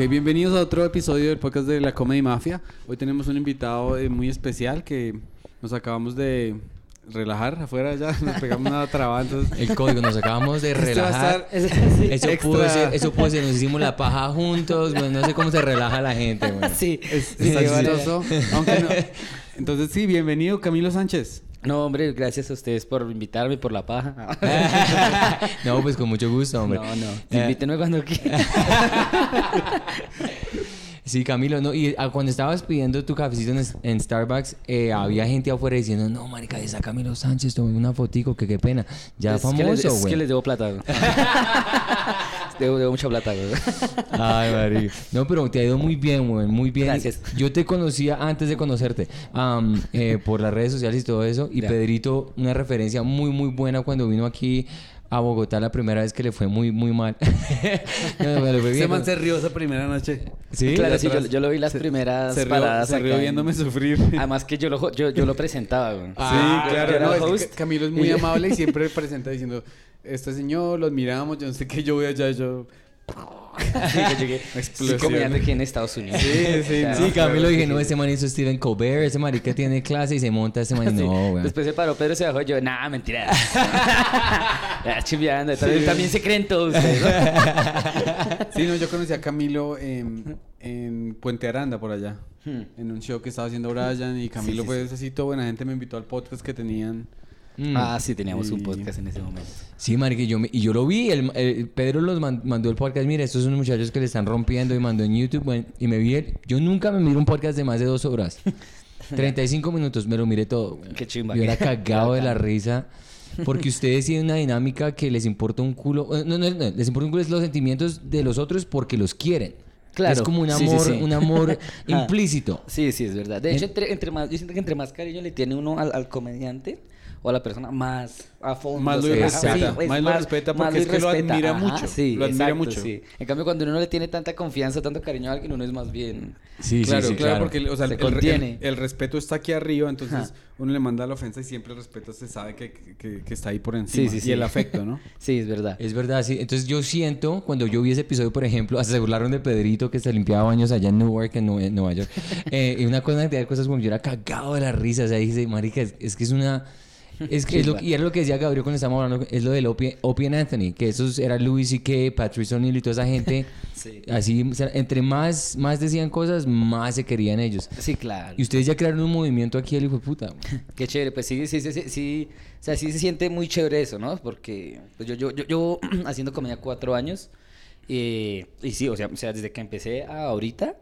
Ok, bienvenidos a otro episodio del podcast de la Comedy Mafia. Hoy tenemos un invitado eh, muy especial que nos acabamos de relajar afuera ya, nos pegamos una traba, entonces... El código, nos acabamos de Este relajar. Eso Extra. pudo ser, eso pudo ser, nos hicimos la paja juntos, bueno, no sé cómo se relaja la gente, güey. Sí, Es, sí, vale. aunque no. Entonces sí, bienvenido Camilo Sánchez. No, hombre, gracias a ustedes por invitarme, por la paja. No, pues con mucho gusto, hombre. No, no, Eh, invítenme cuando quieran. Sí, Camilo, no, y ah, cuando estabas pidiendo tu cafecito en, en Starbucks, eh, había gente afuera diciendo, no, marica, está Camilo Sánchez, tomé una fotico, que qué pena. Ya es, famoso, es güey. que les debo plata. debo, debo mucha plata, güey. Ay, marica. No, pero te ha ido muy bien, güey, muy bien. Gracias. Yo te conocía antes de conocerte eh, por las redes sociales y todo eso. Y Ya. Pedrito, una referencia muy, muy buena cuando vino aquí a Bogotá la primera vez que le fue muy, muy mal. no, me le fue bien. man se rió esa primera noche. Sí, claro, sí, yo, yo lo vi las primeras Se rió, paradas se rió acá. viéndome sufrir. Además que yo lo, yo, yo lo presentaba, güey. Ah, sí, claro, yo era no, es que host. Ca- Camilo es muy amable y siempre presenta diciendo, este señor, lo admiramos, yo no sé qué, yo voy allá, yo... Sí, que llegué. Explosión. Sí, en Estados Unidos. Sí, sí, O sea, Sí, No, Camilo dije, no, ese man hizo Steven Colbert, ese marica tiene clase y se monta ese man. Sí. No, güey. Después se paró Pedro se bajó yo, nah, mentira. También, Sí. también se creen todos. Sí, no, yo conocí a Camilo en, en Puente Aranda, por allá. Hmm. En un show que estaba haciendo Brian y Camilo sí, pues así todo buena gente me invitó al podcast que tenían. Mm. Ah, sí, teníamos un podcast en ese momento. Sí, marica, yo, me- y yo lo vi, el, el- Pedro los man- mandó el podcast, mira, estos son muchachos que le están rompiendo y mandó en YouTube, bueno, y me vi, el- yo nunca me miro un podcast de más de dos horas, 35 minutos, me lo miré todo. güey. Qué chimba, Yo era cagado de la risa, porque ustedes tienen una dinámica que les importa un culo, eh, no, no, no, les importa un culo es los sentimientos de los otros porque los quieren. Claro, Es como un sí, sí, amor, sí. un amor Ah. implícito. Sí, sí, es verdad. De hecho, entre, entre más, yo siento que entre más cariño le tiene uno al, al comediante o a la persona, más a fondo. Más lo se deja. respeta, es más lo respeta porque es que lo admira mucho, Sí, lo admira exacto, mucho. sí. En cambio, cuando uno no le tiene tanta confianza, tanto cariño a alguien, uno es más bien... Sí, claro, sí, sí, claro, claro. porque o sea, Se el, contiene. el respeto está aquí arriba, entonces Ajá. uno le manda la ofensa y siempre el respeto se sabe que, que- que está ahí por encima. Sí, sí, Y sí. el afecto, ¿no? Sí, es verdad. Es verdad, sí. Entonces yo siento, cuando yo vi ese episodio, por ejemplo, hasta se burlaron de Pedrito que se limpiaba baños allá en Newark, en, Nue- en Nueva York. Eh, y una cosa de cosas como yo era cagado de la risa. O sea, dije, marica, es, es que es una... Es que es lo, y era lo que decía Gabriel cuando estábamos hablando, es lo del Opie, Opie and Anthony, que esos era Louis C.K., Patrice O'Neill y toda esa gente. Sí. Así, o sea, entre más, más decían cosas, más se querían ellos. Sí, claro. Y ustedes ya crearon un movimiento aquí, el hijo de puta. Qué chévere, pues sí, sí, sí, sí, sí, o sea, sí se siente muy chévere eso, ¿no? Porque pues yo, yo, yo, yo haciendo comedia cuatro años eh, y sí, o sea, o sea, desde que empecé a ahorita,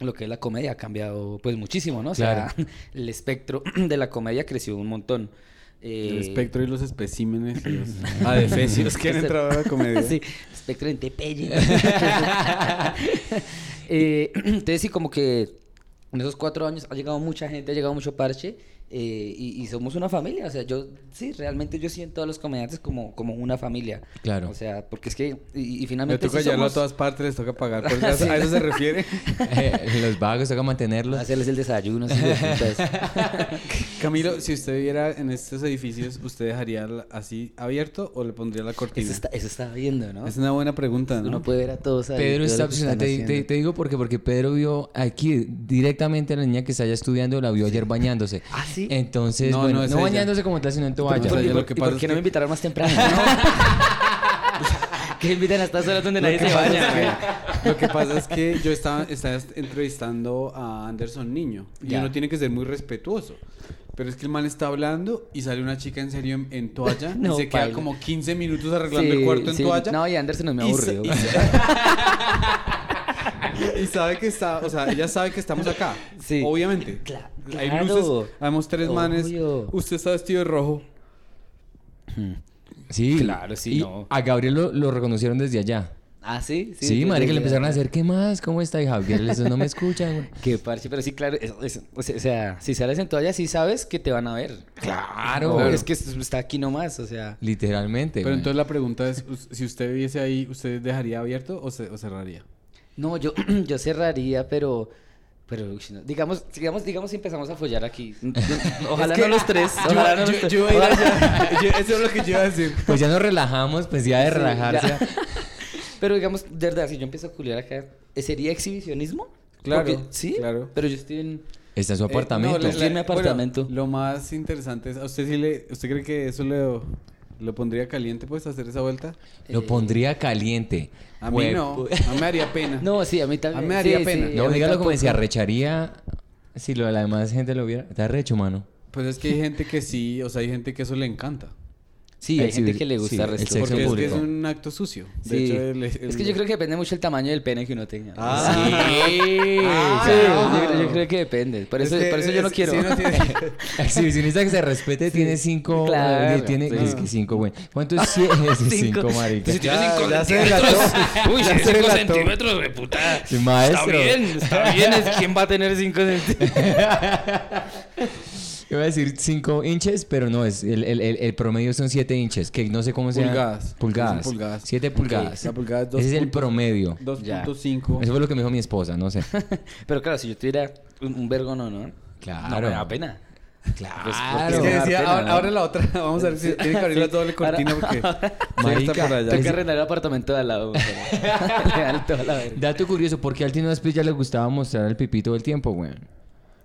lo que es la comedia ha cambiado pues muchísimo, ¿no? O sea, el espectro de la comedia creció un montón. Eh, El espectro y los especímenes y los adefesios que han entrado a la comedia. Sí, espectro en Tepeye. Eh, entonces sí, como que en esos cuatro años ha llegado mucha gente, ha llegado mucho parche eh, y, y somos una familia. O sea, yo sí, realmente yo siento a los comediantes como, como una familia. Claro. O sea, porque es que, y, y Me finalmente toca sí llevarlo a somos- todas partes, les toca pagar. Pues, Sí. ¿A eso se refiere? Eh, los vagos, toca mantenerlos. hacerles el desayuno. sí. Camilo, si usted viviera en estos edificios, ¿usted dejaría así abierto o le pondría la cortina? eso, está, eso estaba viendo, ¿no? Es una buena pregunta, ¿no? Uno puede ver a todos ahí. Pedro está. Te, te- te digo porque, porque Pedro vio aquí directamente a la niña que está allá estudiando, la vio ayer bañándose. ¿Ah, sí? Entonces, No, bueno, no no, es ella. bañándose como tal, sino en toalla. o sea, ¿Y yo por, qué no me invitaron más temprano? que invitan a estas horas donde nadie se baña. es que- güey. Lo que pasa es que yo estaba, estaba entrevistando a Anderson Niño y Ya. uno tiene que ser muy respetuoso. Pero es que el man está hablando y sale una chica en serio en, en toalla No, y se queda como 15 minutos arreglando el cuarto en sí. toalla. No, y Anderson no me aburrió. Y sabe que está, o sea, ella sabe que estamos acá. Sí. Obviamente. Cla- Hay claro. luces, habemos tres manes. Obvio. Usted está vestido de rojo. Sí. Claro, sí, Y no. A Gabriel lo, lo reconocieron desde allá. Ah, sí, Sí, sí. madre, que le empezaron a hacer, ¿qué más? ¿Cómo está? Y Javier, eso no me escuchan, güey. Qué parche, pero sí, claro. es- es- o sea- o sea, si sales en toalla, sí sabes que te van a ver. Claro. Claro, Es que es- está aquí nomás, o sea. Literalmente, Pero entonces la pregunta es, si usted viviese ahí, ¿usted dejaría abierto o, se- o cerraría? No, yo, yo cerraría, pero. Pero, digamos, digamos, digamos si empezamos a follar aquí. Ojalá Es que- no los tres. Yo, Ojalá no yo- los tres. yo a. Yo- eso es lo que yo iba a decir. Pues ya nos relajamos, pues ya de Sí, relajarse. ya. Pero digamos, de verdad, si yo empiezo a culiar acá, ¿sería exhibicionismo? Claro, Porque- sí, claro. pero yo estoy en... Está en su Eh, apartamento. no, la- Estoy en mi apartamento. bueno, lo más interesante es, ¿a usted sí le, usted cree que eso le, lo pondría caliente, pues, hacer esa vuelta? Lo pondría caliente. A mí Hue- no, a mí me haría pena. No, sí, a mí también. A mí me daría sí, pena. sí, No, a mí dígalo como tampoco. decía, recharía si lo, la demás gente lo viera. Está recho, mano. Pues es que hay gente que sí, o sea, hay gente que eso le encanta. Sí, hay gente que le gusta sí, el el resto. Porque es que es público. un acto sucio. De Sí. hecho, el- Es que el- yo creo que depende mucho el tamaño del pene que uno tenga. Ah. Sí. Ah, Sí, yo, yo creo que depende. Por Es eso, que- por eso yo no es- quiero. sí, uno tiene- Exhibicionista que se respete tiene cinco. Claro, tiene. Es que cinco, güey. ¿Cuántos es cinco, cinco marica? Si tienes cinco ya centímetros. Uy, Ya si cinco centímetros, güey, puta. Maestro. Está bien, está bien. Es, ¿Quién va a tener cinco centímetros? Iba a decir 5 inches, pero no, es el, el, el, el promedio son 7 inches, que no sé cómo se Pulgadas. Pulgadas. Son pulgadas. 7 pulgadas. La pulgada es Ese es el puntos- promedio. 2.5. Eso fue lo que me dijo mi esposa, no sé. Pero claro, si yo tuviera un, un vergo, no, ¿no? Claro. No me da pena. Claro. Es que decía, pena, ahora, ¿no? ahora la otra. Vamos a ver si tiene que abrir la doble cortina porque. Marica, está por allá. Tengo que arrendar el apartamento de al lado. Real, toda la verga. Dato curioso, ¿por qué al Tino Asprilla le gustaba mostrar el pipí todo el tiempo, güey?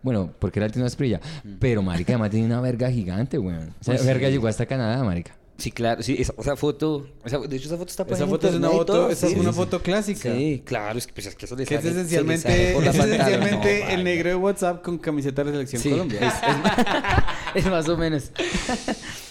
Bueno, porque era el Tino Asprilla. Pero, marica, además tenía una verga gigante, güey. Esa Pues sí. verga llegó hasta Canadá, marica. Sí, claro, sí, esa, esa foto, esa- de hecho esa foto está por Esa en foto es una internet y foto, todo, esa sí, es una sí, foto clásica. Sí, claro, es que, pues, es que eso le Que es sale- se le esencialmente, sale por la es pantalla. esencialmente No, el negro de WhatsApp con camiseta de la selección Sí, Colombia. Es, es más, es más o menos.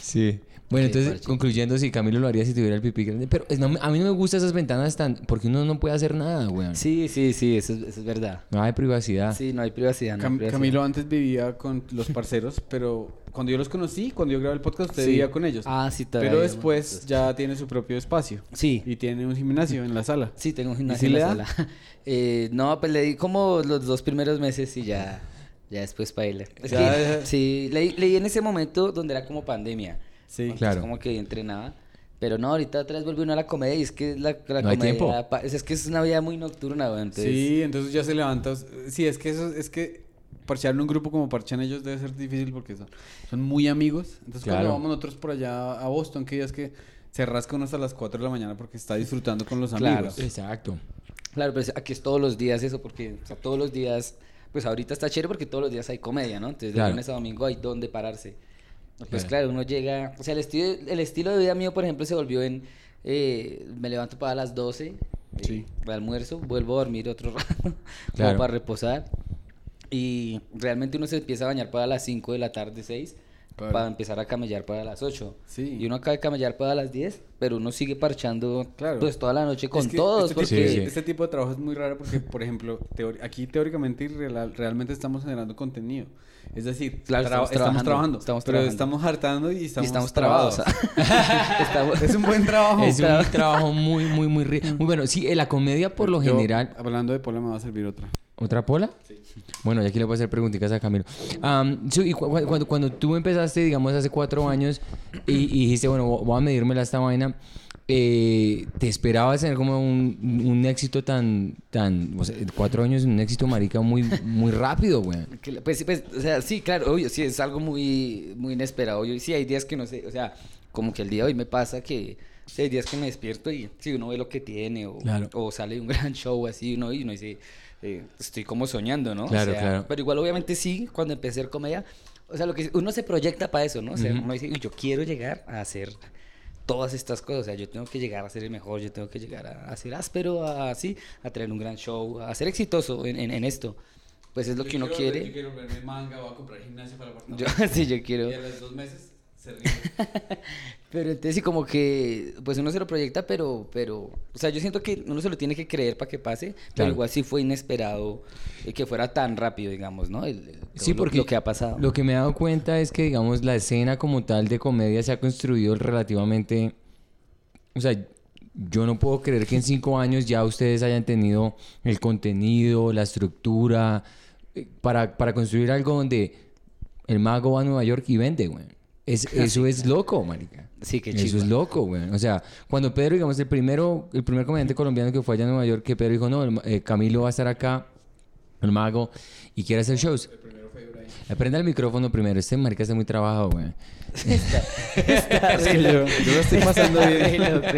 Sí. Bueno, Qué entonces, parche. concluyendo, sí, Camilo lo haría si tuviera el pipí grande. Pero es- no, a mí no me gustan esas ventanas tan... Porque uno no puede hacer nada, güey. Sí, sí, sí, eso, es- eso es verdad. No hay privacidad. Sí, no hay privacidad. No hay Cam- privacidad. Camilo antes vivía con los parceros, pero cuando yo los conocí, cuando yo grabé el podcast, usted Sí. vivía con ellos. Ah, sí, todavía pero después ya tiene su propio espacio. Sí. Y tiene un gimnasio en la sala. Sí, tengo un gimnasio en la da? sala. Eh, no, pues le di como los dos primeros meses y ya, ya después baila. Es Ya, que, ya. sí, leí, leí en ese momento donde era como pandemia. Sí. Entonces, Claro. como que entrenaba. Pero no, ahorita otra vez volvió uno a la comedia y es que la, la No hay comedia... tiempo. Es, es que es una vida muy nocturna, güey. Entonces, Sí, entonces ya se levanta. Sí, es que eso es que parchear en un grupo como parchean ellos debe ser difícil porque son, son muy amigos. Entonces Claro. cuando vamos nosotros por allá a Boston, que ya es que se rasca uno hasta las 4 de la mañana porque está disfrutando con los Claro. amigos. Exacto. Claro, pero aquí es todos los días eso, porque o sea, todos los días, pues ahorita está chévere porque todos los días hay comedia, ¿no? Entonces de Claro. lunes a domingo hay donde pararse. Pues Claro. claro, uno llega, o sea, el estilo, el estilo de vida mío, por ejemplo, se volvió en, eh, me levanto para las 12, eh, Sí. de almuerzo, vuelvo a dormir otro rato, como Claro. para reposar. Y realmente uno se empieza a bañar para las 5 de la tarde, 6, Claro. para empezar a camellar para las 8. Sí. Y uno acaba de camellar para las 10, pero uno sigue parchando Claro. pues toda la noche con Es que todos. Este, porque... tipo, Sí, sí. este tipo de trabajo es muy raro porque, por ejemplo, teori- aquí teóricamente y real- realmente estamos generando contenido. Es decir, Claro, tra- estamos estamos, trabajando, trabajando, estamos pero trabajando. estamos hartando y estamos, y estamos trabados. Estamos- es un buen trabajo. Es un trabajo muy, muy, muy... ri- Muy bueno. Sí, la comedia por lo Yo, general... hablando de pola, me va a servir otra. ¿Otra pola? Bueno, y aquí le voy a hacer preguntitas a Camilo. Am, sí, y cu- cu- cuando, cuando tú empezaste, digamos, hace cuatro años y, y dijiste, bueno, vo- voy a medírmela esta vaina, eh, ¿te esperabas tener como un, un éxito tan, tan, o sea, cuatro años, un éxito marica muy, muy rápido, güey? Pues, sí, pues, o sea, sí, claro, obvio, sí, es algo muy, muy inesperado. Obvio, y sí, hay días que no sé, o sea, como que el día de hoy me pasa que sí, hay días que me despierto y sí, uno ve lo que tiene o, Claro. o sale un gran show así, uno, y uno dice, eh, estoy como soñando, ¿no? O Claro, sea, claro. Pero igual, obviamente, sí, cuando empecé a hacer comedia, o sea, lo que uno se proyecta para eso, ¿no? O sea, uno dice, "Uy, yo quiero llegar a hacer todas estas cosas, o sea, yo tengo que llegar a ser el mejor, yo tengo que llegar a, a ser áspero, a, así, a tener un gran show, a ser exitoso en, en, en esto. Pues es lo que uno quiere. Yo quiero verme manga, voy a comprar gimnasio para el Yo, sí, yo quiero. Y a los dos meses se ríe. Pero entonces sí como que, pues uno se lo proyecta, pero, pero, o sea, yo siento que uno se lo tiene que creer para que pase, pero igual sí fue inesperado eh, que fuera tan rápido, digamos, ¿no? El- Sí, lo- porque lo, que ha pasado. Lo que me he dado cuenta es que, digamos, la escena como tal de comedia se ha construido relativamente... O sea, yo no puedo creer que en cinco años ya ustedes hayan tenido el contenido, la estructura, eh, para, para construir algo donde el mago va a Nueva York y vende, güey. Es, eso es loco, marica. Sí, qué Eso chimba. es loco, güey. O sea, cuando Pedro, digamos, el primero, el primer comediante colombiano que fue allá a Nueva York, que Pedro dijo, no, el eh, Camilo va a estar acá, el mago, y quiere hacer shows. Aprenda el micrófono primero. Este marica está muy trabajado, güey. Es que yo, yo lo estoy pasando Re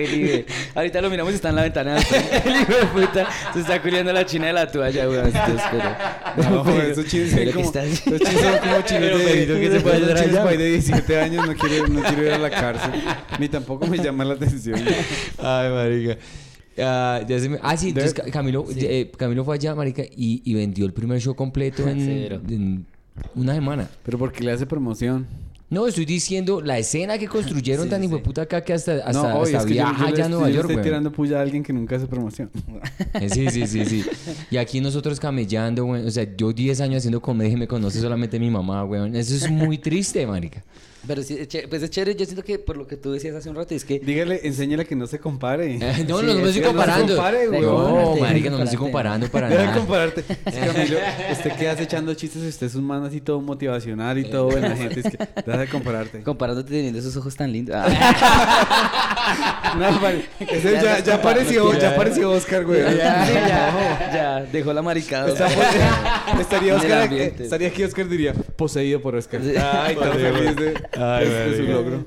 bien. hijo. Ahorita lo miramos y está en la ventana. El hijo de puta se está culiando la china de la toalla, pero... No, joder, esos chinos son ¿qué como, estás- esos chinos son como chinos de, ¿qué se puede hacer chinos allá? por ahí de 17 años no quiero, no quiero ir a la cárcel. Ni tampoco me llama la atención. Ay, marica. Ah, ya se me- ah, sí, entonces Ca- Camilo, Sí. eh, Camilo fue allá, marica, y, y vendió el primer show completo en, Cero. en una semana. Pero porque le hace promoción. No, estoy diciendo la escena que construyeron Sí, tan sí, acá que hasta, hasta, no, oye, hasta es que yo- viaja yo, allá a Nueva yo York, estoy güey. tirando puya a alguien que nunca hace promoción. Eh, Sí, sí, sí, sí. Y aquí nosotros camellando, güey. O sea, yo 10 años haciendo comedia y me conoce solamente mi mamá, güey. Eso es muy triste, marica. Pero sí, es pues es chévere. Yo siento que por lo que tú decías hace un rato, es que... Dígale, enséñale que no se compare. Eh, No, Sí, no, no me es estoy que no se comparando. compare, güey. No, marica, no me estoy comparando para Deja de nada. compararte. Es que, Camilo, usted queda echando chistes y usted es un man así todo motivacional y todo buena gente. Es que deja de compararte. Comparándote teniendo esos ojos tan lindos. Ah. No, vale. Ese Ya ya, ya, apareció, ya apareció Oscar, güey. ya, ya, ya, dejó la maricada. Está estaría, Oscar, estaría aquí Oscar diría, poseído por Oscar. Ay, tan feliz de, Ay, de su marica. logro.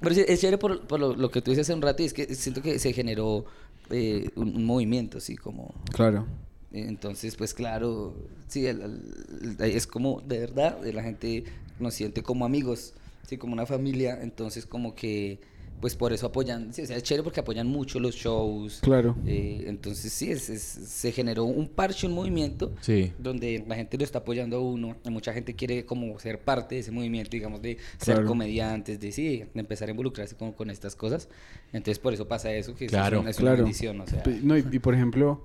Pero sí, es chévere por, por lo, lo que tú dices hace un rato y es que siento que se generó eh, un, un movimiento, así como... Claro. Entonces, pues claro, sí, el- el- el- es como, de verdad, la gente nos siente como amigos, sí, como una familia, entonces como que, pues por eso apoyan, sí, o sea, es chévere porque apoyan mucho los shows. Claro. eh, entonces sí, es- es- se generó un parche, un movimiento, Sí. donde la gente lo está apoyando a uno, y mucha gente quiere como ser parte de ese movimiento, digamos, de ser Claro. comediantes, de sí, de empezar a involucrarse con, con estas cosas. Entonces por eso pasa eso, que eso Claro. es, una, es una Claro. bendición, o sea... No, y, y por ejemplo,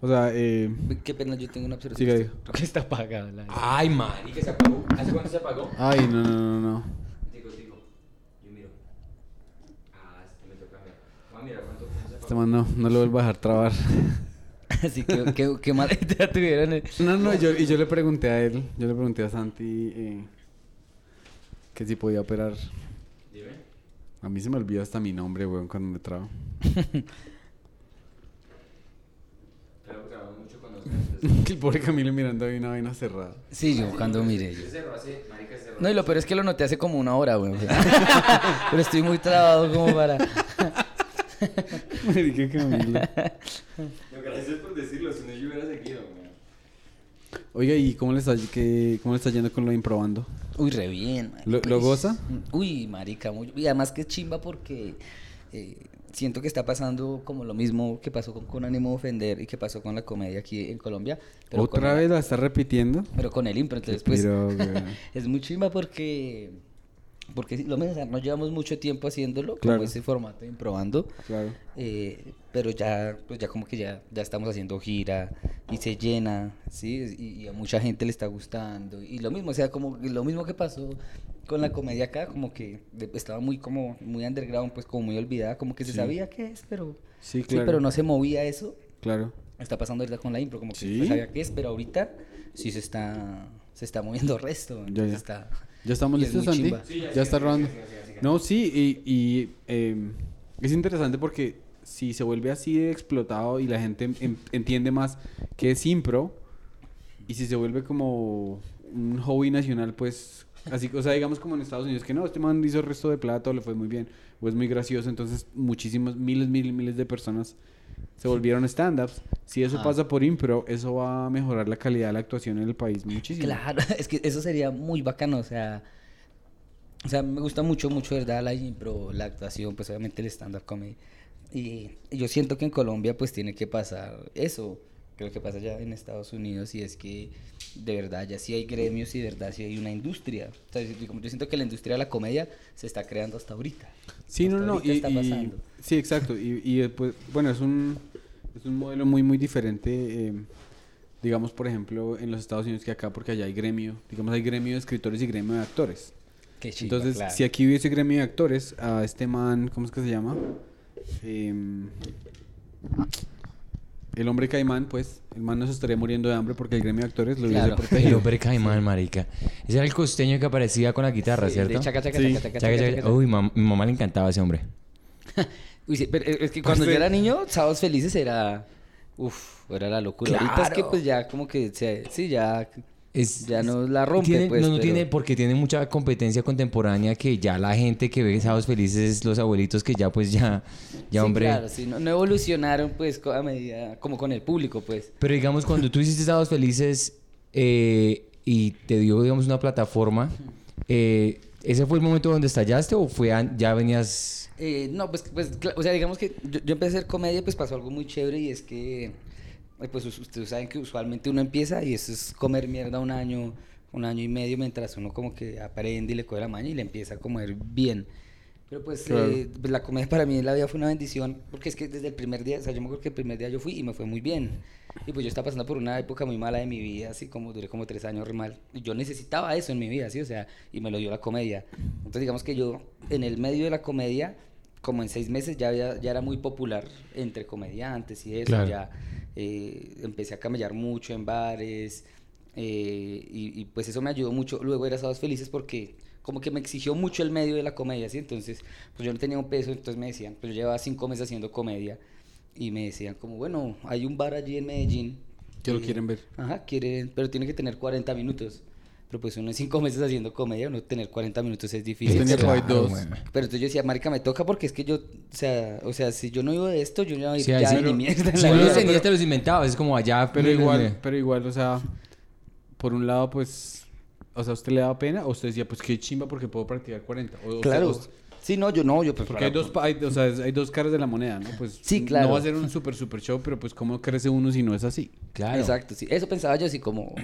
o sea, eh, Qué pena, yo tengo una observación. Creo que está apagada la... Ay, marica, se apagó. ¿Hace cuánto se apagó? ay, no, no, no, no. Digo, digo. Yo miro. Ah, este me toca ver. Vamos a mirar cuánto se Este man no, no lo vuelvo a dejar trabar. Así que, qué, qué mala idea tuvieron. eh. No, no, yo, y yo le pregunté a él, yo le pregunté a Santi eh, que si podía operar. Dime. A mí se me olvida hasta mi nombre, weón, cuando me trabo. Claro, grabamos mucho con los El pobre Camilo mirando ahí una vaina cerrada. Sí, yo cuando miré. yo- cerró hace, marica, se cerró. No, y lo peor es que lo noté hace como una hora, sea. Pero estoy muy trabado como para... Marica Camilo. gracias por decirlo, si no yo hubiera seguido. Oiga, ¿y cómo le está, qué, cómo le está yendo con lo improbando? Uy, re bien. marica. ¿Lo- lo goza? Uy, marica. Muy... Y además que chimba porque eh, siento que está pasando como lo mismo que pasó con, con Ánimo de Ofender y que pasó con la comedia aquí en Colombia. Pero ¿Otra el- vez la está repitiendo? Pero con el impro, entonces pues... Weón. es muy chimba porque... Porque sí, lo sea, no llevamos mucho tiempo haciéndolo, Claro. como ese formato improbando. Claro. Eh, pero ya, pues ya como que ya, ya estamos haciendo gira y se llena, ¿sí? Y, y a mucha gente le está gustando. Y lo mismo, o sea, como lo mismo que pasó con la comedia acá, como que estaba muy como, muy underground, pues como muy olvidada, como que se Sí. sabía qué es, pero... Sí, claro. pero no se movía eso. Claro. Está pasando ahorita con la impro, como que Sí. se sabía qué es, pero ahorita sí se está, se está moviendo el resto. entonces ya. Está, ¿Ya estamos y listos, chimba. ya está rodando. No, sí, y, y, eh, es interesante porque si se vuelve así de explotado y la gente en- entiende más que es impro, y si se vuelve como un hobby nacional, pues, así, o sea, digamos como en Estados Unidos, que no, este man hizo el resto de plata, o le fue muy bien, o es muy gracioso, entonces muchísimas, miles, miles, miles de personas se volvieron stand-ups. Si eso Ajá. pasa por impro, eso va a mejorar la calidad de la actuación en el país muchísimo. Claro, es que eso sería muy bacano, o sea, o sea, me gusta mucho, mucho, ¿verdad? La impro, la actuación, pues obviamente el stand-up comedy. Y, y yo siento que en Colombia pues tiene que pasar eso, creo que pasa ya en Estados Unidos y es que de verdad ya sí hay gremios y de verdad sí hay una industria. O sea, yo siento que la industria de la comedia se está creando hasta ahorita. Sí, no, Hasta no, y, está y- pasando. sí, exacto, y, y después, bueno, es un, es un modelo muy, muy diferente, eh, digamos, por ejemplo, en los Estados Unidos que acá, porque allá hay gremio, digamos, hay gremio de escritores y gremio de actores. Qué chimba, Entonces, claro. si aquí hubiese gremio de actores, a este man, ¿cómo es que se llama? Em, el hombre caimán, pues, el man no se estaría muriendo de hambre porque el gremio de actores lo hubiese Claro. El protegido. hombre caimán, marica. Ese era el costeño que aparecía con la guitarra, Sí, ¿cierto? chaca, chaca, Sí. chaca, chaca, Chaca, chaca, chaca. chaca. Uy, mam- mi mamá le encantaba ese hombre. Uy, sí, pero es que cuando Parce- yo era niño, Sábados Felices era. Uf, era la locura. Ahorita es que Claro. pues ya como que se, sí, ya es, Ya no la rompe, tiene- pues, no, no pero- tiene, porque tiene mucha competencia contemporánea que ya la gente que ve Sábados Felices, los abuelitos que ya pues ya, ya Sí, hombre. Claro, sí, no, no evolucionaron pues a medida, como con el público, pues. Pero digamos, cuando tú hiciste Sábados Felices eh, y te dio, digamos, una plataforma, eh, ¿ese fue el momento donde estallaste o fue ya venías... Eh, no, pues, pues, o sea, digamos que yo, yo empecé a hacer comedia, pues pasó algo muy chévere y es que, pues us- ustedes saben que usualmente uno empieza y eso es comer mierda un año, un año y medio mientras uno como que aprende y le coge la maña y le empieza a comer bien. Pero pues, Claro. eh, pues, la comedia para mí en la vida fue una bendición porque es que desde el primer día, o sea, yo me acuerdo que el primer día yo fui y me fue muy bien. Y pues yo estaba pasando por una época muy mala de mi vida, así como duré como tres años re mal. Y yo necesitaba eso en mi vida, ¿sí? O sea, y me lo dio la comedia. Entonces digamos que yo en el medio de la comedia, como en seis meses ya, había- ya era muy popular entre comediantes y eso, Claro. ya eh, empecé a camellar mucho en bares eh, y, y, pues eso me ayudó mucho. Luego era Sábados Felices porque como que me exigió mucho el medio de la comedia, ¿sí? Entonces, pues yo no tenía un peso, entonces me decían, pues yo llevaba cinco meses haciendo comedia y me decían como, bueno, hay un bar allí en Medellín. Que lo eh, quieren ver. Ajá, quieren, pero tiene que tener 40 minutos. Pero pues uno en cinco meses haciendo comedia, uno tener 40 minutos es difícil. Yo tenía ahí dos. Pero entonces yo decía, marica, me toca porque es que yo, o sea, o sea, si yo no iba de esto, yo no iba a ir Sí, ya sí, ni pero- mierda Si no los tenías, te los inventabas. Es como allá... Pero igual, pero igual, o sea, por un lado, pues, o sea, ¿a usted le daba pena? O usted decía, pues qué chimba porque puedo practicar 40. O, o Claro. Sí, no, yo no, yo pues porque hay dos, pa- hay, o sea, es- hay dos caras de la moneda, ¿no? Pues Sí, claro. no va a ser un super, super show, pero pues cómo crece uno si no es así. Claro. Exacto, sí. Eso pensaba yo así como,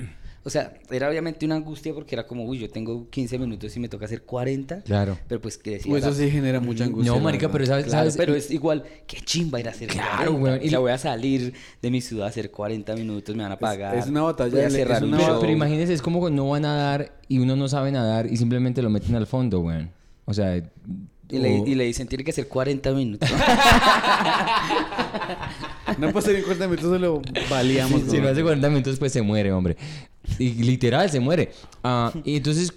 o sea, era obviamente una angustia porque era como, uy, yo tengo 15 minutos y me toca hacer 40. Claro. Pero pues que decía... Pues eso la- sí genera mucha angustia. No, la marica, pero ¿sabes? Claro, sabes? pero es igual, qué chimba ir a hacer Claro, 40. weón, y- sea, voy a salir de mi ciudad a hacer 40 minutos, me van a pagar. es una batalla Voy a de- cerrar es un una- show. pero imagínese, es como no va a nadar y uno no sabe nadar y simplemente lo meten al fondo, güey. O sea... Y le, o- y le dicen, tiene que hacer 40 minutos. No puede ser en 40 minutos solo valíamos. Si ¿no? no hace 40 minutos, pues se muere, hombre. Y literal, se muere. Ah, y entonces,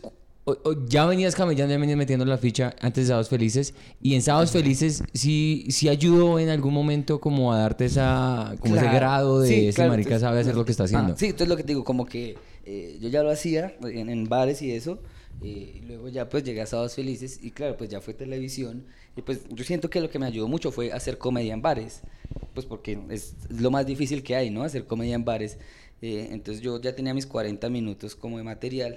o- o ya venías camellando, ya venías metiendo la ficha antes de Sábados Felices. Y en Sábados Felices, sí, sí ayudó en algún momento como a darte esa, como ese Claro. grado de Sí, ese claro, marica entonces- sabe hacer lo que está haciendo. Ah, sí, entonces lo que te digo, como que eh, yo ya lo hacía en, en bares y eso. Eh, y luego ya pues llegué a Sábados Felices y claro, pues ya fue televisión. Y pues yo siento que lo que me ayudó mucho fue hacer comedia en bares. Pues porque es lo más difícil que hay, ¿no? Hacer comedia en bares. Eh, entonces yo ya tenía mis 40 minutos como de material.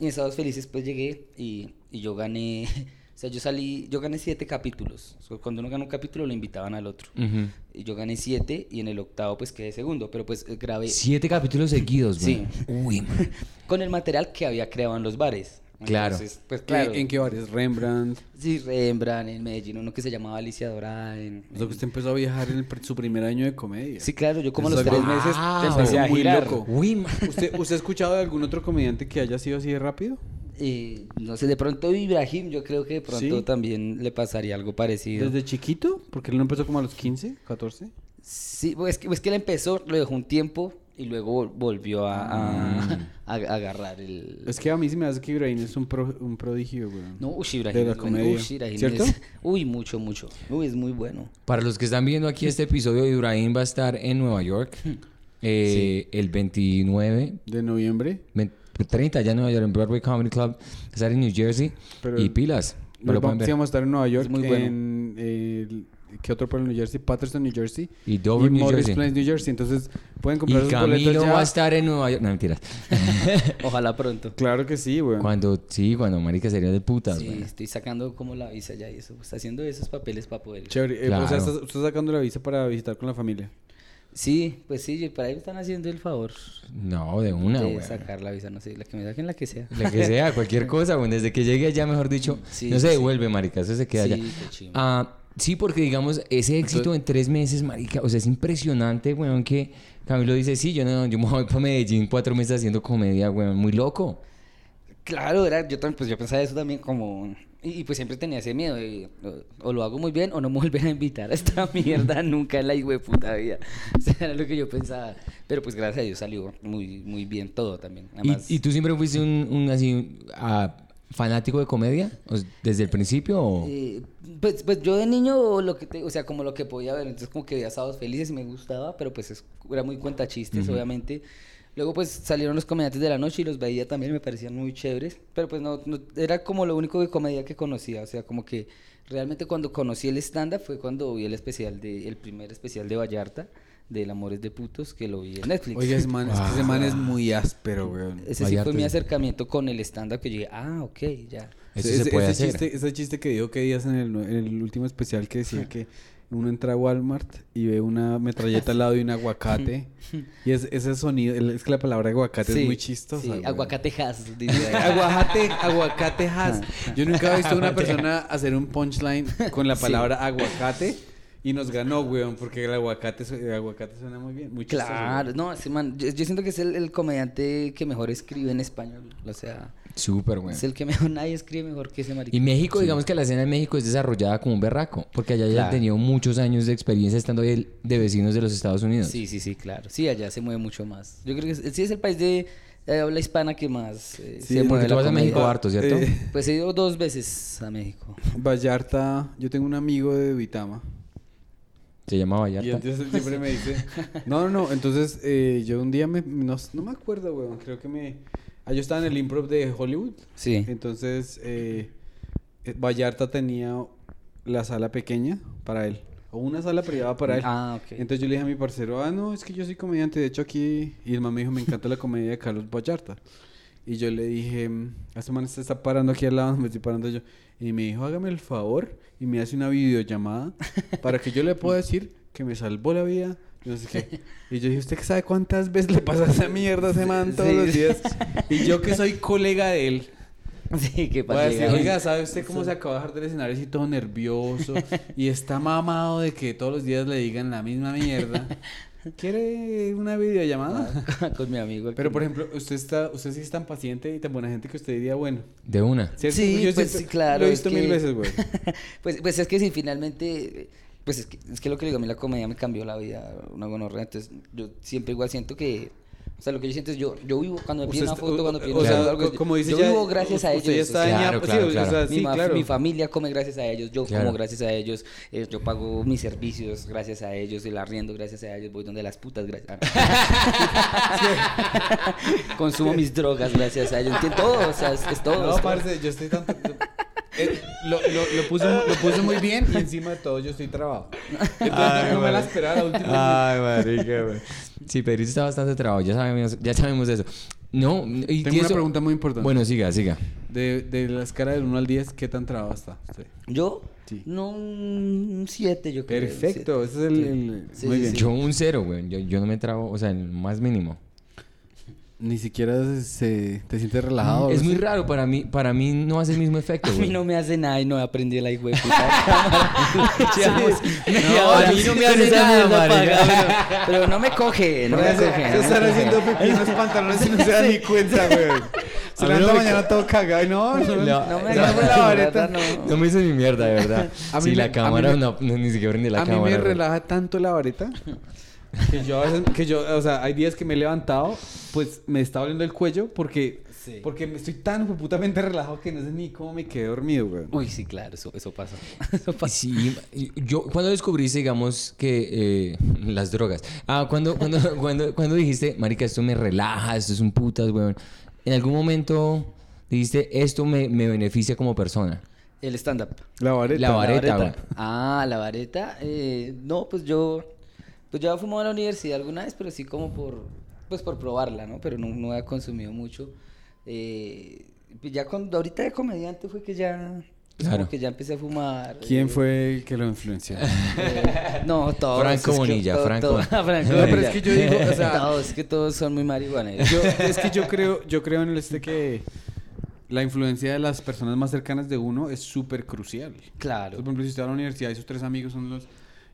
Y en Sábados Felices pues llegué y, y yo gané... O sea, yo salí, yo gané siete capítulos. O sea, Cuando uno gana un capítulo lo invitaban al otro. Ujú. Y yo gané siete y en el octavo pues quedé segundo, pero pues grabé Siete capítulos seguidos, güey. Uy, man. con el material que había creado en los bares. Claro. Entonces, pues ¿En- claro. ¿En qué bares? Rembrandt. Sí, Rembrandt, en Medellín, uno que se llamaba Alicia Dorada. En, O sea, que usted empezó a viajar en el su primer año de comedia. Sí, claro, yo como a los es tres algo- meses Wow. empecé a Muy girar. loco. Uy. ¿Usted, ¿Usted ha escuchado de algún otro comediante que haya sido así de rápido? Eh, no sé, de pronto Ibrahim, yo creo que de pronto Sí. también le pasaría algo parecido. ¿Desde chiquito? Porque él no empezó como a los 15, 14. Sí, pues que, pues que él empezó, lo dejó un tiempo y luego vol- volvió a, a- a- a agarrar el... Es que a mí sí me hace que Ibrahim es un, pro- un prodigio, güey. No, uy, Ibrahim De la es bueno. comedia. Uy, Ibrahim ¿Cierto? es- Uy, mucho, mucho. Uy, es muy bueno. Para los que están viendo aquí este episodio, Ibrahim va a estar en Nueva York eh, el 29, De noviembre. 20 30 ya en Nueva York, en Broadway Comedy Club. Va a estar en New Jersey. Pero- y pilas. Pero vamos a estar en Nueva York. muy bueno. en el- ¿Qué otro pueblo en New Jersey? Patterson, New Jersey. Y Dover, New Morris Jersey. Plains, New Jersey. Entonces, pueden Y comprar sus boletos Camilo ya. va a estar en Nueva York. No, mentiras. Ojalá pronto. Claro que sí, güey. Cuando, sí, cuando marica sería de putas, Sí, güey. estoy sacando como la visa ya y eso. Está haciendo esos papeles para poder. Chévere. Eh, Claro. O sea, estás, estás sacando la visa para visitar con la familia. Sí, pues sí, para ahí me están haciendo el favor No, de una, de güey. sacar la visa, no sé, la que me saquen la que sea. La que sea, cualquier cosa, güey. Desde que llegue allá, mejor dicho, Sí, no se sí. devuelve, marica. Eso se queda Sí, allá. qué chimba. Ah, sí, porque digamos, ese éxito en tres meses, marica, o sea, es impresionante, weón, que Camilo dice, sí, yo no, yo me voy para Medellín cuatro meses haciendo comedia, weón, muy loco. Claro, era, yo también, pues yo pensaba eso también como... Y, y pues siempre tenía ese miedo de, o, o lo hago muy bien o no me vuelven a invitar a esta mierda nunca en la hijo de puta vida. O sea, era lo que yo pensaba. Pero pues gracias a Dios salió muy, muy bien todo también. ¿Y, Además, y tú siempre fuiste un, un así, ah, fanático de comedia? ¿Desde el principio o...? Eh, pues, pues yo de niño, lo que te- o sea, como lo que podía ver, entonces como que veía sábados felices y me gustaba, pero pues es- era muy cuenta chistes, obviamente. Luego pues salieron los comediantes de la noche y los veía también, me parecían muy chéveres. Pero pues no, no- era como lo único de comedia que conocía. O sea, como que realmente cuando conocí el stand-up fue cuando vi el especial de, el primer especial de Vallarta, del Amores de Putos, que lo vi en Netflix. Oye, ese man, es que ese man es muy áspero, weón. Ese sí fue mi acercamiento con el stand-up que yo dije, ah, ok, ya. Eso ese, se puede ese hacer. Chiste, ese chiste que dijo que días en el, en el último especial que decía que uno entra a Walmart y ve una metralleta al lado de un aguacate. y es, ese sonido, es que la palabra aguacate Sí, es muy chistosa. Sí, aguacatejas. Aguacate, aguacatejas. Ah. Yo nunca he visto a una persona hacer un punchline con la palabra aguacate y nos ganó, weón, porque el aguacate, el aguacate suena muy bien, muy. Claro, weón. no, ese man, yo, yo siento que es el, el comediante que mejor escribe en español. O sea, Súper, güey. es el que mejor, nadie escribe mejor que ese marico. Y México, digamos que la escena en México es desarrollada como un berraco, porque allá ya han tenido muchos años de experiencia estando ahí de vecinos de los Estados Unidos. Sí, sí, sí, claro. Sí, allá se mueve mucho más. Yo creo que es- sí es el país de eh, habla hispana que más eh, Sí, se mueve Porque tú la vas a. México harto, ¿cierto? Eh, Pues he ido dos veces a México. Vallarta, yo tengo un amigo de Vitama. Se llama Y Vallarta. entonces él siempre me dice. No, no, no. Entonces eh, yo un día me. No, no me acuerdo, weón. Creo que me. Ah, yo estaba en el improv de Hollywood. Sí. Entonces eh, Vallarta tenía la sala pequeña para él. O una sala privada para él. Ah, ok. Entonces yo le dije a mi parcero, ah, no, es que yo soy comediante. De hecho, aquí. Y el man me dijo, me encanta la comedia de Carlos Vallarta. Y yo le dije, "Mm, a este man se está parando aquí al lado, me estoy parando yo. Y me dijo, hágame el favor y me hace una videollamada para que yo le pueda decir que me salvó la vida. y No sé qué. Y yo dije, ¿usted sabe cuántas veces le pasa esa mierda a ese man todos Sí. los días? Y yo que soy colega de él. Sí, que Voy a para decir, llegar- oiga, ¿sabe usted cómo se acaba de bajar del escenario así todo nervioso? Y está mamado de que todos los días le digan la misma mierda. ¿Quiere una videollamada? con mi amigo. Pero, por ejemplo, usted está, usted sí es tan paciente y tan buena gente que usted diría, bueno. De una. ¿cierto? Sí, Yo pues siempre sí, claro, Lo he es visto mil que- veces, güey. pues, pues es que si finalmente, pues es que, es que lo que le digo, a mí la comedia me cambió la vida, una gonorrea, entonces yo siempre igual siento que, o sea, lo que yo siento es yo, yo vivo, cuando me Usted una foto, cuando piden o sea, algo, co- como dice yo ya, vivo gracias a ellos. ya o está sea, Claro, dañado, claro, sí, o claro. sea, mi, sí, ma- claro. mi familia come gracias a ellos, yo Claro. como gracias a ellos, eh, yo pago mis servicios gracias a ellos, el arriendo gracias a ellos, voy donde las putas gracias a Consumo mis drogas gracias a ellos, entiendo todo, o sea, es, es todo. No, es todo. parce, yo estoy tanto... Eh, lo, lo, lo, puso, lo puso muy bien y encima de todo yo estoy trabado. Entonces no me la esperaba la última. Ay, marica, güey. Sí, Pedrito está bastante trabado, ya sabemos, ya sabemos eso. No, y Tengo y una eso- pregunta muy importante. Bueno, siga, siga. De, de la escala del 1 al 10, ¿qué tan trabado está usted? Yo, Sí. no, un 7 yo creo. Perfecto, ese es el... el- Sí, muy sí, bien. sí. Yo un cero, güey. Yo, yo no me trabo, o sea, el más mínimo. Ni siquiera se, te sientes relajado. es muy raro, para mí, para mí no hace el mismo efecto, A mí güey. no me hace nada y no aprendí la hijo de cámara. No, a mí no me hace nada, marica. pero, pero no me coge, no me coge. se están haciendo pipí en los pantalones y no se dan ni cuenta, güey. Se mí levanta mañana todo cagado y no, no, No, No me No, agarra la la vareta. vareta, no. No me hizo ni mierda, de verdad. Si mí la cámara, mí me- no, no, ni siquiera prende la a mí cámara. me relaja tanto la vareta que yo a veces, que yo, o sea, hay días que me he levantado, pues me está doliendo el cuello porque, Sí. porque me estoy tan putamente relajado que no sé ni cómo me quedé dormido, güey. Uy, sí, claro, eso, eso pasa. Eso pasa. Sí, yo cuando descubriste, digamos, que eh, las drogas. Ah, cuando, cuando, cuando, cuando dijiste, marica, esto me relaja, esto es un putas, weón. En algún momento dijiste, esto me, me beneficia como persona. El stand-up. La vareta. La vareta, güey. Ah, la vareta. eh, no, pues yo. Pues yo he fumado en la universidad alguna vez, pero sí como por. Pues por probarla, ¿no? Pero no, no he consumido mucho. Eh, pues ya cuando. Ahorita de comediante fue que ya. pues Claro. Como que ya empecé a fumar. ¿Quién eh, fue el que lo influenció? eh, no, todos. Franco Bonilla, to- Franco. to- Franco No, pero es que yo digo, o sea- todos, es que todos son muy marihuaneros. Yo, es que yo creo, yo creo en el este que la influencia de las personas más cercanas de uno es súper crucial. Claro. Por ejemplo, si usted va a la universidad y sus tres amigos son los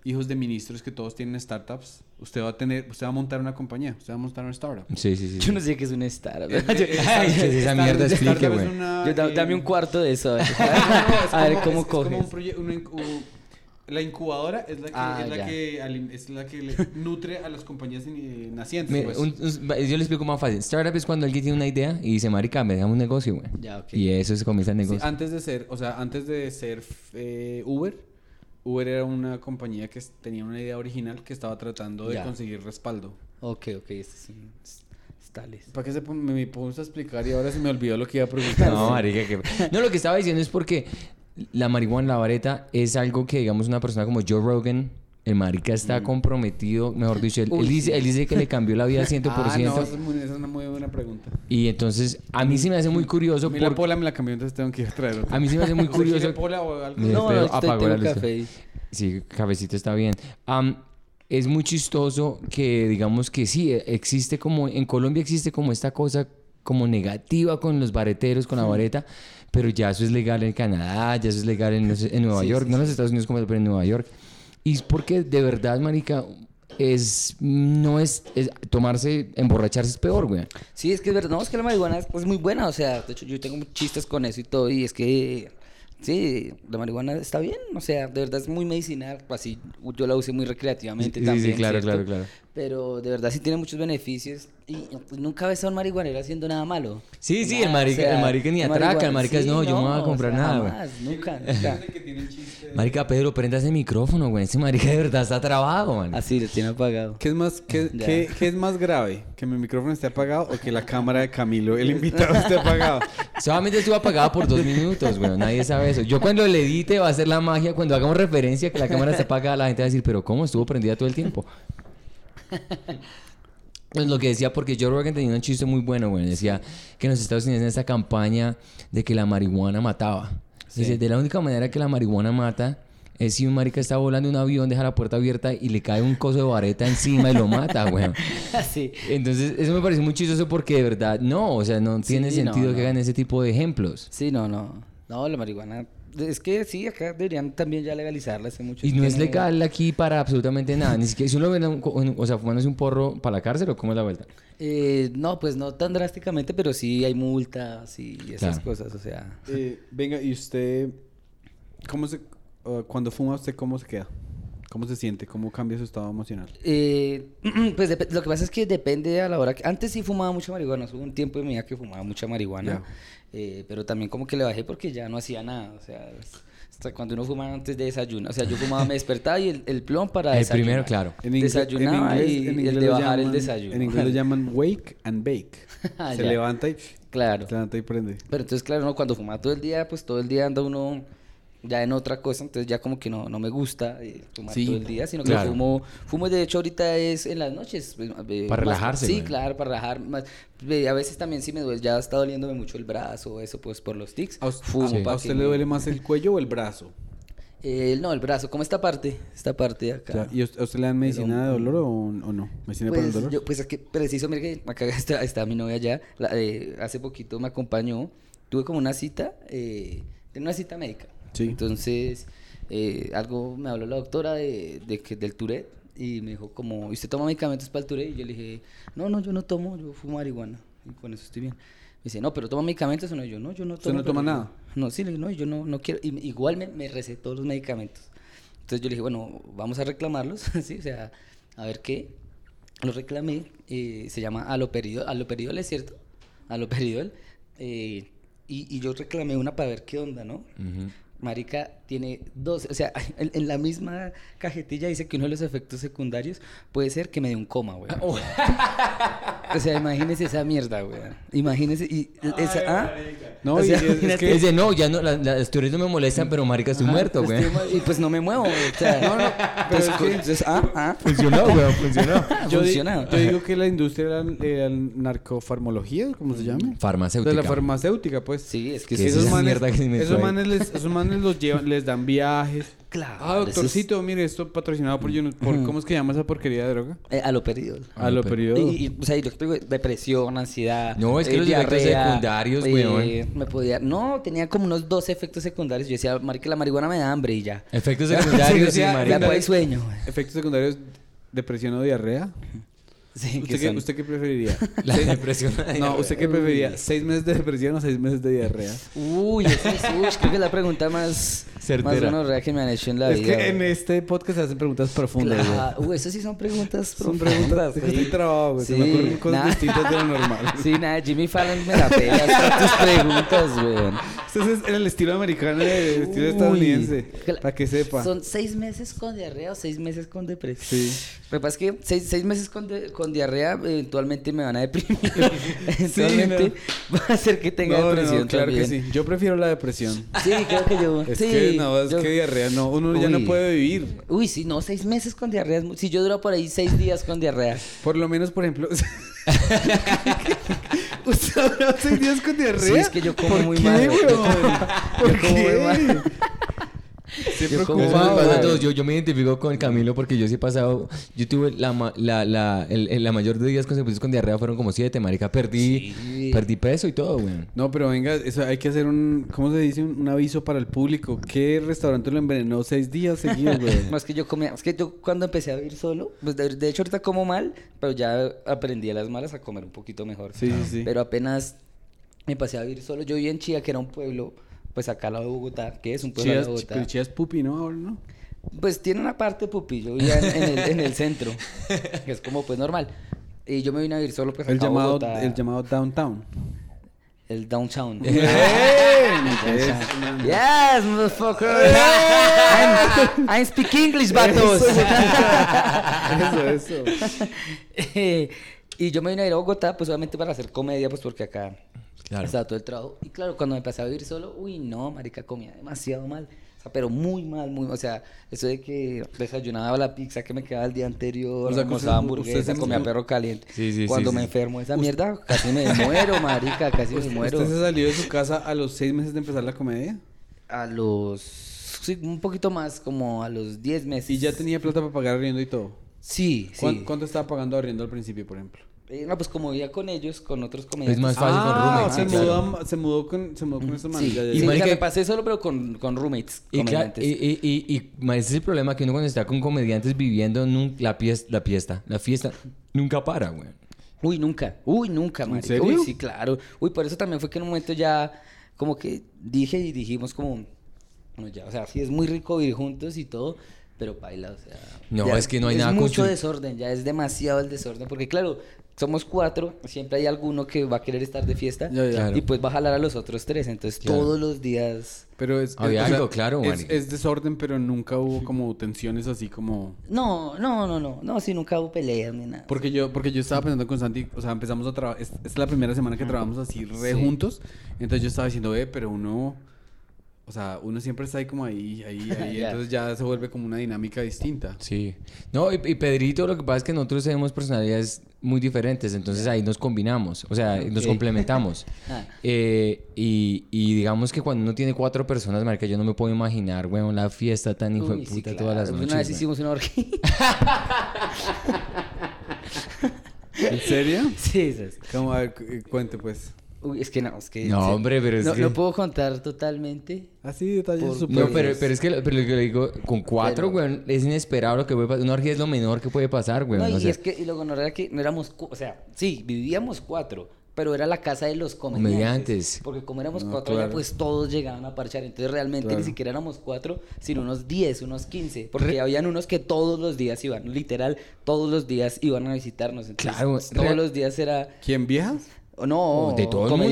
hijos de ministros que todos tienen startups, usted va a tener, usted va a montar una compañía, usted va a montar una startup. Sí, sí, sí. Yo no sé qué es un startup. Eh, Yo- eh, Ay, esa startup- mierda explique, güey. una, Yo da- dame un cuarto de eso. A ver, no, no, es A ver como- cómo es- es como un una la incubadora es la que, Ah, es la que, alim- es la que le nutre a las compañías eh, nacientes. Mira, pues. un- un- yo le explico más fácil. Startup es cuando alguien tiene una idea y dice, marica, me deja un negocio, güey. Ya, ok. Y eso se comienza el Sí, negocio. antes de ser, o sea, antes de ser eh, Uber, Uber era una compañía que tenía una idea original que estaba tratando de Ya. conseguir respaldo. Ok, ok. Este es un s- cristales. ¿Para qué se me puse a explicar y ahora se me olvidó lo que iba a preguntar? No, marica, que... No, lo que estaba diciendo es porque la marihuana, la vareta, es algo que, digamos, una persona como Joe Rogan, el marica está comprometido, mejor dicho, él, dice, él dice que le cambió la vida al 100%. Ah, no, esa es, muy- esa es una muy buena pregunta. Y entonces, a mí sí me hace muy curioso A mí la pola me la cambió, entonces tengo que ir a traer otra. A mí sí me hace muy ¿Usted quiere curioso... pola o algo? No, no, estoy- apagó la tengo luz. café. Sí, cafecito está bien. Am, es muy chistoso que digamos que sí, e- existe como, en Colombia existe como esta cosa como negativa con los bareteros, con la vareta, pero ya eso es legal en Canadá, ya eso es legal en, los- en Nueva Sí, York, sí, no en los Estados Unidos como tal, pero en Nueva York. Y es porque de verdad, marica, es, no es, es- tomarse, emborracharse es peor, güey. Sí, es que es verdad. No, es que la marihuana es, es muy buena. O sea, de hecho, yo tengo chistes con eso y todo. Y es que, sí, la marihuana está bien. O sea, de verdad es muy medicinal. Así, yo la usé muy recreativamente Sí, sí, también. claro, ¿cierto? claro, claro. Pero de verdad sí tiene muchos beneficios. Y nunca ves a un marihuanero haciendo nada malo. Sí, sí, Nada, el marica- el marica ni atraca, el marica es, no, yo no voy a o comprar sea, nada, güey. nunca, nunca. Marica, Pedro, prenda ese micrófono, güey. Ese marica de verdad está trabado, man. Así lo tiene apagado. ¿Qué es, más, qué- qué es más grave? ¿Que mi micrófono esté apagado o que la cámara de Camilo, el invitado, esté apagado? Solamente estuvo apagada por dos minutos, güey. Nadie sabe eso. Yo cuando le edite va a ser la magia. Cuando hagamos referencia que la cámara está apagada, la gente va a decir, pero ¿cómo estuvo prendida todo el tiempo? Pues lo que decía, porque Joe Rogan tenía un chiste muy bueno, güey. Decía que en los Estados Unidos en esta campaña de que la marihuana mataba. Dice, de la única manera que la marihuana mata es si un marica está volando en un avión, deja la puerta abierta y le cae un coso de vareta encima y lo mata, güey. Así. Entonces, eso me parece muy chistoso porque de verdad, no, o sea, no tiene Sí, no, sentido que hagan ese tipo de ejemplos. Sí, no, no. No, la marihuana. Es que sí, acá deberían también ya legalizarla hace mucho Y no es legal aquí para absolutamente nada. Ni siquiera si uno ve, un o sea, fumándose un porro para la cárcel o cómo es la vuelta. Eh, no, pues no tan drásticamente, pero sí hay multas y esas Claro. cosas, o sea. Eh, venga, ¿y usted cómo se... uh, cuando fuma usted, cómo se queda? ¿Cómo se siente? ¿Cómo cambia su estado emocional? Eh, pues lo que pasa es que depende a la hora que... Antes sí fumaba mucha marihuana, hubo un tiempo de mi vida que fumaba mucha marihuana, eh, pero también como que le bajé porque ya no hacía nada, o sea, hasta cuando uno fumaba antes de desayuno, o sea, yo fumaba, me despertaba y el, el plon para El desayunar. primero, claro. En inglés- Desayunaba y, y el de lo bajar el llaman- desayuno. En inglés lo llaman wake and bake. Ah, se ya. levanta y... Claro. Se levanta y prende. Pero entonces, claro, no, cuando fumaba todo el día, pues todo el día anda uno ya en otra cosa, entonces ya como que no, no me gusta eh, fumar Sí, todo el día, sino que claro. fumo, fumo de hecho ahorita es en las noches. pues, eh, Para más- relajarse, Sí, claro, para relajar. Más, eh, a veces también sí me duele, ya está doliéndome mucho el brazo, eso pues por los tics. ¿A, Fumo a- que usted le duele más el cuello o el brazo? Eh, no, el brazo, como esta parte, esta parte de acá. O sea, ¿Y a usted, usted le dan medicina de dolor o, o no? ¿Medicina para el Pues, dolor? yo, pues es que preciso, mira que acá está, está mi novia ya, la- eh, hace poquito me acompañó, tuve como una cita, eh, una cita médica. Sí. Entonces, eh, algo me habló la doctora de, de que del Tourette y me dijo como, ¿y usted toma medicamentos para el Tourette? Y yo le dije, no, no, yo no tomo, yo fumo marihuana y con eso estoy bien. Me dice, no, pero toma medicamentos o no, yo no, yo no tomo. ¿Usted no toma nada? No, sí, no, yo no, no quiero, y- igual me, me recetó los medicamentos. Entonces yo le dije, bueno, vamos a reclamarlos, ¿sí? O sea, a ver qué. Lo reclamé, eh, se llama aloperidol, aloperidol es cierto, aloperidol. eh, y, y yo reclamé una para ver qué onda, ¿no? Ujú. Marica tiene dos, o sea, en, en la misma cajetilla dice que uno de los efectos secundarios puede ser que me dé un coma, güey. O sea, imagínese esa mierda, güey. Imagínese, y esa, ¿ah? No, O y sea, es- que- Dice, no, ya no, la- las teorías no me molestan, pero marica, estoy muerto, Pues, güey. y pues no me muevo, o sea, No, no, pero pues, es que- entonces, ah, ah. Funcionó, güey, funcionó. Yo, di- funciona. yo digo que la industria de la, de la narcofarmología, ¿cómo se llama? Farmacéutica. De la farmacéutica, pues. Sí, es que Que sí, es esos esa manes, mierda que se metió esos manes, les, esos manes los llevan, les dan viajes. Claro, Ah, es- doctorcito, mire, esto patrocinado por, ¿cómo es que llama esa porquería de droga? Eh, aloperidol. A lo pero- periodo. Y, y, o sea, yo tengo depresión, ansiedad. No, es que eh, los efectos secundarios, eh, weón. Me podía. No, tenía como unos dos efectos secundarios. Yo decía, marica, la marihuana me da hambre y ya. Efectos secundarios, sí, ya- Ya hay sueño. Efectos secundarios, depresión o diarrea. Sí, ¿Usted que qué, son- ¿Usted qué preferiría? La depresión. No, ¿usted qué preferiría? ¿Seis meses de depresión o seis meses de diarrea? Uy, esa es, uy, creo que es la pregunta más Certera. gonorrea que me han hecho en la Es vida. que en güey. este podcast se hacen preguntas profundas, güey. Claro. Uy, eso sí son preguntas Son profundas, preguntas. Es que sí. estoy trabado, güey. Se Sí, me ocurren cosas nada. distintas de lo normal. Sí, nada, Jimmy Fallon me la con tus preguntas, weón. Este es el estilo americano, el estilo Uy. estadounidense. Para que sepa. Son seis meses con diarrea o seis meses con depresión. Sí. Lo que pasa es que seis, seis meses con, de- con diarrea eventualmente me van a deprimir. eventualmente va a hacer que tenga No, no, no, depresión claro que sí. Yo prefiero la depresión. Sí, creo que yo. Es sí, que no, es yo- que diarrea no. Uno ya no puede vivir. Uy, sí, no, seis meses con diarrea. Si yo duro por ahí seis días con diarrea. Por lo menos, por ejemplo. ¿Usted habrá seis días con diarrea? Sí, es que yo como ¿Por muy mal. ¿Por Yo como muy mal. Siempre Yo como. Yo, yo me identifico con Camilo porque yo sí he pasado. Yo tuve la, la, la, el- el- la mayor de días consecutivos con diarrea fueron como siete, marica. Perdí, Sí. perdí peso y todo, güey. No, pero venga, eso hay que hacer un, ¿cómo se dice? Un, un aviso para el público. ¿Qué restaurante lo envenenó seis días seguidos, güey? No, es que yo comía, es que yo cuando empecé a vivir solo, pues de, de hecho ahorita como mal, pero ya aprendí a las malas a comer un poquito mejor. Sí, sí, sí. Pero apenas me pasé a vivir solo, yo vivía en Chía, que era un pueblo, pues acá al lado de Bogotá, que es un pueblo Chías, de Bogotá. pero Chías pupi, ¿no? Ahora no. Pues tiene una parte pupi, yo vivía en, en el, en el centro, que es como pues normal. Y yo me vine a vivir solo pues El acá a llamado, Bogotá, el llamado downtown. el downtown. Downtown. Yes, motherfucker. I'm, I'm speak English, vatos. Eso, eso. Eh, y yo me vine a ir a Bogotá, pues obviamente para hacer comedia, pues porque acá Claro. estaba todo el trabajo. Y claro, cuando me pasé a vivir solo, uy, no, marica, comía demasiado mal. O sea, pero muy mal, muy O sea, eso de que desayunaba la pizza que me quedaba el día anterior, O sea, almorzaba hamburguesa, comía perro caliente. Sí, sí, Cuando sí, me enfermo esa mierda, casi me muero, marica, casi me muero. ¿Usted se salió de su casa a los seis meses de empezar la comedia? A los... Sí, un poquito más, como a los 10 meses. Y ya tenía plata para pagar arriendo y todo. Sí, ¿Cuán- sí. ¿Cuánto estaba pagando arriendo al principio, por ejemplo? Eh, no, pues como vivía con ellos, con otros comediantes. Es más fácil con Ah, roommates. se, claro. mudó, se mudó con, se mudó con esos manes. Sí, ya, ya, sí, marica- me pasé solo, pero con, con roommates. Y, claro, comediantes. y, y, y, y, ese es el problema que uno cuando está con comediantes viviendo nun- la, fiesta, la fiesta, la fiesta nunca para, güey. Uy, nunca. Uy, nunca, marica. serio? Uy, sí, claro. Uy, por eso también fue que en un momento ya como que dije y dijimos como, no, ya, o sea, sí es muy rico vivir juntos y todo, pero baila, o sea. No, ya es que no hay es nada mucho constru- desorden, ya es demasiado el desorden, porque claro, somos cuatro, siempre hay alguno que va a querer estar de fiesta Ya, ya. Claro. y pues va a jalar a los otros tres, entonces Claro. todos los días... Pero es, Había es- o sea, algo, claro, es, es desorden, pero nunca hubo como tensiones así como... No, no, no, no, no, sí, nunca hubo peleas ni nada. Porque yo, porque yo estaba pensando con Santi, o sea, empezamos a trabajar, es, es la primera semana que trabajamos así re Sí. juntos, entonces yo estaba diciendo, eh, pero uno, o sea, uno siempre está ahí como ahí, ahí, ahí, Ya. entonces ya se vuelve como una dinámica distinta. Sí. No, y, y Pedrito, lo que pasa es que nosotros tenemos personalidades muy diferentes, entonces ahí nos combinamos, o sea, nos complementamos. Ah. Eh, y, y digamos que cuando uno tiene cuatro personas, marica, yo no me puedo imaginar, weón, la fiesta tan hijo de puta sí, todas las noches. Una vez hicimos una orgía. ¿En serio? sí. Como, a ver, eh, cuente pues. Uy, es que no, es que... No, sí. hombre, pero es no, que- no puedo contar totalmente. Así detalles Por-. No, pero, pero es que, pero lo que le digo, con cuatro, Pero- weón, es inesperado lo que puede pasar. Una orgía es lo menor que puede pasar, weón. No, y o sea, es que y luego no era que no éramos, o sea, sí, vivíamos cuatro, pero era la casa de los comediantes. Comediantes. Porque como éramos No, cuatro, ya pues todos llegaban a parchar. Entonces realmente Claro. ni siquiera éramos cuatro, sino unos diez, unos quince. Porque habían unos que todos los días iban, literal, todos los días iban a visitarnos. Entonces, Claro, pues, todos los días era, ¿Quién viejas? O no, de todo el mundo.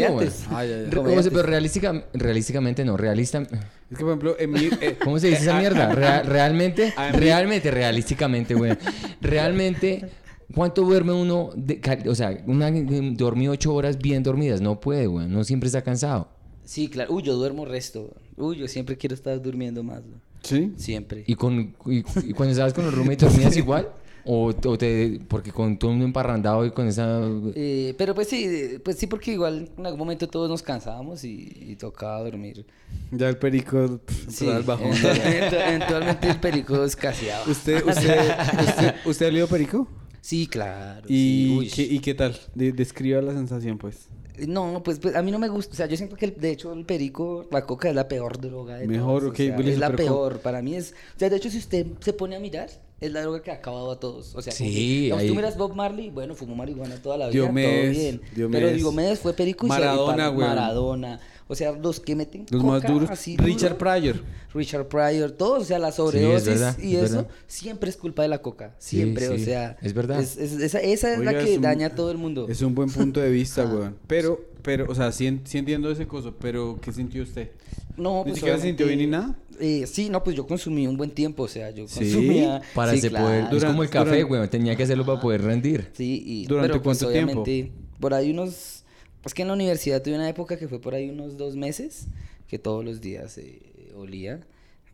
Ah, Comediantes. pero realística- realísticamente no, realista... Es que, por ejemplo, en mi... eh, ¿Cómo se dice esa eh, mierda? Rea- realmente, realmente, realísticamente, güey. Realmente, ¿cuánto duerme uno? de o sea, una, dormir ocho horas bien dormidas. No puede, güey. No siempre está cansado. Sí, claro. Uy, yo duermo resto. Uy, yo siempre quiero estar durmiendo más. ¿Sí? Siempre. ¿Y, con, y, y cuando estabas con los roommates dormías igual? ¿O, o te...? Porque con todo el mundo emparrandado y con esa... Eh, pero pues sí, eh, pues sí, porque igual en algún momento todos nos cansábamos y, y tocaba dormir. Ya el perico pff, Sí, al bajón. eventu- eventualmente el perico escaseaba. ¿Usted, usted, usted, ¿Usted ha leído perico? Sí, claro. ¿Y, sí, qué, ¿Y qué tal? De- describa la sensación, pues. No, pues, pues, a mí no me gusta. O sea, yo siento que el- de hecho el perico, la coca es la peor droga de Mejor, todas, o ok, sea, Willy, es la peor. Para mí es. O sea, de hecho, si usted se pone a mirar, es la droga que ha acabado a todos. O sea, Sí, como digamos, tú miras Bob Marley, bueno, fumó marihuana toda la vida, Diomedes, todo bien. Diomedes. Pero Diomedes fue perico y se- Maradona, güey. Maradona. O sea, los que meten Los más duros. así Richard duro, Pryor. Richard Pryor, todos, o sea, la sobredosis verdad, y es eso verdad. siempre es culpa de la coca, Sí, siempre, o sí, sea, es verdad. es- es- esa, esa es Oiga, la que es un- daña a todo el mundo. Es un buen punto de vista, Ah. weón. Pero, pero, o sea, sí, sí entiendo ese coso, pero ¿qué sintió usted? No, ¿Ni pues siquiera se sintió bien ni nada? eh, sí, no, pues yo consumí un buen tiempo, o sea, yo ¿Sí? consumía... Para sí, claro. poder. es como el café, duran- güey. Tenía que hacerlo para poder rendir. Sí, y ¿Durante pero, pues, cuánto tiempo? obviamente, Por ahí unos... Es que en la universidad tuve una época que fue por ahí unos dos meses, que todos los días eh, olía.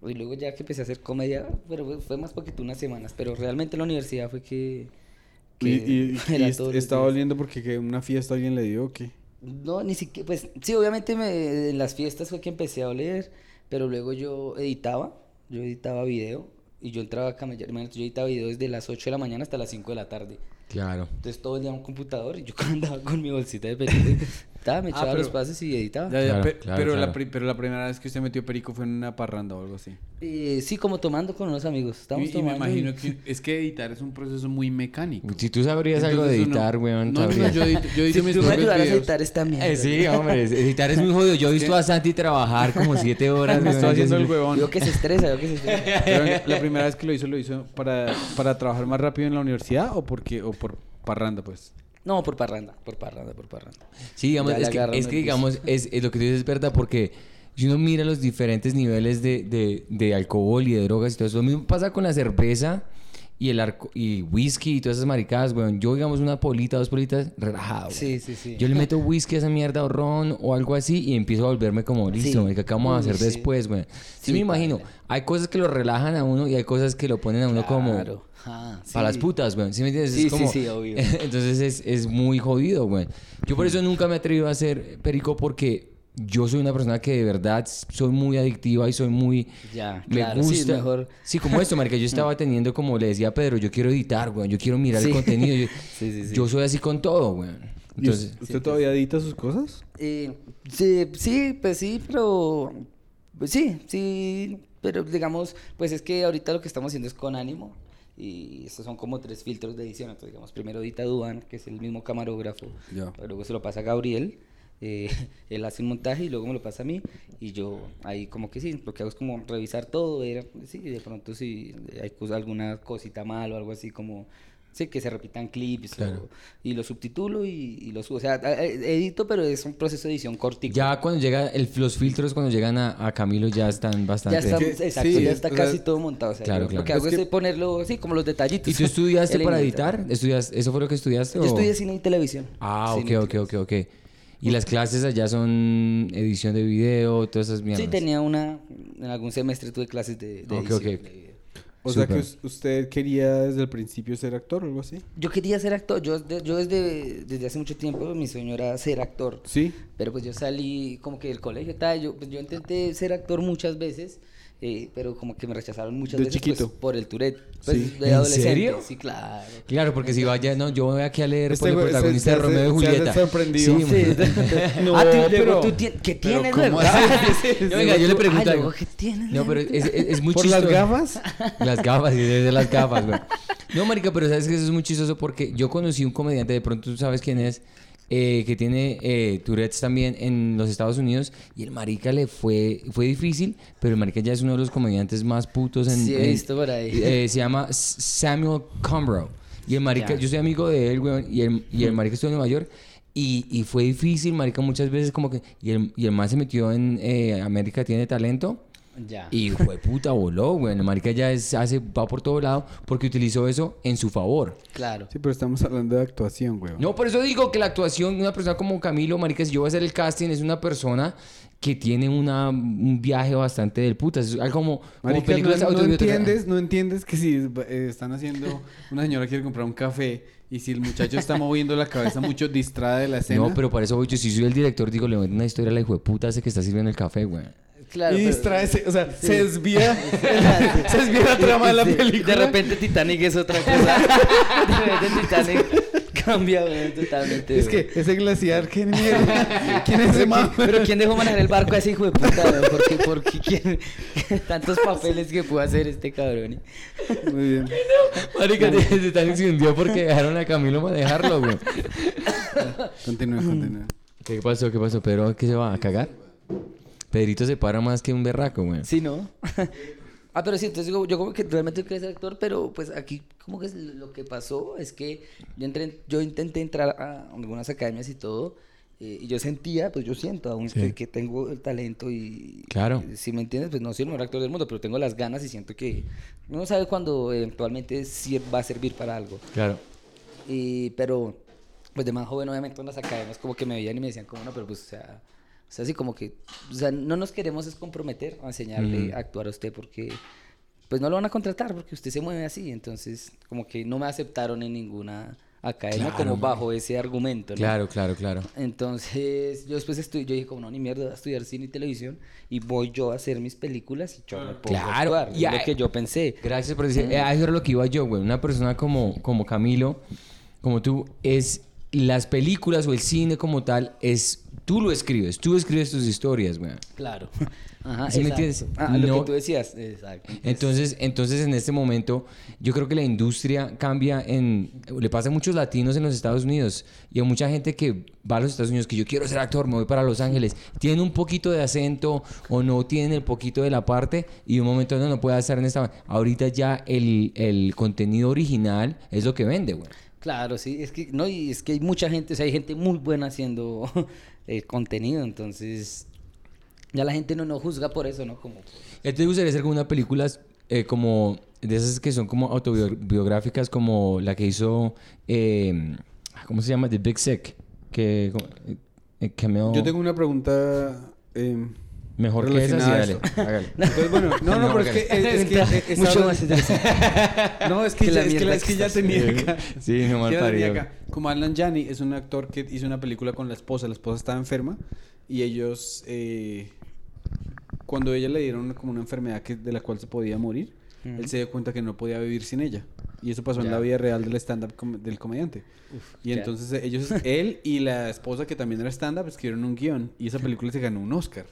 Y luego ya que empecé a hacer comedia, pero fue, más poquito, unas semanas. Pero realmente en la universidad fue que... Y, que y, y est- los estaba oliendo porque que una fiesta alguien le dio o qué. No, ni siquiera, pues sí, obviamente me- en las fiestas fue que empecé a oler, pero luego yo editaba, yo editaba video y yo entraba a camellar, yo editaba video desde las 8 de la mañana hasta las 5 de la tarde. Claro. Entonces todo el día un computador y yo andaba con mi bolsita de perico, me Ah, echaba pero- los pases y editaba. Ya, ya, Claro, pe- claro, pero, La claro. pri- pero la primera vez que usted metió perico fue en una parranda o algo así. Eh, sí, como tomando con unos amigos, Y, me imagino que es que editar es un proceso muy mecánico. Si tú sabrías algo de editar, weón. No, no, no, yo edito, yo edito Si mis tú me ayudaras a editar esta mierda. Eh, sí, hombre, editar es muy jodido. Yo he visto a Santi trabajar como siete horas. Me estoy haciendo yo el huevón. Digo que se estresa, digo que se estresa. Pero la primera vez que lo hizo, lo hizo para, para trabajar más rápido en la universidad o porque o por parranda, pues. No, por parranda, por parranda, por parranda. Sí, digamos, Ya es que, es digamos, es, es lo que tú dices es verdad, porque si uno mira los diferentes niveles de, de, de alcohol y de drogas y todo eso, lo mismo pasa con la cerveza y el arco, y whisky y todas esas maricadas, weón. Yo, digamos, una polita, dos politas, relajado. Sí, sí, sí. Yo le meto whisky a esa mierda o ron o algo así y empiezo a volverme como listo, Sí. ¿qué vamos a hacer sí. después, weón? Sí, me imagino, hay cosas que lo relajan a uno y hay cosas que lo ponen a uno como... Para las sí. putas, güey. ¿Sí me entiendes? Sí, es sí, como... sí, obvio. Entonces es, es muy jodido, güey. Yo por eso nunca me he atrevido a hacer perico porque yo soy una persona que de verdad soy muy adictiva y soy muy... Ya, me claro, sí, gusta. mejor. Sí, como esto, marica. Yo estaba teniendo, como le decía a Pedro, yo quiero editar, güey. Yo quiero mirar el Sí. contenido. Yo, Sí, sí, sí. yo soy así con todo, güey. ¿Y Entonces... us- ¿Usted todavía edita sus cosas? Eh, sí, sí, pues sí, pero... Pues sí, sí, pero digamos, pues es que ahorita lo que estamos haciendo es con ánimo. Y estos son como tres filtros de edición. Entonces, digamos, primero edita Duan, que es el mismo camarógrafo. Ya. Luego se lo pasa a Gabriel. eh, él hace un montaje y luego me lo pasa a mí. Y yo ahí como que sí, lo que hago es como revisar todo. Ver, sí, de pronto si hay alguna cosita mal o algo así como... Sí, que se repitan clips. o- Claro. y lo subtitulo y, y lo subo. O sea, edito, pero es un proceso de edición cortico. Ya cuando llega... El, los filtros cuando llegan a, a Camilo ya están Ya bastante... está, Es que- exacto, sí, ya está o sea, casi todo montado. O sea, claro, yo claro. Lo que hago Es es, que- ponerlo así, como los detallitos. ¿Y tú estudiaste para editar? ¿Estudias, ¿Eso fue lo que estudiaste? Yo o- estudié cine y televisión. Ah, ok, ok, ok, ok. ¿Y las clases allá son edición de video, todas esas mierdas? Sí, tenía una. En algún semestre tuve clases de, de Ok, edición ok. de video. O sea que us- usted quería desde el principio ser actor o algo así. Yo quería ser actor. Yo, de- yo desde, desde hace mucho tiempo, mi sueño era ser actor. Sí. Pero pues yo salí como que del colegio, tal, yo, pues yo intenté ser actor muchas veces, eh, pero como que me rechazaron muchas De veces chiquito. pues, por el Tourette. Pues, Sí. de ¿En adolescente. serio? Sí, claro. Claro, porque si vaya, no, yo voy aquí a leer Este por el güey protagonista se de Romeo y hace- se Julieta. sorprendido. Sí, Sí. No, ah, tú, pero- tú ¿qué pero tienes. No, venga, yo le Tú, pregunto "Ay, ¿qué tienes No, pero es, es, es muy ¿Por chistoso. las gafas? Las gafas, sí, debe ser las gafas, güey. No, marica, pero sabes que eso es muy chistoso porque yo conocí un comediante, de pronto tú sabes quién es, eh, que tiene eh, Tourette's también en los Estados Unidos y el marica le fue, fue difícil, pero el marica ya es uno de los comediantes más putos en... Sí, he en- visto por ahí. eh, se llama Samuel Combrough. Y el marica, Ya. yo soy amigo de él, güey, y el, y el marica estuvo en Nueva York. Y, y fue difícil, marica, muchas veces como que... Y el, y el man se metió en eh, América Tiene Talento. Ya. Y fue puta, voló, güey. El marica ya es, hace, va por todo lado porque utilizó eso en su favor. Claro. Sí, pero estamos hablando de actuación, güey. No, por eso digo que la actuación, una persona como Camilo, marica, si yo voy a hacer el casting, es una persona que tiene una, un viaje bastante del puta. Es algo como, como Marica, películas no, no entiendes, no entiendes que si eh, están haciendo, una señora quiere comprar un café y si el muchacho está moviendo la cabeza mucho distrae de la escena. No, pero para eso voy yo. Si soy el director, digo, le meto una historia a la hijo de puta ese que está sirviendo el café, güey. Claro. y pero- distrae, o sea, se desvía, se desvía la trama de la Sí, película. De repente Titanic es otra cosa. de repente Titanic cambia weón, totalmente. Es que ese glaciar, ¿qué mierda? ¿Quién es ese man? Pero ¿quién dejó manejar el barco a ese hijo de puta? weón? ¿Por qué? ¿Por qué? ¿Quién? Tantos papeles que pudo hacer este cabrón. Muy bien. Marica, se están hundió porque dejaron a Camilo manejarlo, güey. Continúa, continúa. ¿Qué pasó? ¿Qué pasó? ¿Pedro qué se va a cagar? Pedrito se para más que un berraco, güey. Sí, ¿no? ah, pero sí, entonces digo, yo como que realmente quería ser actor, pero pues aquí como que es lo que pasó es que yo, entré, en- yo intenté entrar a algunas academias y todo, eh, y yo sentía, pues yo siento aún Sí. que, que tengo el talento y... Claro. eh, Si me entiendes, pues no soy el mejor actor del mundo, pero tengo las ganas y siento que uno sabe cuando eventualmente sí va a servir para algo. Claro. Y, pero, pues de más joven, obviamente, en las academias, como que me veían y me decían, como, no, pero pues, o sea, o sea, así como que, o sea, no nos queremos es comprometer a enseñarle Mm. a actuar a usted porque, pues no lo van a contratar porque usted se mueve así. Entonces, como que no me aceptaron en ninguna academia Claro, como bajo ese argumento, ¿no? Claro, claro, claro. Entonces, yo después estudié, yo dije, como no, ni mierda, voy a estudiar cine y televisión y voy yo a hacer mis películas y yo me pongo Claro, a actuar. y es lo que yo pensé. Gracias por decir. eh, eso era lo que iba yo, güey. Una persona como, como Camilo, como tú, es las películas o el cine como tal, es tú lo escribes, tú escribes tus historias, güey. Claro. Ajá, ¿Sí me entiendes? Ah, lo que tú decías. Exacto. Entonces, entonces en este momento, yo creo que la industria cambia en. Le pasa a muchos latinos en los Estados Unidos y a mucha gente que va a los Estados Unidos que yo quiero ser actor, me voy para Los Ángeles. Tienen un poquito de acento o no tienen el poquito de la parte y de un momento no, no puede estar en esta. Ahorita ya el, el contenido original es lo que vende, güey. Claro, sí, es que no, y es que hay mucha gente, o sea, hay gente muy buena haciendo eh, contenido, entonces ya la gente no nos juzga por eso, ¿no? Como ¿Ya te gustaría hacer como una película eh, como de esas que son como autobiográficas como la que hizo eh, ¿cómo se llama? The Big Sick que eh, eh, Camille- Yo tengo una pregunta. eh, mejor que esa sí, dale, hágale. Entonces, bueno, no, no, No, pero es que. Es, es que eh, está mucho más interesante. No, es que, que la ya, es que, la- es que ya tenía acá. Sí, no mal parido. acá. Como Alan Janney es un actor que hizo una película con la esposa. La esposa estaba enferma y ellos, eh, cuando ella le dieron como una enfermedad que, de la cual se podía morir, él se dio cuenta que no podía vivir sin ella. Y eso pasó en la vida real del stand-up com- del comediante. y entonces eh, ellos, él y la esposa que también era stand-up escribieron un guion y esa película se ganó un Oscar.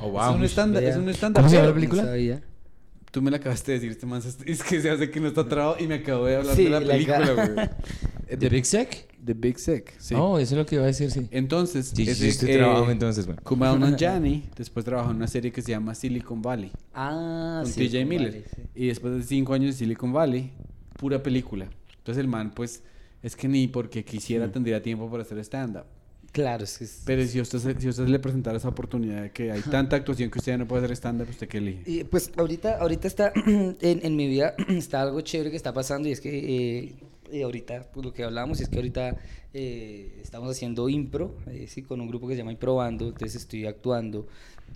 Oh, Es un stand-up. Vea. Es un stand ¿Cómo se llama la película? No. Tú me la acabaste de decir, este man es que se hace que no está trabado y me acabo de hablar Sí, de la la película, güey. The Big Sick The Big Sick, sí. oh eso es lo que iba a decir sí Entonces, sí, sí, ese, este eh, trabajo entonces güey Kumail Nanjiani después trabajó en una serie que se llama Silicon Valley Ah, con sí. TJ Miller. vale, sí. Y después de cinco años de Silicon Valley, pura película. Entonces el man, pues, es que ni porque quisiera tendría tiempo para hacer stand-up. Claro, es que es- Pero si usted, si usted le presentara esa oportunidad de que hay tanta actuación que usted ya no puede hacer stand-up, ¿usted qué elige? Y pues ahorita, ahorita está en, en mi vida está algo chévere que está pasando y es que eh, eh, ahorita, pues lo que hablamos es que ahorita eh, estamos haciendo impro, eh, sí, con un grupo que se llama Improbando, entonces estoy actuando,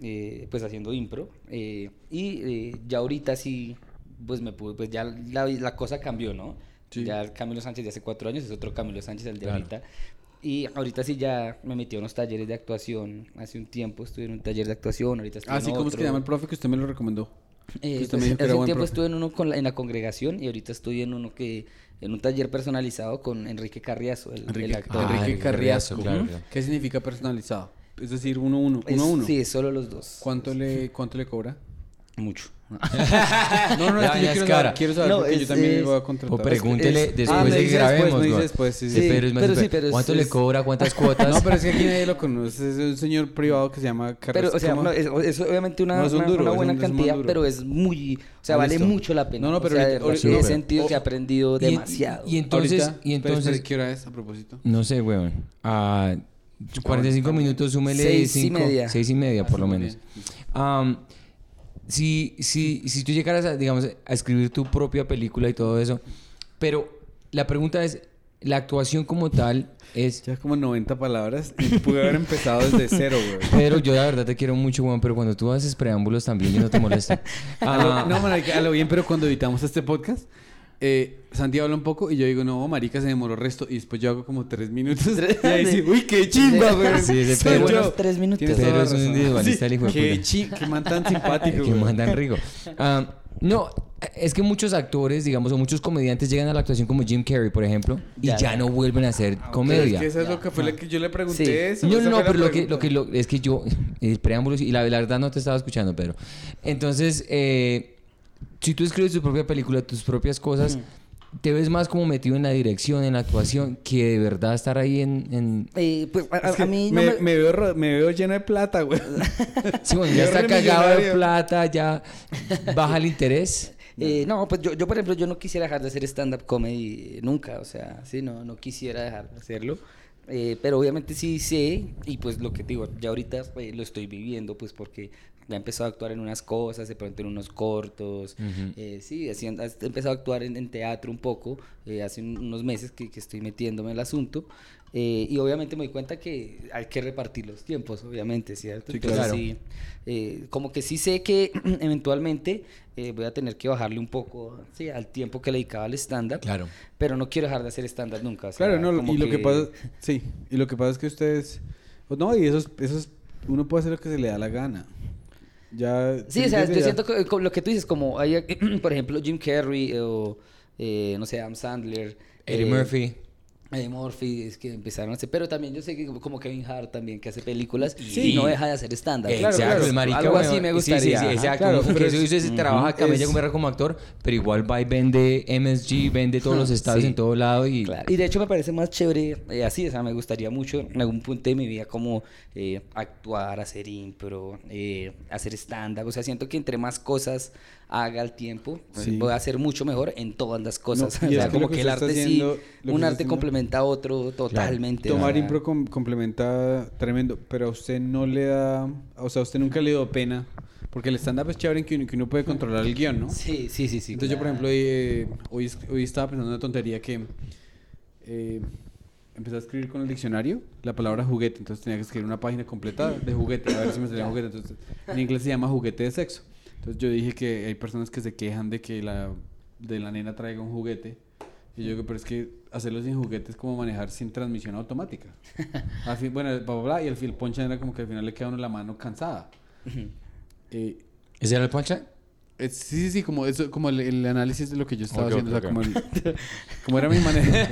eh, pues haciendo impro y eh, ya ahorita sí, pues me pude, pues ya la, la cosa cambió, ¿no? Sí. Ya Camilo Sánchez de hace cuatro años es otro Camilo Sánchez el de Claro. ahorita. Y ahorita sí ya me metí a unos talleres de actuación. Hace un tiempo estuve en un taller de actuación, ahorita estoy Ah, en sí, ¿cómo es que llama el profe que usted me lo recomendó? Eh, pues, hace un tiempo profe. estuve en uno con la- en la congregación y ahorita estoy en uno que en un taller personalizado con Enrique Carriazo, el, el Enrique, actor. Ah, Enrique Carriazo. Claro. ¿Qué significa personalizado? Es decir, uno uno, Es- uno a uno. Sí, es solo los dos. ¿Cuánto le, cuánto le cobra? Mucho. No, no, es que yo quiero saber, quiero saber No, porque yo también voy a contratar. o pregúntele es- después Ah, de que grabemos después, me dice güey. después, sí, Sí, sí. pero es más pero sí, pero es- ¿cuánto le cobra? ¿Cuántas cuotas? No, pero es que aquí nadie lo conoce. Es un señor privado que se llama Pero, Carriazo. o sea, no, es, es obviamente una, No, es un una- duro, una es buena un- es un cantidad, pero es muy... O sea, Ah, vale listo. mucho la pena. No, no, pero o sea, ahorita- sentido que he aprendido Y- demasiado. Y, entonces, Ahorita, y entonces, ¿qué hora es a propósito? no sé, weón. A 45 minutos, súmele Seis y cinco- media. Seis y media, por lo menos. Si, si, si tú llegaras a, digamos, a escribir tu propia película y todo eso, pero la pregunta es, la actuación como tal es... Ya como 90 palabras y pude haber empezado desde cero, güey. Pero yo la verdad te quiero mucho, weón, pero cuando tú haces preámbulos también yo no te molesto. A lo- Ah, no, marica, a lo bien, pero cuando editamos este podcast, eh, Santi habla un poco y yo digo, no, marica, se demoró resto. Y después yo hago como tres minutos. Y ahí sí, uy, qué chimba, güey. Sí, Pedro-. Buenos tres minutos. Pedro es un individualista, el hijo de Qué chi, qué man tan simpático, que güey. mandan rico. Ah, no, es que muchos actores, digamos, o muchos comediantes llegan a la actuación como Jim Carrey, por ejemplo, y Ya, no vuelven a hacer Pero comedia. Es que eso es lo que fue lo que yo le pregunté. Sí. eso, No, no, pero lo que, pregunta. lo que lo- es que yo, el preámbulo, y la, la verdad no te estaba escuchando, Pedro. Entonces, eh, si tú escribes tu propia película, tus propias cosas, te ves más como metido en la dirección, en la actuación, que de verdad estar ahí en... en- Eh, pues a, mí no me, me... me veo, me veo lleno de plata, güey. Sí, bueno, ya está cagado de plata, ya baja el interés. Eh, no, pues yo, yo, por ejemplo, yo no quisiera dejar de hacer stand-up comedy nunca, o sea, sí, no, no quisiera dejar de hacerlo. Eh, pero obviamente sí sé, y pues lo que te digo, ya ahorita eh, lo estoy viviendo, pues porque ya he empezado a actuar en unas cosas, de pronto en unos cortos, Ujú. eh, sí, haciendo, he empezado a actuar en, en teatro un poco, eh, hace un- unos meses que, que estoy metiéndome en el asunto, eh, y obviamente me doy cuenta que hay que repartir los tiempos, obviamente, ¿cierto? Sí, Entonces, claro. sí, eh, como que sí sé que eventualmente eh, voy a tener que bajarle un poco sí, al tiempo que le dedicaba al stand-up, Claro. pero no quiero dejar de hacer stand-up nunca. o sea, Claro, no, y lo que pasa, sí, y lo que pasa es que ustedes, no, y eso es, eso es- uno puede hacer lo que se le da la gana. Ya. Sí, o sea, yo siento que con lo que tú dices, como hay, por ejemplo, Jim Carrey eh, o, eh, no sé, Adam Sandler. Eddie eh, Murphy. Eddie Murphy, es que empezaron a hacer, pero también yo sé que como Kevin Hart también, que hace películas Sí. y no deja de hacer stand-up. Claro, exacto, claro. marica. Algo así me gustaría. Sí, exacto. Claro, que eso es- dice, trabaja verga como actor, pero igual va y vende MSG, vende todos los estados Sí. en todo lado y... Claro. Y de hecho me parece más chévere eh, así, o sea, me gustaría mucho en algún punto de mi vida como eh, actuar, hacer impro, eh, hacer stand-up, o sea, siento que entre más cosas haga al tiempo, eh, Sí. voy a hacer mucho mejor en todas las cosas. No, o sea, como que que el arte haciendo- sí, un arte complementa a otro totalmente. Tomar impro com- complementa tremendo, pero a usted no le da, o sea, a usted nunca le dio pena, porque el stand-up es chévere en que uno, que uno puede controlar el guion, ¿no? Sí, sí, sí, sí. Entonces yo, por ejemplo, eh, hoy, es- hoy estaba pensando en una tontería que eh, empecé a escribir con el diccionario la palabra juguete, entonces tenía que escribir una página completa de juguete, a ver si me salía juguete, entonces en inglés se llama juguete de sexo. Entonces yo dije que hay personas que se quejan de que la, de la nena traiga un juguete. Y yo digo, pero es que hacerlo sin juguete es como manejar sin transmisión automática. Al fin, bueno, bla, bla, bla, y al fin el poncha era como que al final le queda a uno la mano cansada. Eh, ¿Ese era el punchline? eh, sí, sí, sí, como, eso, como el, el análisis de lo que yo estaba Ok, haciendo. ok, o sea, como, el- como era mi manera.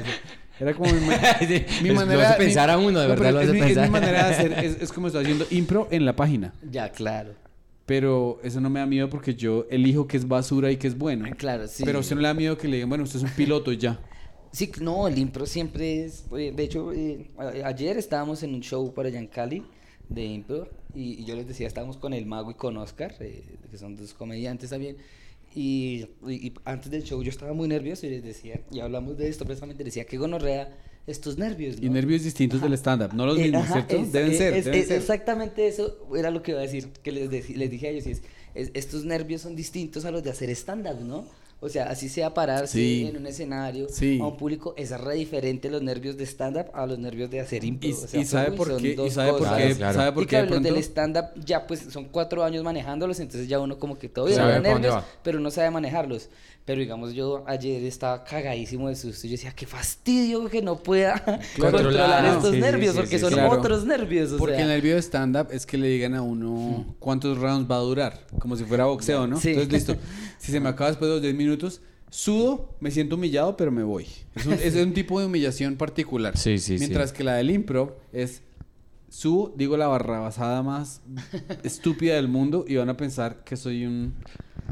Era como mi, ma- Sí, mi manera. lo hace mi- pensar a uno, de no, verdad lo es, hace mi, es mi pensar. manera de hacer. Es, es como estoy haciendo impro en la página. Ya, claro. Pero eso no me da miedo porque yo elijo que es basura y que es bueno. Claro, sí. Pero a usted no le da miedo que le digan, bueno, usted es un piloto y ya. Sí, no, el impro siempre es... eh, De hecho, eh, ayer estábamos en un show para allá en Cali de impro y, y yo les decía, estábamos con el mago y con Oscar, eh, que son dos comediantes también. Y, y- y antes del show yo estaba muy nervioso y les decía, y hablamos de esto precisamente, les decía, qué gonorrea estos nervios, ¿no? Y nervios distintos del stand-up. No los Eh, mismos, ajá, ¿cierto? es- deben es- ser, es- deben es ser. Exactamente eso era lo que iba a decir, que les, les dije a ellos, y es, es- estos nervios son distintos a los de hacer stand-up, ¿no? O sea, así sea pararse Sí. en un escenario Sí. a un público, es re diferente los nervios de stand-up a los nervios de hacer impro. Y, o sea, y sabe por son qué, y dos sabe por cosas. qué, Claro, claro. sabe por y qué de los del stand-up ya pues son cuatro años manejándolos, entonces ya uno como que para dónde nervios, pero no sabe manejarlos. Pero digamos, yo ayer estaba cagadísimo de susto. Yo decía, qué fastidio que no pueda Controlar, controlar estos sí, nervios, sí, porque sí, son claro. otros nervios. o Porque sea. el nervio de stand-up es que le digan a uno cuántos rounds va a durar, como si fuera boxeo, ¿no? Sí. Entonces, listo. Si se me acaba después de los 10 minutos, sudo, me siento humillado, pero me voy. Es un, es un tipo de humillación particular. Sí, sí, sí. Mientras que la del impro es subo, digo la barrabasada más estúpida del mundo y van a pensar que soy un...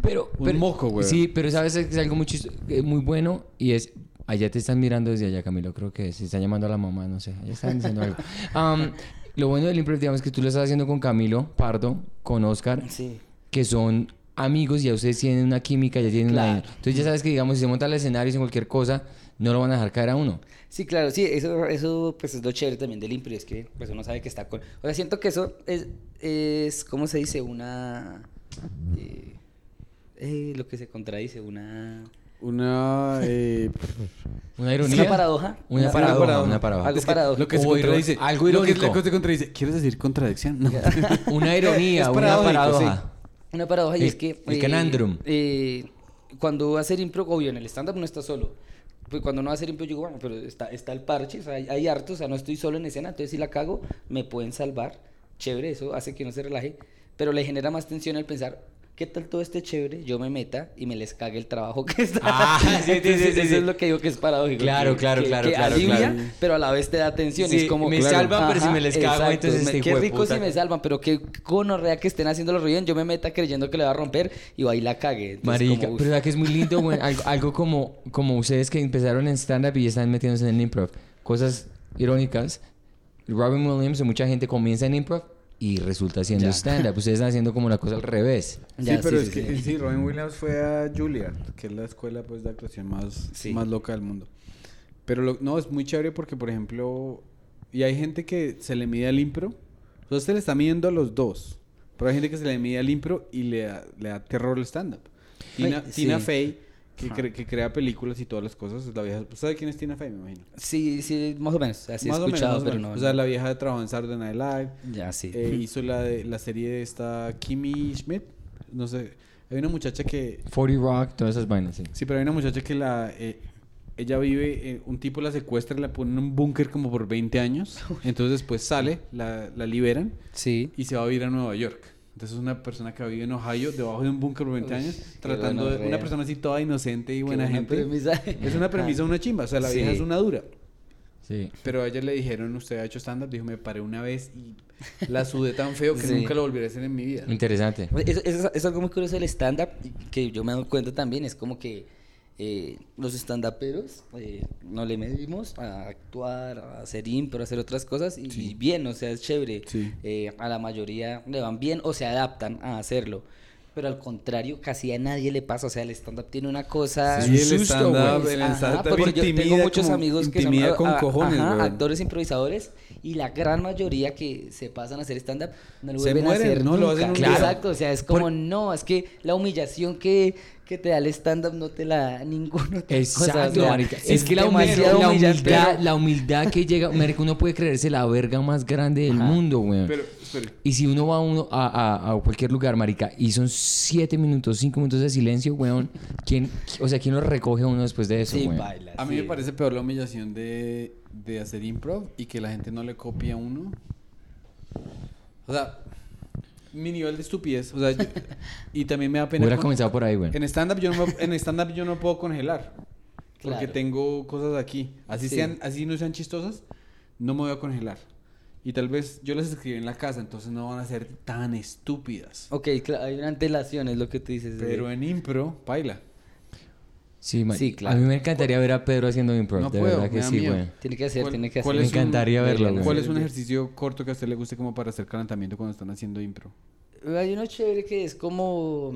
Pero, Un pero- moco, güey. Sí, pero sabes que es algo muy, eh, muy bueno y es... Allá te están mirando desde allá, Camilo, creo que se están llamando a la mamá, no sé. Allá están diciendo algo. Am, lo bueno del impro, digamos, que tú lo estás haciendo con Camilo Pardo, con Oscar, Sí. que son amigos y ya ustedes tienen una química, ya tienen Claro. una... Entonces ya sabes que, digamos, si se monta el escenario en cualquier cosa, no lo van a dejar caer a uno. Sí, claro, sí, eso, eso pues es lo chévere también del impro, es que pues uno sabe que está con... O sea, siento que eso es, es ¿cómo se dice? Una... eh, eh, lo que se contradice, una... Una... eh, Una ironía. Una paradoja. Una Una paradoja, paradoja. una paradoja. Algo es que paradójico. lo que se contradice. algo que- irónico. Lo que se contradice. ¿Quieres decir contradicción? No. Una ironía, Es una paradoja. Una paradoja y El- es que... el conundrum. eh, cuando va a hacer impro, obvio, en el stand-up no está solo. Pues cuando no va a hacer impro, yo digo, bueno, pero está, está el parche, o sea, hay, hay hartos, o sea, no estoy solo en escena, entonces si la cago, me pueden salvar. Chévere, eso hace que uno se relaje, pero le genera más tensión el pensar, ¿qué tal todo este chévere? Yo me meta y me les cague el trabajo que está Ah, sí, sí, sí, Eso es lo que digo que es paradójico. Claro, claro, claro, que claro, pero a la vez te da atención. Sí, es como, me salvan, pero si me les cago, entonces me- este Qué rico si me salvan, pero qué gonorrea que estén haciéndolo bien. Yo me meta creyendo que le va a romper y y la cague. Marica, pero verdad que es muy lindo, güey. Algo, algo como, como ustedes que empezaron en stand-up y ya están metiéndose en improv. Cosas irónicas. Robin Williams y mucha gente comienza en improv y resulta haciendo Ya. stand-up. Ustedes están haciendo como la cosa al revés. Ya, sí, pero sí, es sí, que sí. sí, Robin Williams fue a Juilliard, que es la escuela pues de actuación más, Sí. más loca del mundo. Pero lo- no, es muy chévere porque, por ejemplo, y hay gente que se le mide al impro. O sea, se le está midiendo a los dos. Pero hay gente que se le mide al impro y le da, le da terror al stand-up. Tina, Tina. Fey, que, cre- que crea películas y todas las cosas, la vieja. ¿Sabe quién es Tina Fey? Me imagino. Sí, sí, más o menos. Así he Más o menos, escuchado, o pero menos. no. O sea, la vieja trabajó en Saturday Night Live. Ya, sí. Eh, hizo la, de, la serie de esta Kimmy Schmidt. No sé. Hay una muchacha que. 40 Rock, todas esas vainas, sí. Sí, pero hay una muchacha que la. eh, ella vive. eh, un tipo la secuestra y la pone en un búnker como por 20 años. Entonces después sale, la, la liberan Sí. y se va a vivir a Nueva York. Entonces es una persona que vive en Ohio, debajo de un búnker por 20 Uy, años, tratando de. Una persona así toda inocente y Qué buena, gente. premisa. Es una premisa, una chimba. O sea, la vieja Sí. es una dura. Sí. Pero a ella le dijeron, usted ha hecho stand-up. Dijo, me paré una vez y la sudé tan feo que Sí. nunca lo volveré a hacer en mi vida. Interesante. Es, es- es algo muy curioso del stand-up que yo me doy cuenta también. Es como que eh, los stand-uperos eh, no le medimos a actuar, a hacer impro, a hacer otras cosas y, y bien, o sea, es chévere. Sí. Eh, a la mayoría le van bien o se adaptan a hacerlo. Pero al contrario, casi a nadie le pasa. O sea, el stand-up tiene una cosa. Sí, el stand-up, porque yo tengo muchos amigos que son con a- cojones, ajá, actores improvisadores y la gran mayoría que se pasan a hacer stand-up no lo Se vuelven mueren, a hacer no lo nunca. hacen un día. Exacto, o sea, es como no, es que la humillación que, que te da el stand-up no te la da cosa, Exacto, o sea, marica. Es, que la humildad, la humildad, pero- la humildad que llega, marica, uno puede creerse la verga más grande del Ajá. mundo, güey. Pero, Y si uno va a, uno a, a- a cualquier lugar, marica, y son siete minutos, cinco minutos de silencio, weón, ¿quién, o sea, ¿quién lo recoge a uno después de eso, Sí, weón? baila. A mí me sí. parece peor la humillación de, de hacer improv y que la gente no le copie a uno. O sea, mi nivel de estupidez. O sea, yo- y también me da pena. Hubiera con- comenzado por ahí, güey. En stand-up yo, no me- en stand yo no puedo congelar. Porque Claro. tengo cosas aquí. Así, Sí. sean, así no sean chistosas, no me voy a congelar. Y tal vez yo las escribí en la casa, entonces no van a ser tan estúpidas. Ok, claro, hay una antelación, es lo que tú dices. de- Pero en impro, baila. Sí, Sí, claro. A mí me encantaría ver a Pedro haciendo improv, No de puedo, verdad que sí, güey. Tiene que hacer, ¿Cuál- tiene que hacer. Me es un- encantaría verlo. ¿Cuál es un ejercicio corto que a usted le guste como para hacer calentamiento cuando están haciendo impro? Hay uno chévere que es como,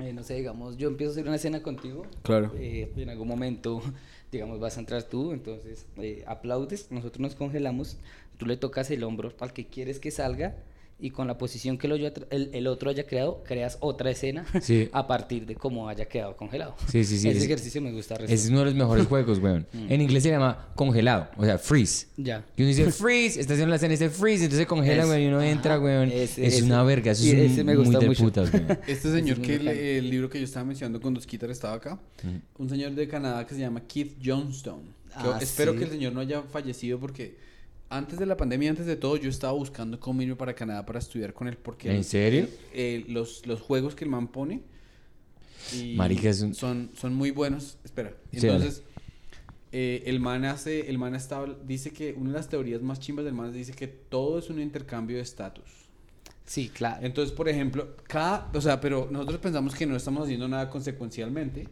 eh, no sé, digamos, yo empiezo a hacer una escena contigo. Claro. eh, en algún momento, digamos, vas a entrar tú, entonces eh, aplaudes, nosotros nos congelamos, tú le tocas el hombro al que quieres que salga y con la posición que el, hoyo- el, el otro haya creado, creas otra escena Sí. a partir de cómo haya quedado congelado. Sí, sí, sí. Ese es- ejercicio me gusta. Ese es uno de los mejores juegos, weón. Mm. En inglés se llama congelado, o sea, freeze. Ya. Y uno dice freeze, está haciendo la escena, dice freeze, entonces se congela, Es- güey, y uno ajá, entra, weón. ese- es ese. una verga, eso Sí, es ese un- me muy gusta de mucho. putas, weón. Este señor es muy que el, el libro que yo estaba mencionando cuando Skitter estaba acá, un señor de Canadá que se llama Keith Johnstone. que Ah, espero sí. que el señor no haya fallecido porque antes de la pandemia, antes de todo, yo estaba buscando cómo irme para Canadá para estudiar con él porque ¿En serio? él, eh, los, los juegos que el man pone y Marica, es un- son, son muy buenos. Espera, Sí, entonces eh, el man hace, el man está, dice que una de las teorías más chimbas del man dice que todo es un intercambio de estatus. Sí, claro. Entonces, por ejemplo, cada, o sea, pero nosotros pensamos que no estamos haciendo nada consecuencialmente,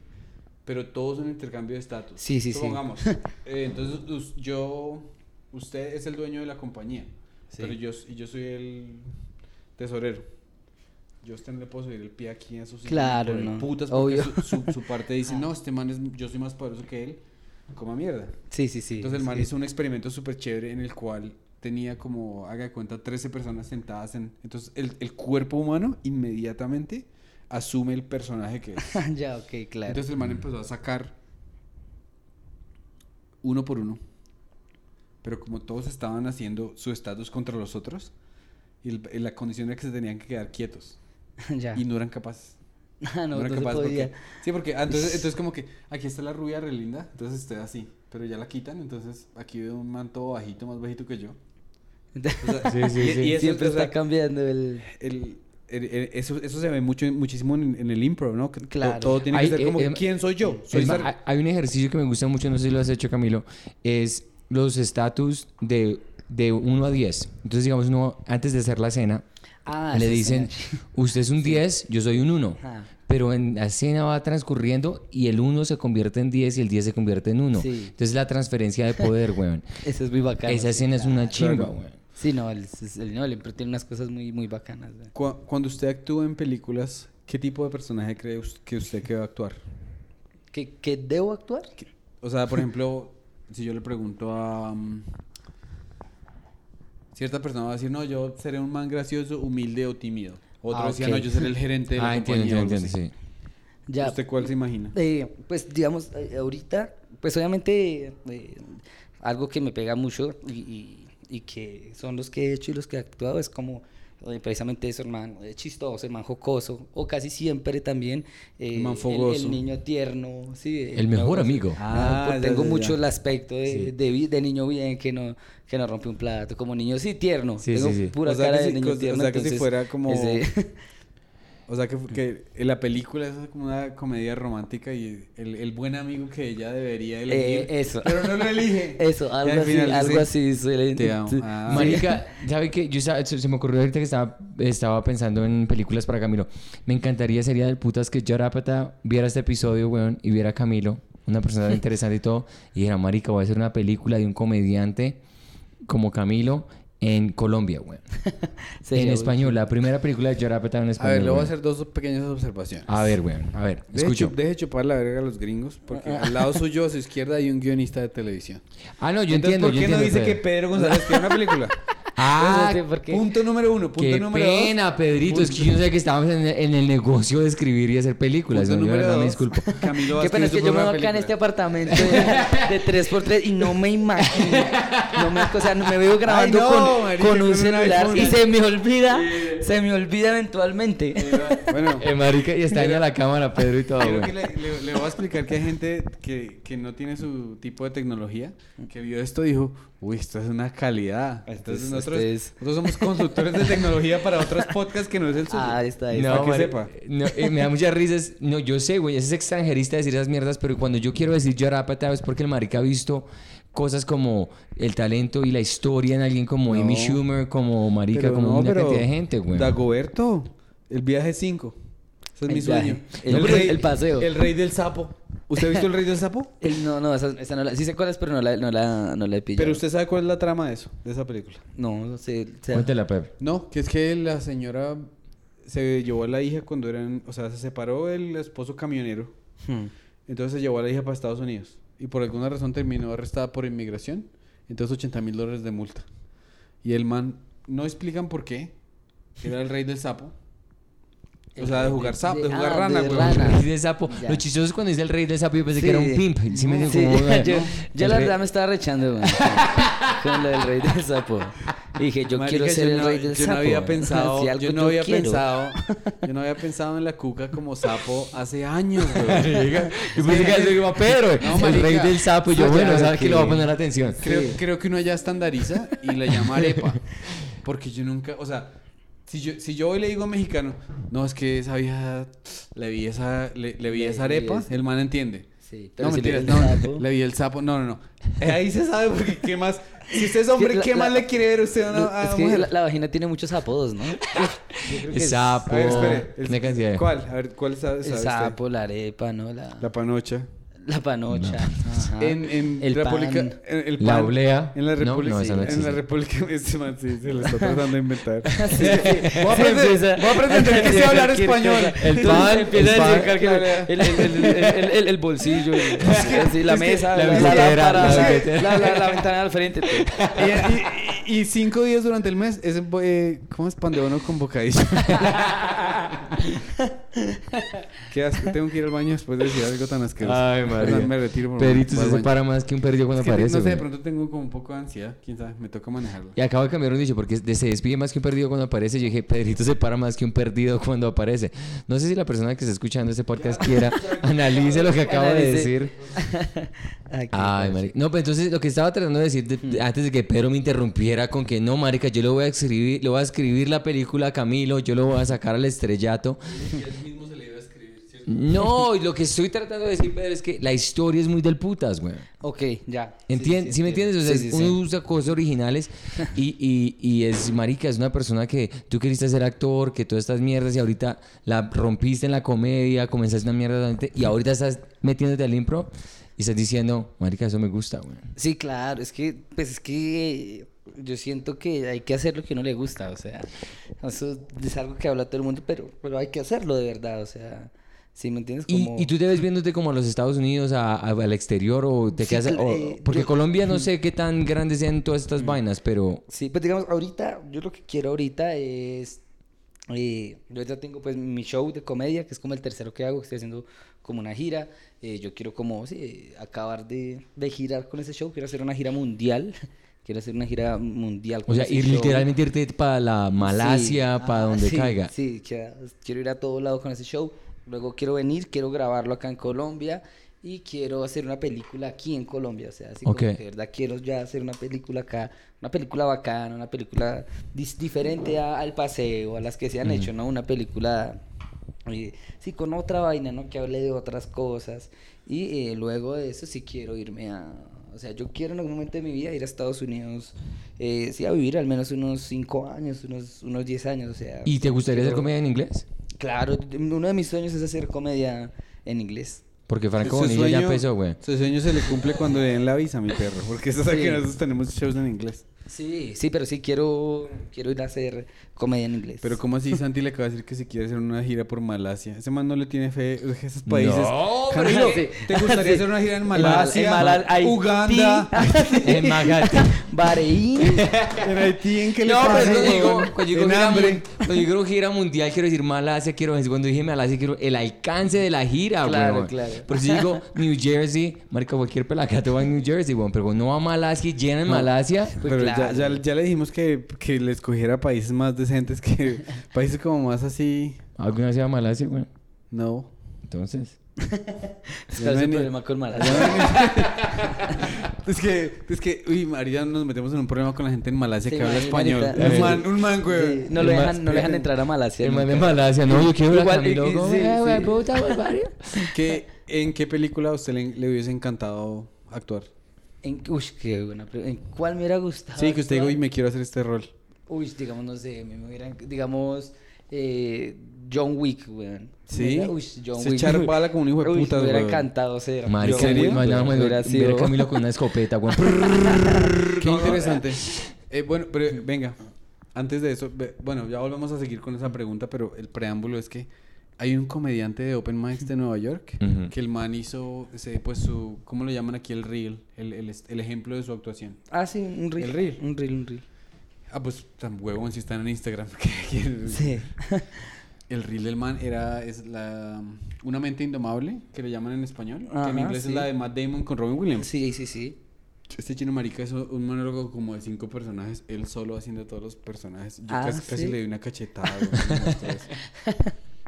pero todo es un intercambio de estatus. Sí, sí, sí. Supongamos, eh, entonces yo, usted es el dueño de la compañía, Sí. pero yo, y yo soy el tesorero. Yo a usted no le puedo subir el pie aquí a su silla Claro, no. putas porque Obvio. su, su- su parte dice, no, este man es, yo soy más poderoso que él, coma mierda. Sí, sí, sí. Entonces el man sí. hizo un experimento súper chévere en el cual tenía como, haga de cuenta, 13 personas sentadas en... Entonces el, el cuerpo humano inmediatamente asume el personaje que es. ya, ok, claro. Entonces el man empezó a sacar uno por uno. Pero como todos estaban haciendo su estatus contra los otros, y el- la condición era que se tenían que quedar quietos. ya. Y no eran capaces. Ah, no, eran no se capaces podía. porque- sí, porque entonces, entonces como que aquí está la rubia re linda, entonces estoy así, pero ya la quitan, entonces aquí veo un manto bajito, más bajito que yo. O sea, Sí, sí, y- sí. y eso, Siempre o sea, está cambiando el... el, eso, eso se ve mucho, muchísimo en, en el impro, ¿no? Claro. Todo, tiene Hay, que ser como, eh, eh, ¿quién soy yo? Soy más, hay- hay un ejercicio que me gusta mucho, no sé si lo has hecho, Camilo, es los estatus de, de 1 a 10. Entonces, digamos, uno antes de hacer la cena, Ah, le dicen, sí. usted es un 10, yo soy un 1. Ajá. Pero en la escena va transcurriendo y el 1 se convierte en 10 y el 10 se convierte en 1. Sí. Entonces la transferencia de poder, weón. Eso es muy bacano. Esa sí, escena es una chimba, Claro. weón. Sí, no, el, el, no, el tiene unas cosas muy, muy bacanas. Cu- Cuando usted actúa en películas, ¿qué tipo de personaje cree que usted que va a actuar? ¿Que, que debo actuar? ¿Qué- O sea, por ejemplo, si yo le pregunto a... mm, cierta persona va a decir, no, yo seré un man gracioso, humilde o tímido. Otro Ah, decía, no, yo seré el gerente de la Ah, compañía. entiendo, entiendo, sí. Ya, ¿Usted cuál se imagina? Eh, pues digamos, eh, ahorita, pues obviamente eh, algo que me pega mucho y, y- y que son los que he hecho y los que he actuado es como precisamente eso, hermano, eh, chistoso, hermano jocoso, o casi siempre también eh, El niño tierno, sí, El mejor amigo. sí. Ah, pues ya, tengo ya, mucho ya. el aspecto de, Sí. de, niño bien que no que no rompe un plato, como niño sí tierno, Sí, tengo sí, sí. pura O sea cara que de si- niño o tierno, sea que si fuera como- ese- O sea, que, que en la película es como una comedia romántica y el, el buen amigo que ella debería elegir. Eh, eso. Pero no lo elige. Eso, algo al así, final algo dice, así suele- Te amo. Ah. Marica, ¿sabe qué? Yo se me ocurrió ahorita que estaba, estaba pensando en películas para Camilo. Me encantaría, sería del putas que Yarapata viera este episodio, weón, y viera a Camilo, una persona interesante y todo, y dijera, marica, voy a hacer una película de un comediante como Camilo en Colombia, weón. Sería en español, la primera película de Yarapata en A español. ver, le voy a hacer dos pequeñas observaciones. A ver, weón, a ver, Deje, escucho. deje chupar la verga a los gringos, porque al lado suyo, a su izquierda, hay un guionista de televisión. Ah, no, yo Entonces, entiendo, ¿por yo qué no entiendo, dice que Pedro. Pedro González quiere una película? Ah, Entonces, ¿por qué? Punto número uno. Punto qué número dos. pena, Pedrito. Es que yo no sé que estábamos en, en el negocio de escribir y hacer películas. Punto ¿no? Yo número me dos. disculpo. Camilo va a Qué pena, es que yo me voy acá en este apartamento de, de 3x3 y no me imagino. No me, o sea, no me veo grabando no, con, un celular y se me olvida, se me olvida eventualmente. Bueno, Eh, marica, y está en la cámara, Pedro y todo, Creo güey. que le, le- le voy a explicar que hay gente que, que no tiene su tipo de tecnología, que vio esto y dijo, uy, esto es una calidad. Esto Entonces es- nosotros, esto es- nosotros somos consultores de tecnología para otros podcasts que no es el suyo. Ah, ahí está, ahí No, para que sepa. no, eh, me da muchas risas. No, yo sé, güey, ese es extranjerista decir esas mierdas, pero cuando yo quiero decir Yarapata es porque el marica ha visto cosas como el talento y la historia en alguien como No. Amy Schumer, como marica, como no, una pero cantidad de gente, güey. Dagoberto, el viaje 5. Ese es El mi viaje. sueño. El- el paseo. El rey del sapo. ¿Usted ha visto el rey del sapo? El- no, no, esa, esa no la, sí sé cuál es, pero no la, no la, no la he pillado. Pero usted sabe cuál es la trama de eso, de esa película. No, no sé. o sea, Cuéntela, Pep. No, que es que la señora se llevó a la hija cuando eran, o sea, se separó el esposo camionero. hmm. Entonces se llevó a la hija para Estados Unidos. Y por alguna razón terminó arrestada por inmigración. Entonces 80 mil dólares de multa. Y el man, no explican por qué. Era el rey del sapo. O sea, de jugar de- sapo, de de- jugar ah, rana, de güey. rana. Del sapo. Ya. Lo chistoso es cuando dice el rey del sapo, yo pensé que era un Sí. pimp. ¿Sí me Sí, entiendes? Como, yo, yo la rey- verdad me estaba rechando güey, con lo del rey del sapo. Dije, yo Marica, quiero ser yo el no- rey del yo sapo. no había pensado, Si yo no había quiero. pensado, yo no había pensado en la cuca como sapo hace años, güey. Yo pensé que eso iba a Pedro, No, el rey del sapo. Y yo, bueno, ¿sabes que ok. le voy a poner atención? Creo, Sí. creo que uno ya estandariza y la llama arepa. Porque yo nunca, o sea, si yo, si yo hoy le digo a un mexicano, no, es que esa vieja, le vi esa, le, le vi Le- esa arepa, el man entiende. Sí, pero no, si le mentiras, el no, le vi el sapo, no, no, no. Eh, Ahí se sabe porque qué más, si usted es hombre, la- ¿qué la- más le quiere ver usted a una, a es una que mujer? la, vagina tiene muchos apodos, ¿no? Yo creo que El es- sapo. A ver, espere. el- ¿Cuál? A ver, ¿cuál sabe, El sabe usted? sapo, la arepa, ¿no? La, La panocha. La panocha. En, en el República, pan. en el La oblea. En la República, no, esa no en la existe. República, este man sí, se lo está tratando de inventar. Sí, sí. Voy a aprender- voy a aprender que sé hablar español. El pan, empieza el a decir pan. cualquier- el, el, el, el, el- el bolsillo, la mesa, la la, la, billetera, lámpara, la la, billetera. la, la- la ventana al frente. y, y- cinco días durante el mes es eh, ¿cómo es pan de bono con bocadillo? Qué asco. Tengo que ir al baño después de decir algo tan asqueroso. Ay. Perdón, Me retiro. por se separa más que un perdido cuando Es que aparece. No sé, de pronto tengo como un poco de ansiedad. Quién sabe, me toca manejarlo. Y acabo de cambiar un dicho porque se despide más que un perdido cuando aparece. Yo dije, Pedrito se para más que un perdido cuando aparece. No sé si la persona que está escuchando este podcast quiera analice lo que acabo de decir. Ay, Ay. No, pues entonces lo que estaba tratando de decir de- de- antes de que Pedro me interrumpiera con que no, marica, yo le voy a escribir, le voy a escribir la película a Camilo, yo lo voy a sacar al estrellato. No, y lo que estoy tratando de decir, Pedro, es que la historia es muy del putas, güey. Ok, ya. Entiendes, ¿sí, me entiendes? O sea, Sí, sí, uno sí. usa cosas originales y, y, y es, marica, es una persona que tú queriste ser actor, que todas estas mierdas y ahorita la rompiste en la comedia, comenzaste una mierda y ahorita estás metiéndote al impro y estás diciendo, marica, eso me gusta, güey. Sí, claro, es que, pues es que yo siento que hay que hacer lo que no le gusta, o sea, eso es algo que habla todo el mundo, pero, pero hay que hacerlo de verdad, o sea, ¿sí me entiendes? ¿Y, Como... y tú te ves viéndote como a los Estados Unidos, a- a- al exterior, o te Sí, quedas... o- eh, porque yo- Colombia no sé qué tan grandes sean todas estas vainas, pero... Sí, pues digamos, ahorita, yo lo que quiero ahorita es, eh, yo ya tengo pues mi show de comedia, que es como el tercero que hago, que estoy haciendo como una gira, eh, yo quiero como, sí, acabar de, de girar con ese show, quiero hacer una gira mundial, quiero hacer una gira mundial O sea, ir show. literalmente irte para la Malasia, Sí, para ah, donde sí, caiga. Sí, quiero, ir a todo lado con ese show. Luego quiero venir, quiero grabarlo acá en Colombia y quiero hacer una película aquí en Colombia. O sea, así Ok. como que de verdad quiero ya hacer una película acá, una película bacana, una película diferente a- al paseo, a las que se han hecho, ¿no? Una película, eh, sí, con otra vaina, ¿no? Que hable de otras cosas. Y eh, luego de eso sí quiero irme a... O sea, yo quiero en algún momento de mi vida ir a Estados Unidos, eh, sí, a vivir al menos unos 5 años, unos, unos 10 años, o sea... ¿Y te gustaría hacer comedia en inglés? Claro, uno de mis sueños es hacer comedia en inglés. Porque Franco Bonilla ya empezó, güey. Su sueño se le cumple cuando le den la visa, mi perro. Porque eso sabe Sí. que nosotros tenemos shows en inglés. Sí, sí, pero sí quiero, quiero ir a hacer comedia en inglés. Pero ¿cómo así Santi le acaba de decir que si quiere hacer una gira por Malasia? Ese man no le tiene fe a esos países. No, Camilo, pero- ¿te gustaría Sí. hacer una gira en En Malasia, Malal- Haití. Uganda, En Magate. Bahrein. en Haití? ¿En qué le No, pero pasa, cuando digo, cuando digo En gira, cuando digo gira mundial, quiero decir Malasia, quiero decir, cuando dije Malasia, quiero el alcance de la gira, Claro, weón. claro. Pero si digo New Jersey, marica, cualquier pelacate va en New Jersey, weón, pero no va a Malasia y llena en Malasia. Pues Pero claro. Ya, ya le dijimos que, que le escogiera países más decentes que países como más así. ¿Alguna vez iba a Malasia, weón? No. Entonces. ¿Cuál es ni- problema con Ya Malasia? es que, es que, uy, María, nos metemos en un problema con la gente en Malasia Sí, que habla español. marica, Un man, un man, güey. Sí, no, lo dejan, más- no lo dejan entrar a Malasia. El man de. Malasia, no, yo quiero ver a sí, "Eh, güey, güey, Mario". ¿Qué- ¿En qué película a usted le, le hubiese encantado actuar? En, uy, qué buena pregunta. ¿En cuál me hubiera gustado? Sí, que usted diga, uy, me quiero hacer este rol. Uy, digamos, no sé, me, me hubieran, digamos, eh, John Wick, weón. ¿Sí? Uy, John Se Wick. echar bala como un hijo de Uy, putas, me hubiera weón. encantado ser. Marica, John. Wick, mañana weón. me Hubiera ver sido- a Camilo con una escopeta, weón. Qué interesante. Eh, bueno, pero venga, antes de eso, ve- bueno, ya volvemos a seguir con esa pregunta, pero el preámbulo es que hay un comediante de Open Mics de Nueva York que el man hizo, ese, pues su, ¿cómo lo llaman aquí? El reel, el, el, el ejemplo de su actuación. Ah, sí, un reel. El reel. Un reel, un reel. Ah, pues tan huevón si están en Instagram. que- que- Sí. El reel del man era es la una mente indomable, que le llaman en español, que en inglés sí. es la de Matt Damon con Robin Williams. Sí, sí, sí. Este chino marica es un monólogo como de cinco personajes, él solo haciendo todos los personajes. Yo Ah, casi, casi ¿sí? le di una cachetada.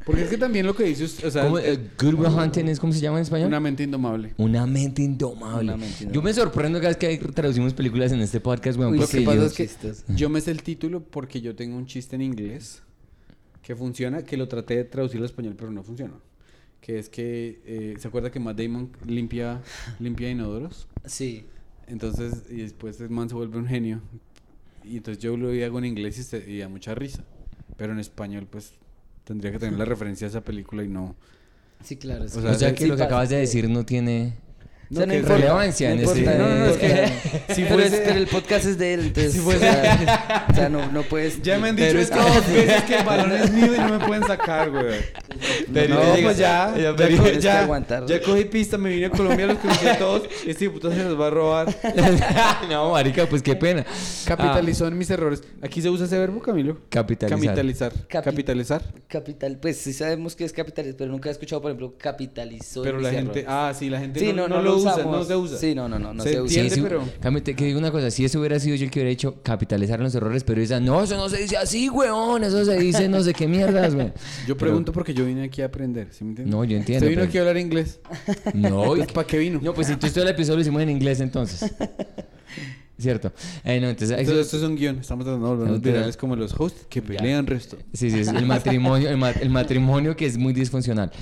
Porque es que también lo que dice, us- o sea, ¿Cómo, eh, Good Will Hunting es cómo se llama en español? una mente indomable. Una mente indomable. Una mente Yo indomable. me sorprendo cada vez que traducimos películas en este podcast, weón. Uy, Lo que pasa yo- es que chistes. yo me sé el título porque yo tengo un chiste en inglés que funciona, que lo traté de traducir al español, pero no funciona. Que es que, eh, ¿se acuerda que Matt Damon limpia, limpia inodoros? Sí. Entonces, y después el man se vuelve un genio. Y entonces yo lo hago en inglés y, se- y da mucha risa. Pero en español, pues, tendría que tener la referencia a esa película y no. Sí, claro. O sí. sea, o sea sí que lo que pasa acabas de decir no tiene... O sea, No, no importa. relevancia en importa, ese- No, no, no, es que si pero, fuese- es- pero el podcast es de él, entonces. Si fuese- o sea, o no, no puedes. Ya me han dicho Pero esto dos veces que el balón es mío y no me pueden sacar, güey. Pero no, pues ya, ya, ya, ya, aguantar. ya cogí pista, me vine a Colombia, los conocí a todos. Este puto se los va a robar. no, marica, pues qué pena. Capitalizó en mis errores. Aquí se usa ese verbo, Camilo. Capitalizar. Capitalizar. Capi- Capitalizar. Capital, pues sí sabemos que es capitalizar, pero nunca he escuchado, por ejemplo, capitalizó. en Pero mis la gente. errores. Ah, sí, la gente Sí, no, no, no no lo usa, no se usa. Sí, no, no, no, no se se usa. entiende, Sí, sí, pero. Cami, te que digo una cosa, si eso hubiera sido yo el que hubiera hecho capitalizar los errores, pero esa, no, eso no se dice así, weón, eso se dice no sé qué mierdas, güey. Yo pregunto porque yo vine aquí a aprender, ¿sí me entiendes? No, yo entiendo, Usted vino pero- aquí a hablar inglés. No, y- Entonces, ¿para qué vino? no, pues entonces todo el episodio lo hicimos en inglés entonces. Cierto. Eh, no, entonces, Esto, eso- esto es un guion. Estamos tratando de da- virales como los hosts que pelean resto. Sí, sí, es el matrimonio, el, ma- el matrimonio que es muy disfuncional.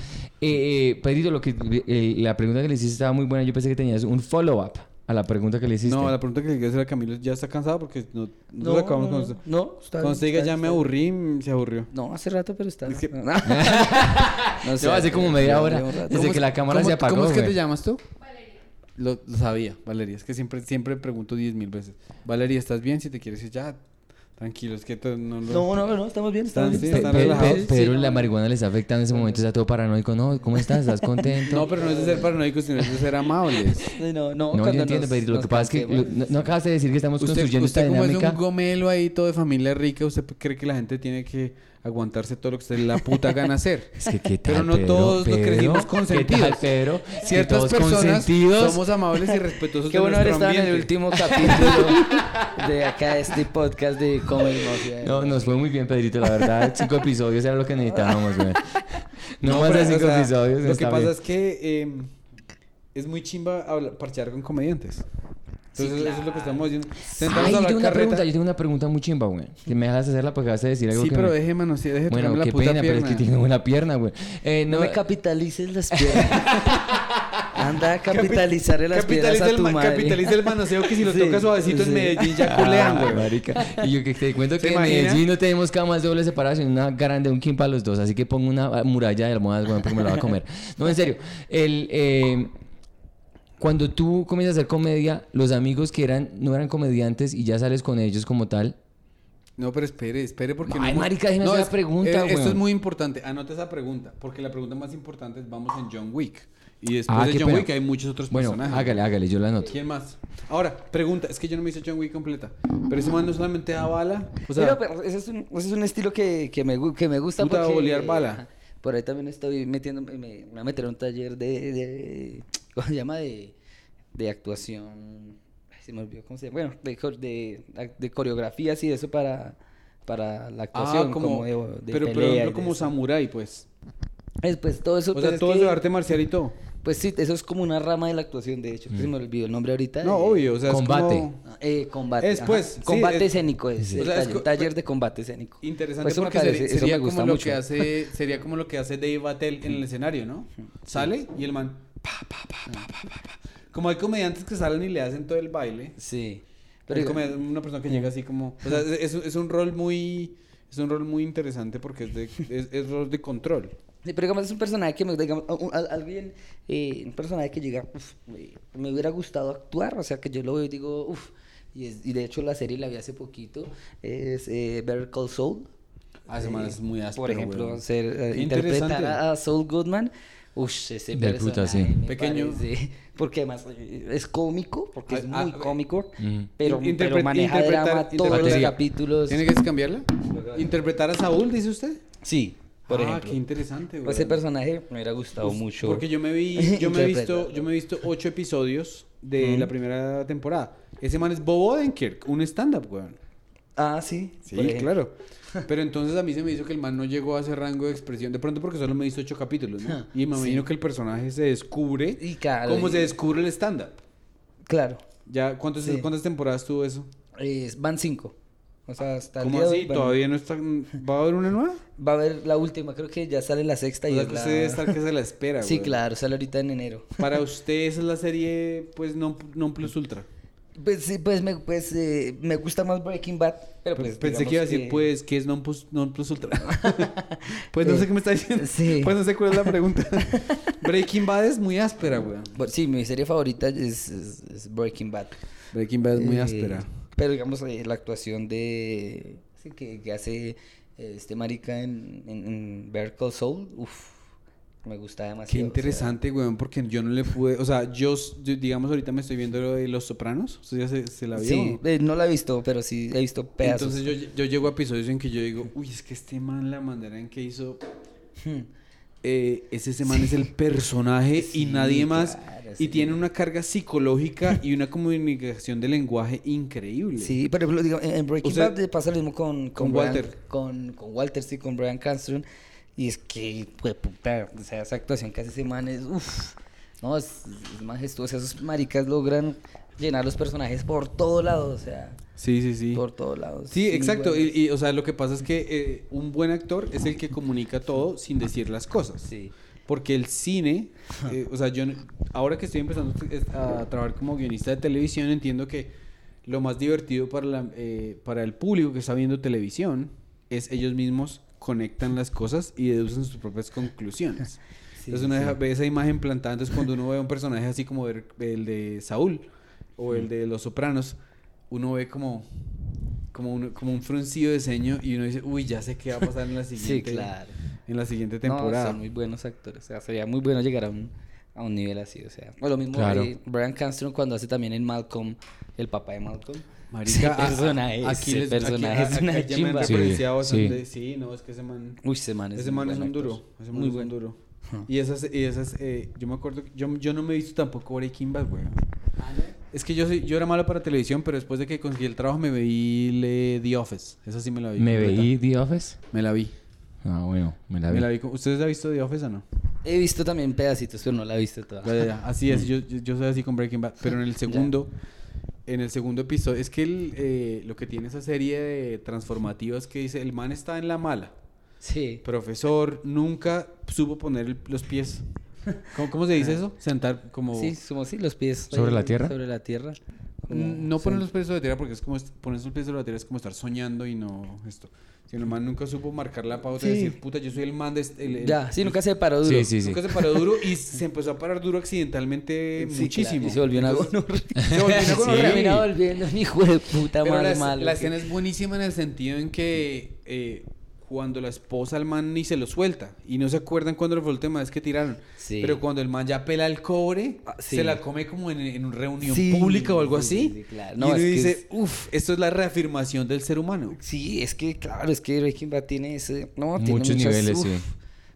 Eh, eh, Pedrito, lo que, eh, la pregunta que le hiciste estaba muy buena. Yo pensé que tenías un follow-up a la pregunta que le hiciste. No, la pregunta que le quiero hacer a Camilo ya está cansado porque no, No, no, acabamos no, con no, usted. no, está Cuando bien, usted diga ya bien, me aburrí, mm, se aburrió. No, hace rato, pero está. Es que- No, No, hace como media hora. Desde ¿Cómo que es- la cámara se apagó, ¿Cómo es que güey. te llamas tú? Valeria. Lo, lo sabía, Valeria. Es que siempre, siempre pregunto diez mil veces. Valeria, ¿estás bien? Si te quieres ir ya, tranquilo. Es que no lo... No, no, no, estamos bien, estamos Están- bien. sí, están pe- relajados. pe- pero Sí, la marihuana le está afectando en ese momento, está todo paranoico. No, ¿cómo estás? ¿Estás contento? No, pero no es de ser paranoicos, sino es de ser amables. No, no, No, yo cuando entiendo, Pedrito. Lo que pasa es que lo- no, no acabas de decir que estamos Usted, construyendo usted esta como es dinámica. un gomelo ahí todo de familia rica, ¿usted cree que la gente tiene que aguantarse todo lo que usted le da puta gana hacer? Es que qué tal, Pero no Pedro? todos lo Pedro, crecimos ¿Qué tal, consentidos. Pedro? Que Ciertas todos personas consentidos. somos amables y respetuosos Qué de bueno haber estado en el último capítulo de acá, este podcast de Comedy Mafia. No, nos fue muy bien, Pedrito, la verdad. Cinco episodios era lo que necesitábamos, güey. No, más pero, de o cinco sea, episodios. Lo que pasa bien. es que eh, es muy chimba hablar- parchear con comediantes. Entonces, eso es lo que estamos haciendo. Sentamos Ay, a yo tengo una carreta. pregunta, yo tengo una pregunta muy chimba, güey. Que me dejas hacerla porque vas a decir algo Sí, que pero me- deje, mano, sí, deje Bueno, tocarme la qué puta pena, pero es que pierna. tiene buena pierna, güey. Eh, No no, me capitalices las piernas. Anda a capitalizarle las piernas a el, tu ma- madre. capitaliza el manoseo que si lo Sí, toca suavecito sí. en Medellín ya Ah, culean, güey. marica. Y yo que te cuento ¿Se que en imagina? Medellín no tenemos camas dobles separadas, sino una grande, un king para los dos. Así que pongo una muralla de almohadas, güey, porque me la va a comer. No, en serio. El, eh, cuando tú comienzas a hacer comedia, los amigos que eran no eran comediantes y ya sales con ellos como tal. No, pero espere, espere porque Ay, no... marica, déjeme hacer la es- pregunta, eh, Esto es muy importante. Anote esa pregunta, porque la pregunta más importante es vamos en John Wick. Y después Ah, de John pena. Wick hay muchos otros Bueno, personajes. hágale, hágale, yo la anoto. ¿Quién más? Ahora, pregunta, es que yo no me hice John Wick completa. Pero ese man no solamente da bala. O sea, Pero, pero ese, es un, ese es un estilo que, que, me, que me gusta Puta, porque... bolear bala. Por ahí también estoy metiendo... Me, me voy a meter a un taller de... de ¿Cómo se llama? De, de actuación... ay, Se me olvidó cómo se llama. Bueno, de, de, de coreografías y eso para, para la actuación. ah, como, de, de pero, pero pelea y ejemplo como samurái, pues. Es, pues todo eso... O pues, sea, es todo que- es de arte marcial y todo. Pues sí, eso es como una rama de la actuación, de hecho. Se me olvidó el nombre ahorita. No, eh, obvio, o sea, Combate. es como... Ah, Eh, combate. Es, pues, sí, combate es- escénico es. Sí. el O sea, es taller, de combate escénico. Interesante Pues eso me porque parece- sería, eso sería me gusta como lo mucho. que hace sería como lo que hace Dave Attell en el escenario, ¿no? Sale y el man pa, pa, pa, pa, pa, pa, pa. Como hay comediantes que salen y le hacen todo el baile. Sí. Pero una persona que llega así como, o sea, es, es un rol muy es un rol muy interesante porque es de es, es rol de control. Sí, pero digamos, es un personaje que me, digamos, alguien, eh, un personaje que llega, uf, me, me hubiera gustado actuar, o sea, que yo lo veo y digo, uff, y, y de hecho la serie la vi hace poquito, es eh, Better Call Saul. Ah, ese man Eh, es muy áspero, Por ejemplo, ser, eh, interpretar a, a Saul Goodman, uff, ese personaje puta, sí. Pequeño. parece- porque además eh, es cómico, porque es Ah, muy ah, cómico, Ujú. pero, In- pero interpre- maneja drama todos los capítulos. ¿Tiene que cambiarla? Interpretar a Saúl, dice usted? Sí, por ah, ejemplo. qué interesante, Pues ese weón. personaje me hubiera gustado Pues, mucho. Porque yo me vi, yo me he visto, yo me he visto ocho episodios de la primera temporada. Ese man es Bob Odenkirk, un stand-up, weón. Ah, sí. Sí, claro. Pero entonces a mí se me hizo que el man no llegó a ese rango de expresión. De pronto porque solo me he visto ocho capítulos, ¿no? Y me sí. imagino que el personaje se descubre Y claro, como y- se descubre el stand-up. Claro. Ya, ¿cuántas, Sí. ¿cuántas temporadas tuvo eso? Es- van cinco. O sea, hasta el ¿Cómo día de así? hoy ¿Todavía no está? ¿Va a haber una nueva? Va a haber la última, creo que ya sale la sexta O y es que la... usted debe estar que se la espera, Sí, güey. claro, sale ahorita en enero. Para usted esa es la serie, pues, no, non plus ultra. Pues sí, pues me, pues, eh, me gusta más Breaking Bad, pero pues Pensé digamos que iba a decir, pues, ¿qué es non plus, non plus ultra? pues no sé qué me está diciendo. Sí. Pues no sé cuál es la pregunta. Breaking Bad es muy áspera, weón. Bueno, sí, mi serie favorita es, es- es Breaking Bad. Breaking Bad es muy Eh, áspera. Pero digamos, eh, la actuación de... sí, que, que hace este marica en, en, Call Saul, uff, me gusta demasiado. Qué o sea, interesante, weón, porque yo no le pude... O sea, yo, yo, digamos, ahorita me estoy viendo lo de Los Sopranos. ¿Usted ya se, se la vio? Sí, eh, no la he visto, pero sí he visto pedazos. Entonces yo, yo llego a episodios en que yo digo, uy, es que este man, la manera en que hizo... Hmm. eh, ese ese man es el personaje y nadie más. claro, y tiene una carga psicológica y una comunicación de lenguaje increíble. Sí, por ejemplo, digo, en Breaking Bad pasa lo mismo con, Con Walter. Con, con Walter, sí, con Brian Cranston. Y es que, pues, puta, o sea, esa actuación que hace ese man es, uff, no, es, es majestuosa. Esos maricas logran llenar los personajes por todo lado, o sea, Sí, sí, sí. por todos lados. Sí, exacto. y, o sea, lo que pasa es que eh, un buen actor es el que comunica todo sin decir las cosas. Sí. Porque el cine, eh, o sea, yo ahora que estoy empezando a trabajar como guionista de televisión, entiendo que lo más divertido para, la, eh, para el público que está viendo televisión es ellos mismos conectan las cosas y deducen sus propias conclusiones. Sí, entonces uno sí. ve esa imagen plantada, entonces cuando uno ve a un personaje así como el, el de Saúl o el de Los Sopranos, uno ve como, como, un, como un fruncido de ceño y uno dice, uy, ya sé qué va a pasar en la Sí, siguiente, claro. En la siguiente No, temporada. son muy buenos actores. O sea, sería muy bueno llegar a un, a un nivel así. O sea, o lo mismo Claro. eh, Brian Cranston cuando hace también en Malcolm, el papá de Malcolm. Marica, ese a- a- personaje, aquí ese les- personaje aquí- es una a- ya me han chimba. Sí, sí. Sí, no, es que ese man, Uy, ese man es ese un man es buen un duro. Ese man Muy es un bueno. duro. Y esas, y esas, eh, yo me acuerdo, yo, yo no me he visto tampoco Breaking Bad, güey. Es que yo soy, yo era malo para televisión, pero después de que conseguí el trabajo me vi le- The Office. Esa sí me la vi. ¿Me veí The Office? Me la vi. Ah, bueno, me la vi. Me la vi. con- ¿Ustedes han visto The Office o no? He visto también pedacitos, pero no la he visto toda. Ya, ya, ya. Así es, yo, yo, soy así con Breaking Bad. Pero en el segundo, en el segundo episodio, es que el, eh, lo que tiene esa serie de transformativas que dice, el man está en la mala. Sí. Profesor, nunca supo poner el- los pies. ¿Cómo, cómo se dice eso? Sentar como... Sí, como si los pies. ¿Sobre ahí, la tierra? Sobre la tierra. No poner los pies sobre la tierra porque es como poner los pies sobre la tierra es como estar soñando y no esto. Si el man nunca supo marcar la pauta y Sí. decir, puta, yo soy el man de este. el- el- Ya, sí, nunca se paró duro. Sí, sí, sí. Nunca se paró duro y se empezó a parar duro accidentalmente muchísimo. claro, y se volvió una gonorrea. Se volvió una volviendo un hijo de puta Pero más la, malo. la escena es buenísima en el sentido en que eh, cuando la esposa al man ni se lo suelta y no se acuerdan cuando fue la última vez que tiraron. Sí. Pero cuando el man ya pela el cobre, Ah, sí. se la come como en, en una reunión Sí, pública o algo sí, así. sí, sí, claro. Y No, uno es que dice, es- uff, esto es la reafirmación del ser humano. Sí, es que claro, es que Breaking Bad tiene ese, no, tiene Muchos muchas- niveles, uf. sí.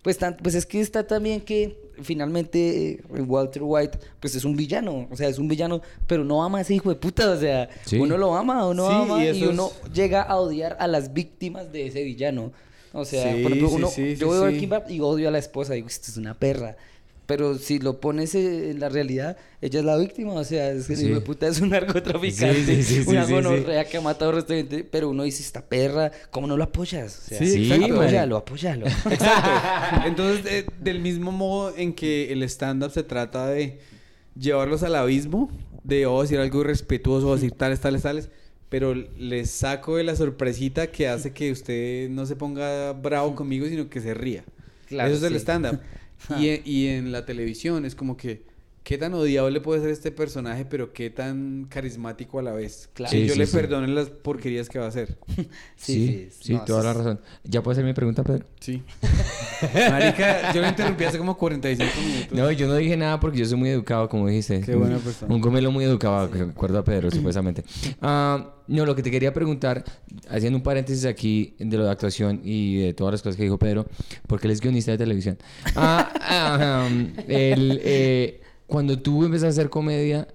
Pues tan- pues es que está también que finalmente eh, Walter White pues es un villano, o sea, es un villano, pero no ama a ese hijo de puta, o sea, Sí. uno lo ama, uno Sí, ama y uno es- llega a odiar a las víctimas de ese villano. O sea, Sí, por ejemplo, uno, yo veo sí. Breaking Bad y odio a la esposa, digo, esto es una perra. Pero si lo pones eh, en la realidad, ella es la víctima, o sea, es que Sí. puta es un narcotraficante, Sí, sí, sí, sí, una sí, sí. gonorrea que ha matado a restaurante, pero uno dice, esta perra, ¿cómo no lo apoyas? O sea, Sí, Sí, apóyalo, apóyalo. Exacto. Entonces, eh, del mismo modo en que el stand-up se trata de llevarlos al abismo, de oh, decir algo irrespetuoso, o decir tales, tales, tales, pero les saco de la sorpresita que hace que usted no se ponga bravo conmigo, sino que se ría. Claro, Eso es el sí. Y, en- y en la televisión es como que, ¿qué tan odiable puede ser este personaje, pero qué tan carismático a la vez? Claro. Que Sí, yo sí, le sí. perdone las porquerías que va a hacer. Sí, sí, no, toda sí, la razón. ¿Ya puede ser mi pregunta, Pedro? Sí. Marica, yo lo interrumpí hace como 45 minutos. No, yo no dije nada porque yo soy muy educado, como dijiste. Qué buena persona. Un gomelo muy educado, que acuerdo a Pedro, supuestamente. Ah, no, lo que te quería preguntar, haciendo un paréntesis aquí de lo de actuación y de todas las cosas que dijo Pedro, porque él es guionista de televisión. Um, el, eh, cuando tú empezaste a hacer comedia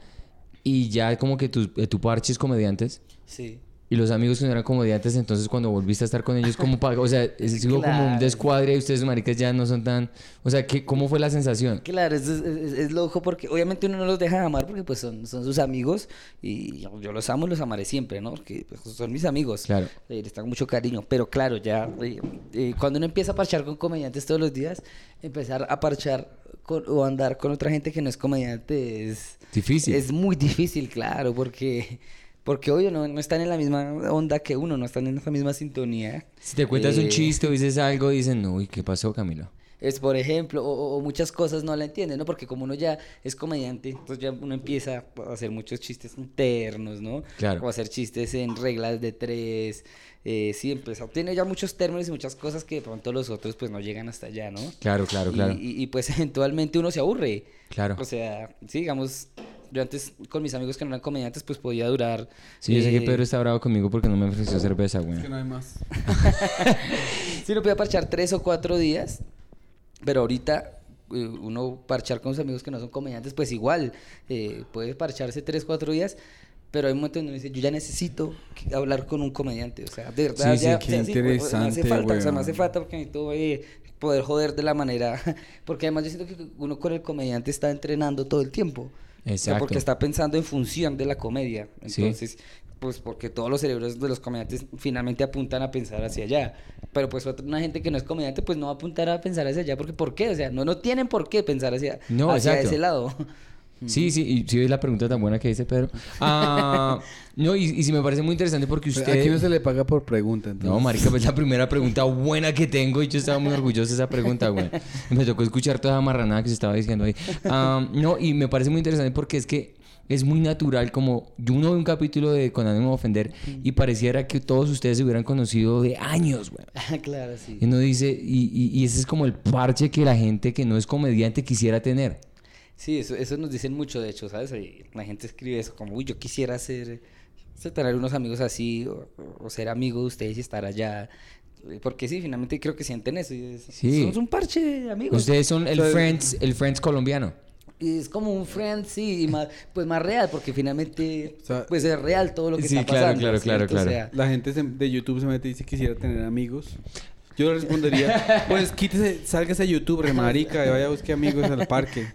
y ya como que tu, eh, tu parches comediantes, Sí. Y los amigos que no eran comediantes, entonces cuando volviste a estar con ellos, ¿cómo pagó? O sea, es como un descuadre y ustedes, maricas, ya no son tan... O sea, ¿qué, ¿cómo fue la sensación? Claro, es, es, es- es loco porque obviamente uno no los deja de amar porque pues son, son sus amigos y yo, yo los amo, los amaré siempre, ¿no? Porque pues, son mis amigos. Claro. Eh, les tengo mucho cariño, pero claro, ya eh, eh, cuando uno empieza a parchar con comediantes todos los días, empezar a parchar con- o andar con otra gente que no es comediante es Difícil. Es muy difícil, claro, porque porque obvio no, no están en la misma onda que uno, no están en esa misma sintonía. Si te cuentas un Eh, chiste o dices algo, dicen, uy, ¿qué pasó, Camilo? es, por ejemplo, o, o- o muchas cosas no la entienden, ¿no? Porque como uno ya es comediante, entonces ya uno empieza a hacer muchos chistes internos, ¿no? Claro. O hacer chistes en reglas de tres. Eh, sí, empieza, tiene ya muchos términos y muchas cosas que de pronto los otros pues no llegan hasta allá, ¿no? Claro, claro, Y- claro. Y, y, pues eventualmente uno se aburre. Claro. O sea, sí, digamos, yo antes con mis amigos que no eran comediantes pues podía durar... Sí, yo sé que eh, Pedro está bravo conmigo porque no me ofreció cerveza, güey. Es que no hay más. Sí, uno podía parchar tres o cuatro días, pero ahorita eh, uno parchar con sus amigos que no son comediantes, pues igual, eh, puede parcharse tres, cuatro días, pero hay momentos donde uno dice, yo ya necesito hablar con un comediante, o sea, de verdad, Sí, sí, ya, qué o sea, sí, pues, me interesante, hace falta, o sea, me hace weón. falta porque necesito eh, poder joder de la manera, porque además yo siento que uno con el comediante está entrenando todo el tiempo. O sea, Exacto. porque está pensando en función de la comedia. Sí. Entonces, pues porque todos los cerebros de los comediantes finalmente apuntan a pensar hacia allá. Pero pues otra- una gente que no es comediante pues no va a apuntar a pensar hacia allá porque ¿por qué? O sea, no, no tienen por qué pensar hacia, No, hacia exacto. ese lado. Sí, sí, y sí es la pregunta tan buena que dice Pedro. Ah, no, y, y sí me parece muy interesante porque usted... Aquí no se le paga por pregunta, entonces. No, marica, pues la primera pregunta buena que tengo y yo estaba muy orgulloso de esa pregunta, güey. Me tocó escuchar toda la marranada que se estaba diciendo ahí. Ah, no, y me parece muy interesante porque es que es muy natural como yo uno ve un capítulo de Con ánimo de ofender y pareciera que todos ustedes se hubieran conocido de años, güey. claro, sí. Y uno dice, y, y- y ese es como el parche que la gente que no es comediante quisiera tener. Sí, eso, eso nos dicen mucho, de hecho, ¿sabes? La gente escribe eso como, uy, yo quisiera ser, tener unos amigos así, o, o ser amigo de ustedes y estar allá. Porque sí, finalmente creo que sienten eso. y es- Sí. Somos un parche de amigos. Ustedes son el Friends, el Friends colombiano. Y es como un friend, sí, y más, pues más real, porque finalmente O sea, pues es real todo lo que sí, está claro, pasando. claro, claro, claro. sea, La gente se- de YouTube se mete y dice quisiera tener amigos. Yo le respondería, pues quítese, sálgase a YouTube, remarica, y vaya a buscar amigos al parque.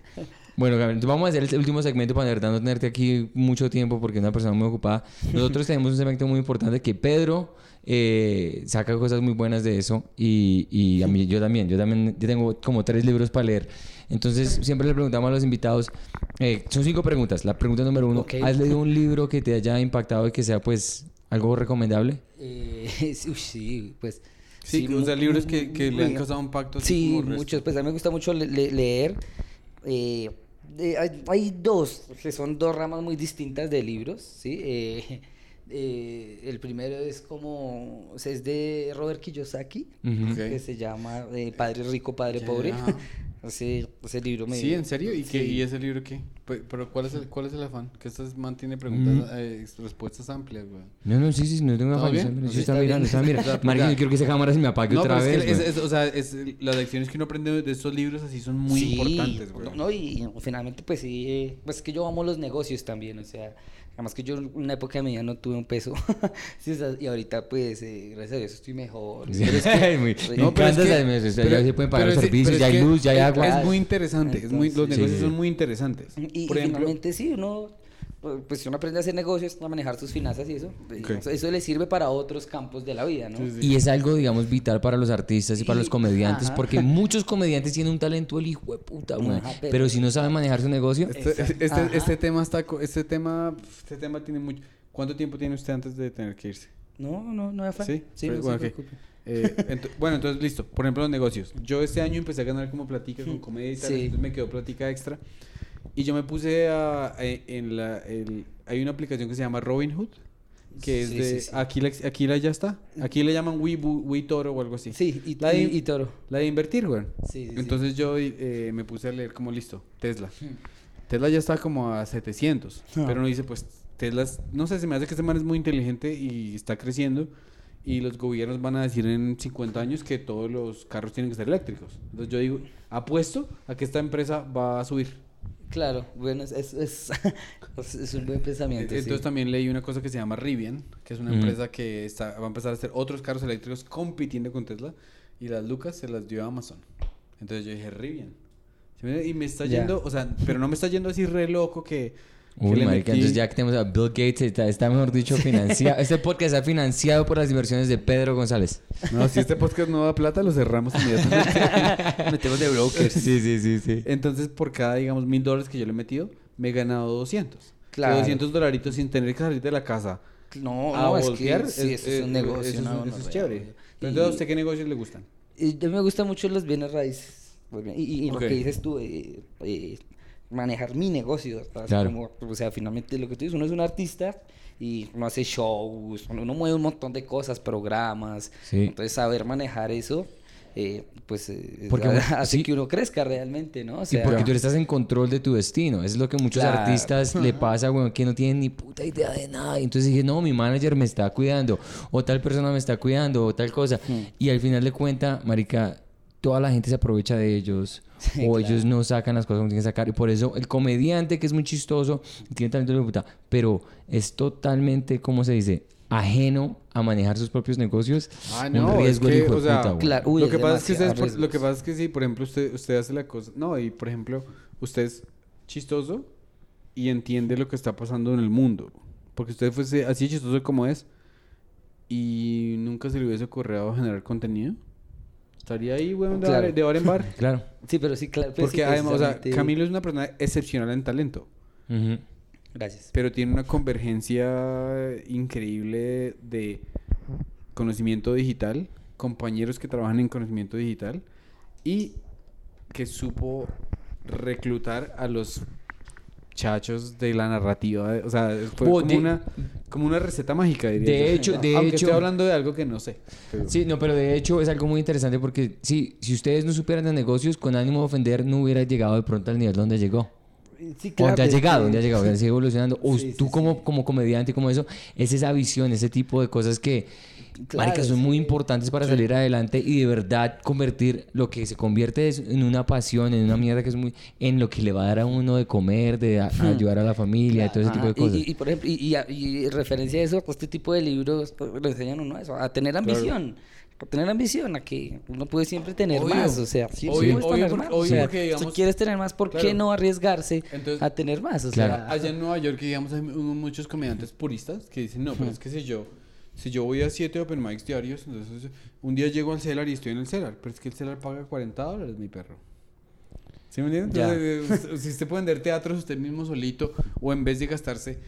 Bueno, Gabriel, entonces vamos a hacer el último segmento para no tenerte aquí mucho tiempo porque es una persona muy ocupada. Nosotros tenemos un segmento muy importante que Pedro eh, saca cosas muy buenas de eso y, y a mí yo también. Yo también yo tengo como tres libros para leer. Entonces siempre le preguntamos a los invitados, eh, son cinco preguntas. La pregunta número uno, Ok. ¿has leído un libro que te haya impactado y que sea pues algo recomendable? eh, sí, uy, sí, pues... Sí, o sea, libros que, que le han causado un pacto Sí, muchos. Pues a mí me gusta mucho le- leer. Eh, eh, hay, hay dos, que son dos ramas muy distintas de libros, ¿sí? Eh, eh, el primero es como, o sea, es de Robert Kiyosaki, que se llama eh, Padre Rico, Padre. Pobre. Ese, ese libro me... Sí, ¿en serio? ¿Y, qué, Sí. ¿Y ese libro qué? Pe- ¿Pero cuál es el, cuál es el afán? Que estas mantiene preguntas, Mm. eh, respuestas amplias, güey. No, no, sí, sí, no tengo ¿Todo afán. bien? Yo Sí, yo está estaba bien. mirando, estaba mirando. Marica, yo quiero que esa cámara se me apague No, otra pero vez. es que es- es- o sea, es, las lecciones que uno aprende de estos libros así son muy Sí, importantes, güey. No, no, y finalmente, pues sí, eh, pues es que yo amo los negocios también, o sea, además que yo en una época de mi vida no tuve un peso, y ahorita, pues, eh, gracias a Dios estoy mejor. Sí, Pero es que- muy- me No, pero es que- pero- ya se pueden pagar los servicios, ya hay luz, ya hay agua. Es muy interesante, es muy, los Entonces- negocios Sí. son muy interesantes. Y, Por y ejemplo, finalmente sí, uno, pues si uno aprende a hacer negocios, a manejar sus finanzas y eso, sea, eso le sirve para otros campos de la vida, ¿no? Sí, sí. Y es algo, digamos, vital para los artistas y para los comediantes, ajá. porque muchos comediantes tienen un talento el hijo de puta, güey. Ajá, pero- Pero si no saben manejar su negocio, Este, este, Ajá. este tema está, este tema, este tema tiene mucho. ¿Cuánto tiempo tiene usted antes de tener que irse? No, no, no hay afán. Sí, sí, Pero- no bueno, se ok. preocupe. Eh, bueno, entonces listo. Por ejemplo, los negocios. Yo este año empecé a ganar como platica con comedia y tal, Sí. entonces me quedó platica extra. Y yo me puse a, a- en la, el, hay una aplicación que se llama Robinhood, que es Sí, de, sí, sí. aquí, la, aquí la ya está. Aquí le llaman Weibu- Weitoro o algo así. Sí, y, La de- y, y toro. La de invertir, güey. Entonces yo eh, me puse a leer como listo, Tesla. Hmm. Tesla ya está como a 700, Ah. pero uno dice, pues Tesla, es- no sé, se me hace que este man es muy inteligente y está creciendo y los gobiernos van a decir en 50 años que todos los carros tienen que ser eléctricos. Entonces yo digo, apuesto a que esta empresa va a subir. Claro, bueno, es, es, es, es un buen pensamiento. Entonces sí. también leí una cosa que se llama Rivian, que es una empresa que está, va a empezar a hacer otros carros eléctricos compitiendo con Tesla y las lucas se las dio a Amazon. Entonces yo dije Rivian. ¿Sí me- Y me está yendo, o sea, pero no me está yendo así re loco que... Uy, marica, metí- entonces ya que tenemos a Bill Gates, está, está, mejor dicho financiado. este podcast está financiado por las inversiones de Pedro González. No, si este podcast no da plata, lo cerramos inmediatamente. Metemos de brokers. Sí, sí, sí, sí. Entonces, por cada, digamos, mil dólares que yo le he metido, me he ganado 200. Claro. Que 200 dolaritos sin tener que salir de la casa. No, a no, es que voltear, sí, eso es un negocio. Eso, es- no, eso no, es no, chévere. entonces, ¿a usted qué negocios le gustan? Y yo me gustan mucho los bienes raíces. Y, y- y Ok. lo que dices tú, eh, eh, manejar mi negocio. Claro. como, o sea, finalmente lo que tú dices, uno es un artista y uno hace shows, uno, uno mueve un montón de cosas, programas. Sí. Entonces, saber manejar eso, eh, pues, eh, Porque, ha- bueno, hace sí. que uno crezca realmente, ¿no? O Y porque tú estás en control de tu destino. Es lo que muchos Claro. artistas le pasa, güey, que no tienen ni puta idea de nada. Y entonces dije, no, mi manager me está cuidando, o tal persona me está cuidando, o tal cosa. Y al final de cuenta, marica, toda la gente se aprovecha de ellos. Sí, o claro. ellos no sacan las cosas como tienen que sacar. Y por eso el comediante, que es muy chistoso, tiene talento de puta, pero es totalmente, ¿cómo se dice? Ajeno a manejar sus propios negocios. Ah, un no, es riesgo el que, hijo de o sea, puta, güey. Claro, uy, lo es que pasa es que ustedes, por- lo que riesgoso. pasa es que sí, por ejemplo, usted, usted hace la cosa, no, y por ejemplo, usted es chistoso y entiende lo que está pasando en el mundo, porque usted fuese así chistoso como es y nunca se le hubiese ocurrido generar contenido, estaría ahí, weón, de, Claro. bar, de bar en bar. Claro. Sí, pero sí, claro. pues, Porque sí, además, o sea, Camilo es una persona excepcional en talento. Gracias. pero tiene una convergencia increíble de conocimiento digital, compañeros que trabajan en conocimiento digital y que supo reclutar a los chachos de la narrativa, o sea, fue como de- una como una receta mágica, diría de yo. hecho- de Aunque hecho- estoy hablando de algo que no sé. pero- Sí, no, pero de hecho es algo muy interesante porque sí, si ustedes no supieran de negocios, con ánimo de ofender, no hubiera llegado de pronto al nivel donde llegó. Sí, O claro, ya ha llegado, que- ya ha llegado, ya sigue evolucionando. O Sí, tú sí, como, sí. como comediante, como eso, es esa visión, ese tipo de cosas que, Claro, marica, son muy sí. importantes para salir adelante y de verdad convertir lo que se convierte en una pasión, en una mierda que es muy, en lo que le va a dar a uno de comer, de a- a ayudar a la familia, y todo ese tipo de Ajá, y- cosas. Y, y, por ejemplo, y, y, y referencia a eso, pues, este tipo de libros pues, lo enseñan a uno a eso, a tener ambición. A tener ambición, a que uno puede siempre tener Obvio. más. O sea, siempre Obvio, obvio tener porque- más. obvio o sea, porque, si quieres tener más, ¿por qué Claro. no arriesgarse Entonces- a tener más? O Claro. sea, Allá en Nueva York, digamos, hay muchos comediantes puristas que dicen, no, pero es que si yo, si yo voy a siete open mics diarios, entonces un día llego al Cellar y estoy en el Cellar, pero es que el Cellar paga 40 dólares, mi perro. ¿Sí me entiendes? Entonces, eh, si usted puede vender teatros usted mismo solito, o en vez de gastarse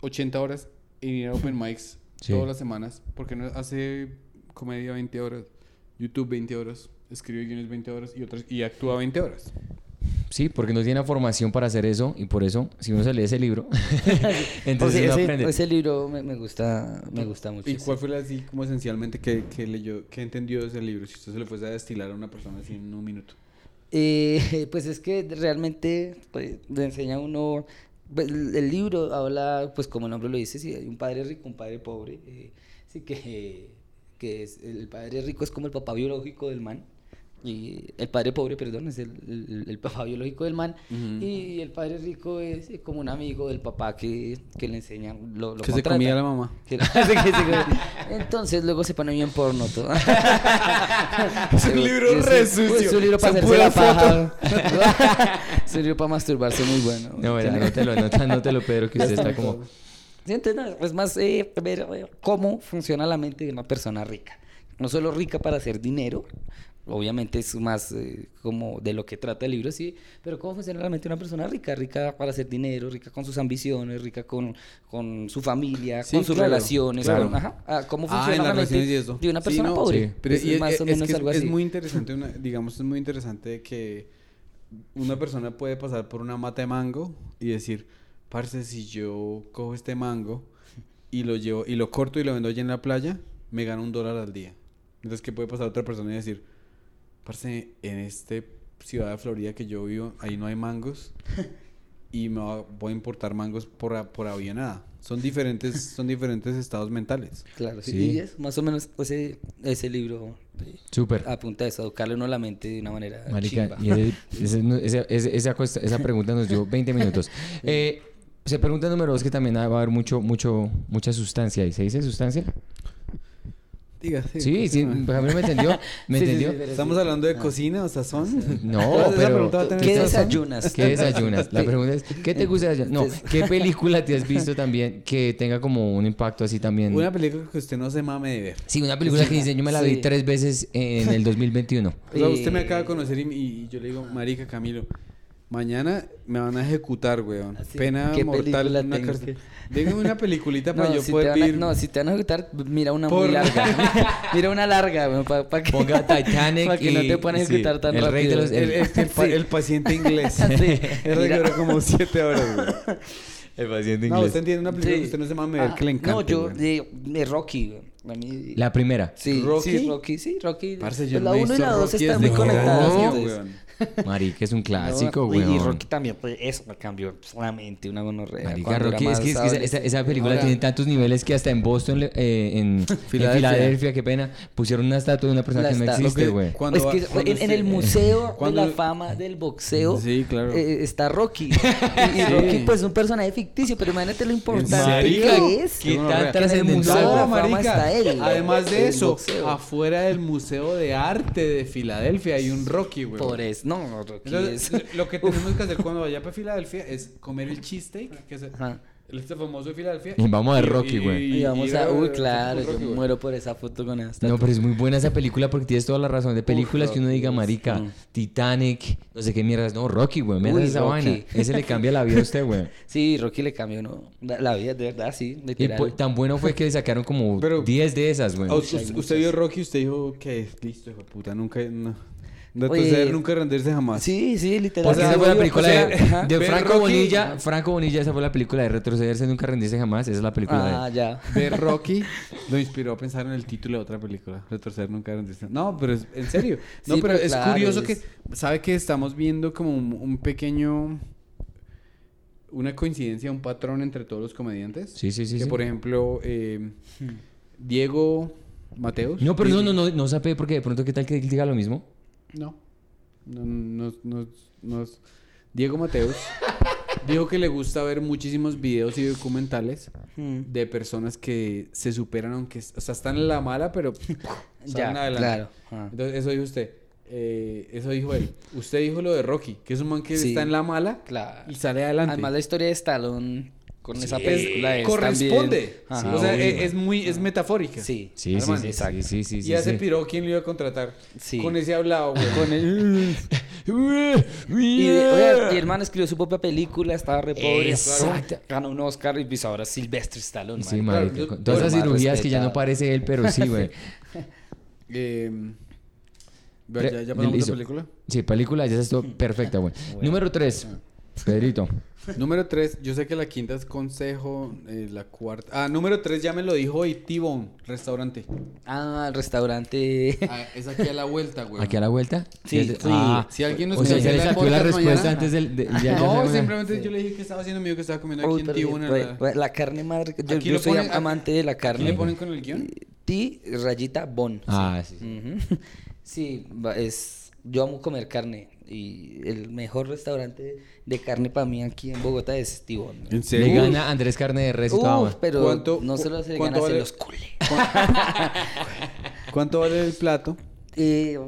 80 horas en ir a open mics Sí. todas las semanas, porque no hace comedia 20 horas, YouTube 20 horas, escribe guiones 20 horas y otras y actúa 20 horas. Sí, porque no tiene la formación para hacer eso y por eso, si uno se lee ese libro, entonces o sea, uno ese, aprende. ese libro me, me gusta, me gusta mucho. ¿Y cuál fue la, así como esencialmente que, que leyó, que entendió ese libro? Si usted se lo fuese a destilar a una persona así en un minuto. Eh, pues es que realmente pues, le enseña a uno. pues, El, libro habla, pues como el nombre lo dice, sí, hay un padre rico, un padre pobre. eh, sí, que, que es, el padre rico es como el papá biológico del man. Y el padre pobre, perdón, es el, el- el papá biológico del man. Ujú. Y el padre rico es como un amigo del papá que, que le enseña. Lo, lo que se comía la mamá. Entonces luego se pone bien porno todo. Es un libro re sí, sucio. Es un libro para hacerse la paja. es un libro para masturbarse muy bueno. No, verdad, anótelo, anótelo, Pedro, que usted está como... Sí, entonces, no, es más eh, ver eh, cómo funciona la mente de una persona rica. No solo rica para hacer dinero, obviamente es más eh, como de lo que trata el libro, sí, pero cómo funciona la mente de una persona rica, rica para hacer dinero, rica con sus ambiciones, rica con, con su familia, Sí, con sus claro, relaciones, claro. con- ajá, ah, cómo Ah, funciona en la las mente relaciones y eso. de una Sí, persona no, pobre. sí. Pero Es y es, más o es menos es- algo es así. muy interesante, una, digamos, es muy interesante que una persona puede pasar por una mata de mango y decir, parce, si yo cojo este mango y lo llevo y lo corto y lo vendo allí en la playa, me gano un dólar al día. Entonces, ¿qué puede pasar otra persona y decir, parce, en este ciudad de Florida que yo vivo, ahí no hay mangos y me va- voy a importar mangos por, por avionada. Son diferentes, son diferentes estados mentales. Claro, sí. Y es más o menos ese, ese libro Súper. Apunta a eso, educarle uno la mente de una manera Marica, chimba. y ese- ese- no- ese- ese- esa, cuesta- esa pregunta nos dio 20 minutos. Eh, se pregunta número dos que también va a haber mucho, mucho, mucha sustancia. ¿Y se dice sustancia? Diga, Sí, sí, pues a mí me entendió. ¿Me Sí, sí, entendió? sí, Estamos sí. hablando de cocina o sazón. No, pero... pregunta va a tener ¿Qué desayunas? ¿Qué desayunas? La pregunta es, ¿qué te gusta desayunar? No, ¿qué película te has visto también que tenga como un impacto así también? Una película que usted no se mame de ver. Sí, una película que dice, yo me la vi Sí. tres veces en el 2021. O sea, usted me acaba de conocer y, y yo le digo, marica Camilo, mañana me van a ejecutar, weón. Así, Pena ¿qué mortal. película Una tengo cárcel. que- Dígame una peliculita para No, yo si poder a, no, si te van a ejecutar, mira una Por- muy larga. mira una larga, para que, Ponga Titanic pa' que no y- te puedan sí, ejecutar tan el rey de rápido. los- el, el- el pa- Sí. el paciente inglés. Sí, duró como siete horas, güey. El paciente No, usted entiende una película Sí. que usted no se mame Ah, que le encanta. No, yo de, de Rocky. A mí- La primera. Sí, ¿Rocky? sí, Rocky, sí, Rocky. Parce, yo Pues no la he 1 y la 2 Rocky están muy conectadas. weón. Marica, es un clásico, No, güey. Y Rocky también, pues eso me cambió solamente una gonorrea. Marica, Rocky, es que, es que esa, esa- esa película Ahora- tiene tantos niveles que hasta en Boston, eh, en, en Filadelfia. Filadelfia. qué pena, pusieron una estatua de una persona La que no existe, güey. es que cuando en, en el museo cuando- de la fama del boxeo Sí, claro. eh, está Rocky. Y, y Sí. Rocky pues es un personaje ficticio, pero imagínate lo importante que es. ¿Qué tan gonorrea. Que en el museo de trascendental? la No, fama marica. está él. Además de eso, afuera del Museo de Arte de Filadelfia hay un Rocky, güey. Por eso, no, no, Entonces, es... lo que tenemos que hacer cuando vaya para Filadelfia es comer el cheesesteak, que es Ajá. el este famoso de Filadelfia. Y vamos a ver Rocky, güey. Y vamos a... Uy, claro, Rocky, yo güey. muero por esa foto con esta. No, pero es muy buena esa película porque tienes toda la razón. De películas que uno diga, marica. Titanic, no sé qué mierdas. No, Rocky, güey, Uy, esa Rocky. vaina. Ese le cambia la vida a usted, güey. Sí, Rocky le cambió ¿no? la, la vida, de verdad, sí, Y pues, tan bueno fue que le sacaron como Pero- 10 de esas, güey. Usted, usted vio Rocky y usted dijo que listo, hijo de puta, nunca. No. De Oye, retroceder, nunca rendirse jamás. Sí, sí, literal. Porque O sea, esa fue la película de, ajá. de ver Franco Rocky- Bonilla. Franco Bonilla, esa fue la película de retrocederse, nunca rendirse jamás. Esa es la película Ah, de ya. Ver Rocky lo inspiró a pensar en el título de otra película. Retroceder nunca rendirse. No, pero es, en serio. No, Sí, pero pero es claro, curioso es- que. ¿Sabe que estamos viendo como un, un pequeño. Una coincidencia, un patrón entre todos los comediantes? Sí, sí, sí. que sí. por ejemplo, eh, Diego Mateos. No, pero no, no, no, no sabe porque de pronto qué tal que él diga lo mismo. No. No, no, no, no- Diego Mateos dijo que le gusta ver muchísimos videos y documentales Hmm. de personas que se superan aunque... O sea, están en la mala, pero... Ya, salen adelante. claro. Ah. Entonces, eso dijo usted. Eh, eso dijo él. Usted dijo lo de Rocky, que es un man que Sí. está en la mala Claro. y sale adelante. Además, la historia de Stallone con esa Es- película es corresponde. también- o sea, es, es muy... Es metafórica. Sí. Sí, sí, Hermano, sí, exacto. sí, sí, sí, y piró quién lo iba a contratar. Sí. Con ese hablado, güey. Con el... Y, de- oye, mi hermano escribió su propia película, estaba re pobre. Exacto. Ganó un Oscar y pues ahora Sylvester Stallone. Sí, yo- con todas esas bueno, cirugías que ya no parece él, pero sí, güey. Eh, Pre- ¿Ya, ya pasamos listo. la película? Sí, película, ya estuvo perfecta, güey. Número 3. Pedrito. Número 3, yo sé que la quinta es consejo, eh, la cuarta... Ah, número 3 ya me lo dijo hoy, T-Bone, restaurante. Ah, el restaurante. Ah, es aquí a la vuelta, güey. ¿Aquí a la vuelta? Sí, sí. Ah, Si alguien nos o sea, ya le saqué la respuesta mañana. antes del... de- ya- ya no, simplemente yo le dije que estaba haciendo mío, que estaba comiendo aquí en en la- la carne madre. Yo, Aquí yo lo soy ponen- amante de la ¿Aquí carne. le ponen con el guion? Ti rayita bon. Ah, sí. sí. Es. Yo amo comer carne. Y el mejor restaurante de carne para mí aquí en Bogotá es Tibón. ¿En Le serio? gana Andrés Carne de Res y Uf, pero ¿Cuánto- no se lo se le gana, se vale? los cule. ¿Cuánto vale el plato? Eh,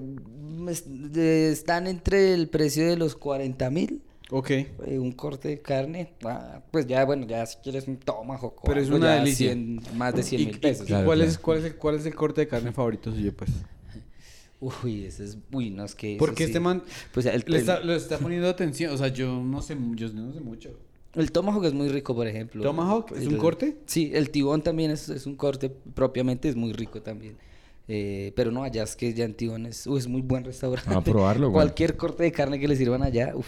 están entre el precio de los 40 mil. Ok. eh, un corte de carne, ah, pues ya, bueno, ya si quieres un tomahawk Pero es una delicia. 100 más de 100 ¿Y, mil y- pesos. y Claro, cuál, claro. Es, cuál, es el, cuál es el corte de carne favorito suyo, pues? Uy, ese es, uy, no, es que... Porque sí. este man Pues el, le el- está, le está poniendo atención. O sea, yo no sé, yo no sé mucho. el tomahawk es muy rico, por ejemplo. ¿Tomahawk? ¿Es un corte? Sí, el tibón también es, es un corte propiamente, es muy rico también. Eh, pero no, allá es que ya en Tibón es, uy, es muy buen restaurante. A probarlo, güey. Cualquier corte de carne que le sirvan allá, uff,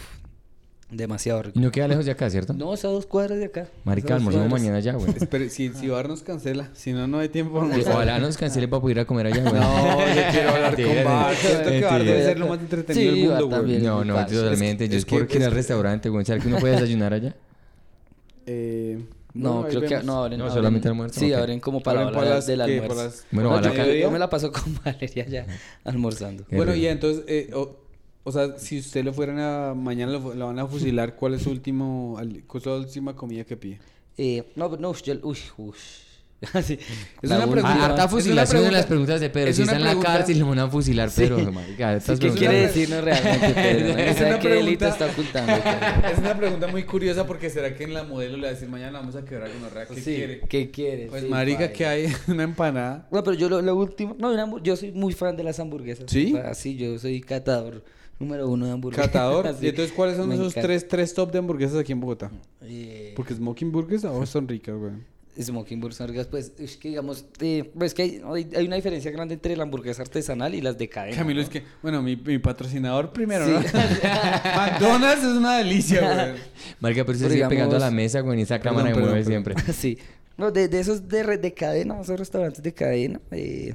demasiado rico. Y no queda lejos de acá, ¿cierto? No, es a dos cuadras de acá. Marica, almorzamos mañana ya, güey. Espere, si, si Bar nos cancela, si no, no hay tiempo para. Ojalá nos cancele para poder ir a comer allá, güey. No, yo quiero hablar con Bar. Siento que Bar debe ser lo más entretenido Sí, del mundo, güey. también. No, no, totalmente. Es- Yo por que- ir es al restaurante, güey. ¿Será que uno puede desayunar allá? Eh, No, creo que no abren. No, abren- solamente almuerzan, Sí, abren como para la Abren hora para las- del almuerzo. Las- Bueno, No, yo, yo me la paso con Valeria ya almorzando. Qué Bueno, rico. y entonces, eh, o sea, si usted lo fueran a... Mañana lo, lo van a fusilar, ¿cuál es su último... al- ¿Cuál es la última comida que pide? Eh, no, no, yo, uy, uy. Así, Es la una pregunta- Ah, harta es una fusilación pregunta- las preguntas de Pedro. es Si una está en la pregunta- cárcel, le van a fusilar, pero, marica, estas ¿Qué es una quiere decirnos realmente, Pedro? No Es una qué delito pregunta- está ocultando. Pedro. Es una pregunta muy curiosa porque ¿será que en la modelo le va a decir mañana vamos a quebrar con la ¿Qué Sí, quiere? ¿Qué quiere? Pues Sí, marica, vaya. ¿qué hay? Una empanada. Bueno, pero yo lo, lo último, no, yo soy muy fan de las hamburguesas. ¿Sí? O sea, sí, yo soy catador número uno de hamburguesas. Catador. ¿Y entonces cuáles son me esos tres, tres top de hamburguesas aquí en Bogotá? Eh, Porque Smoking Burgers a vos son ricas, güey. Smoking Burgers, hamburguesas, pues es que digamos, eh, pues que hay, hay- hay una diferencia grande entre la hamburguesa artesanal y las de cadena. Camilo, ¿no? es que, bueno, mi, mi patrocinador primero, Sí. ¿no? McDonald's es una delicia, güey. Marica, pero se Pero sigue pegando a la mesa, güey, y esa cámara Perdón, que mueve perdón, siempre. sí. No, de, de esos de, re- de cadena, esos restaurantes de cadena. eh,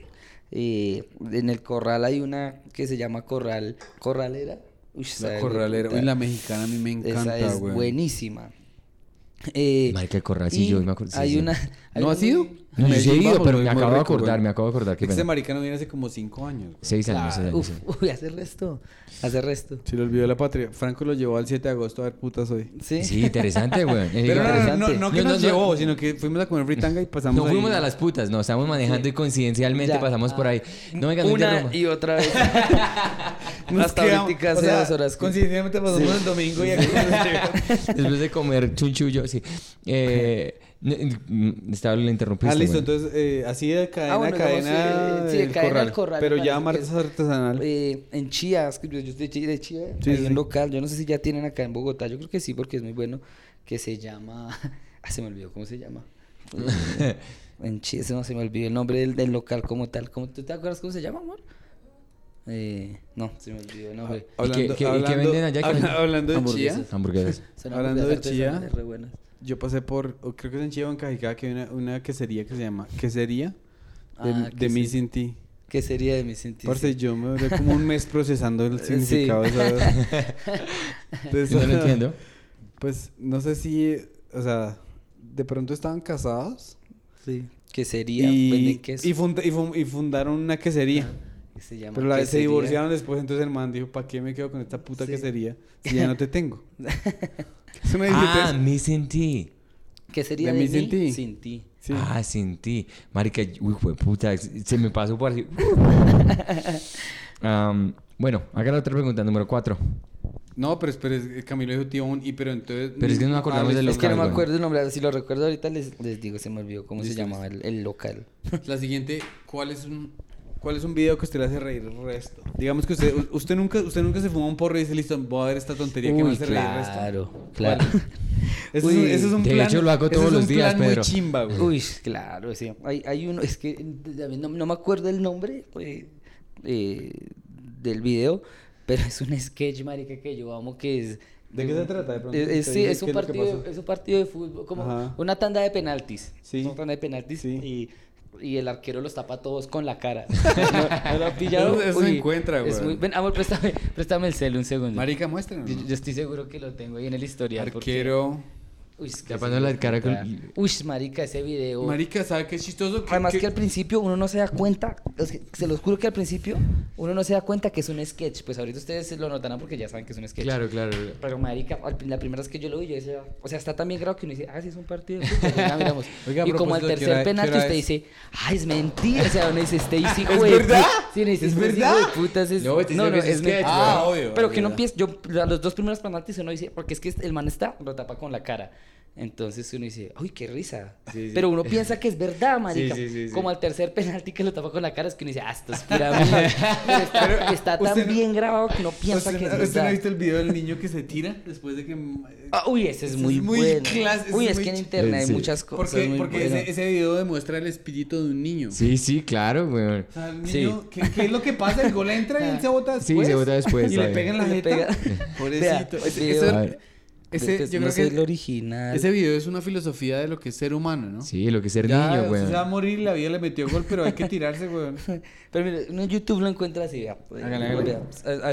eh, en el corral hay una que se llama Corral. ¿Corralera? Uy, La corralera. Uy, la mexicana a mí me encanta, Esa es güey. buenísima. Eh, corral, sí, yo me acuerdo, sí, hay sí. una. hay ¿No un- has ido? No, yo sí he ido, pero me acabo de acordar, me acabo de acordar. Este pena. maricano viene hace como cinco años. güey. Seis años, uf, uy, hace resto. Hace resto. Se le olvidó la patria. Franco lo llevó al 7 de agosto a ver putas hoy. Sí. Sí, interesante, güey. Pero no, no, no, interesante. no que No, no, nos no. llevó, sino que fuimos a comer fritanga y pasamos No ahí. fuimos a las putas, no, estamos manejando y coincidencialmente Ya. pasamos por ahí. No, venga, no Una interrumpa. y otra vez. Nos Hasta ahorita hace dos horas. Coincidentemente pasamos el domingo y aquí nos llegó. Después de comer chunchullo, sí. Eh, estaba la interrumpiste. Ah, listo. güey. Entonces, eh, así de cadena Ah, bueno, cadena, digamos, sí, de cadena corral. al corral, Pero me ya es- artesanal. Eh, en Chía, es que yo estoy de Chía, de Chía Sí, hay sí. un local, yo no sé si ya tienen acá en Bogotá, yo creo que sí, porque es muy bueno, que se llama, ah, se me olvidó cómo se llama. En Chía, ese no se me olvidó el nombre del, del local como tal, ¿Cómo, ¿tú te acuerdas cómo se llama, amor? Eh, no, se me olvidó el nombre. ¿Y qué- qué- y qué venden allá? ¿Qué habla- hablando de chía, Hamburguesas. Son hablando de Chía, re buenas. Yo pasé por, creo que es en Chía o en Cajicá, que hay una, una quesería que se llama Quesería de, Ah, de que sí. Missing Tea. ¿Qué sería de mi sentido? Parce, yo me duré como un mes procesando el Sí. significado de esa... de esa- No lo entiendo. Pues, no sé si, o sea, de pronto estaban casados Sí. ¿Qué sería? Venden y, queso. y, funda- y fun- y fundaron una quesería. que se llama Pero la vez se quesería. divorciaron después, entonces el man dijo, ¿para qué me quedo con esta puta Sí. quesería si ya no te tengo? Eso me Ah, me sentí. ¿Qué sería De de, mí sin ti. sin ti? Sí. Ah, sin ti. Marica, uy, fue puta. Se me pasó por así. Am, bueno, haga la otra pregunta, número cuatro. No, pero espera, es- Camilo dijo tío un y pero entonces... Pero es que no nos acordamos Ah, del listo. Es que no me local, acuerdo el nombre, si lo recuerdo ahorita les, les digo, se me olvidó cómo se llamaba el, el local. La siguiente, ¿cuál es un cuál es un video que usted le hace reír el resto? Digamos que usted usted nunca usted nunca se fuma un porro y dice, "Listo, voy a ver esta tontería que me Uy, hace reír el resto." claro, claro. Eso, Uy, es, eso es un de plan. hecho, lo hago todos los días, Pedro. muy chimba, güey. Uy, claro, sí. Hay, hay uno, es que no, no me acuerdo el nombre eh, eh, del video, pero es un sketch, marica, que yo amo que es... ¿De qué se trata, de pronto? Es, es- ¿Te sí, es un partido, es un partido de fútbol, como Ajá. una tanda de penaltis. Sí. Una tanda de penaltis Sí. y, y el arquero los tapa a todos con la cara. ¿No, no lo ha pillado? Eso- eso se encuentra, güey. muy- Ven, amor, préstame, préstame el cel un segundo. Marica, muéstrenos. Yo, yo estoy seguro que lo tengo ahí en el historial. porque- Arquero. Uy, es que Tapando ese la cara con- puta- Uy, marica, ese video. Marica, ¿sabe qué es chistoso? Además que al principio uno no se da cuenta, que se los juro que al principio uno no se da cuenta que es un sketch. Pues ahorita ustedes lo notarán porque ya saben que es un sketch. Claro, claro. Pero marica, la primera vez que yo lo vi, yo decía, o sea, está tan bien grabado que uno dice, ah, sí es un partido de fútbol. Ya miramos. Oiga, y como al propósito, ¿qué tercer hora- penalti usted es? dice, ah, es mentira. O sea, uno dice, este hijo ¿Es de verdad? Sí, uno dice, ¿Es "Este verdad? hijo de putas es... No, No, no, dice que es sketch. Ah, obvio, Pero que no empieza, yo, a los dos primeros penaltis uno dice, porque es que el man está, lo tapa con la cara. Entonces uno dice, uy, qué risa. Sí, sí. Pero uno piensa que es verdad, marica. Sí, sí, sí, sí. Como al tercer penalti que lo tapa con la cara, es que uno dice, ah, esto es pura. Pero está, Pero está tan no- bien grabado que uno piensa ¿Usted, que es no- ¿Usted no ha verdad. visto el video del niño que se tira después de que... Ah, uy, ese es Ese muy, es muy bueno. uy, es es muy que en internet hay Sí. muchas cosas Porque, muy porque ese, ese video demuestra el espíritu de un niño. Sí, sí, claro, güey. O sea, el Sí. niño, ¿qué, qué es lo que pasa? El gol entra y él se bota Sí, después. se bota después, Y le está pega en la jeta. pega. Pobrecito. Ese-. Ese, Pues, yo no creo que el original. ese video es una filosofía de lo que es ser humano, ¿no? Sí, lo que es ser Ya, niño, weón. se va a morir, la vida le metió gol, pero hay que tirarse, weón. Pero mire, uno en YouTube lo encuentra así, hágale. Vea,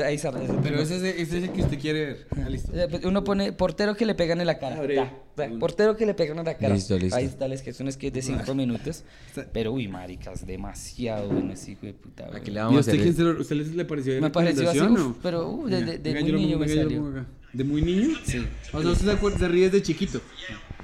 ahí- está. Pero ese es, el- ese es el que usted quiere ver. Ah, listo. Eh, pues, Uno pone portero que le pegan en la cara. Ya, ya, portero que le pegan en la cara. Listo, listo. Ahí está, es que es un sketch de 5 minutos. Está- Pero uy, maricas, demasiado bueno ese hijo de puta. Aquí güey. le ¿Y vamos a a usted quién se lo, usted le, pareció de Me pareció así, uf, pero uh, de, de, de muy niño me salió. ¿De muy niño? Sí. O sea, usted se, se ríe de chiquito.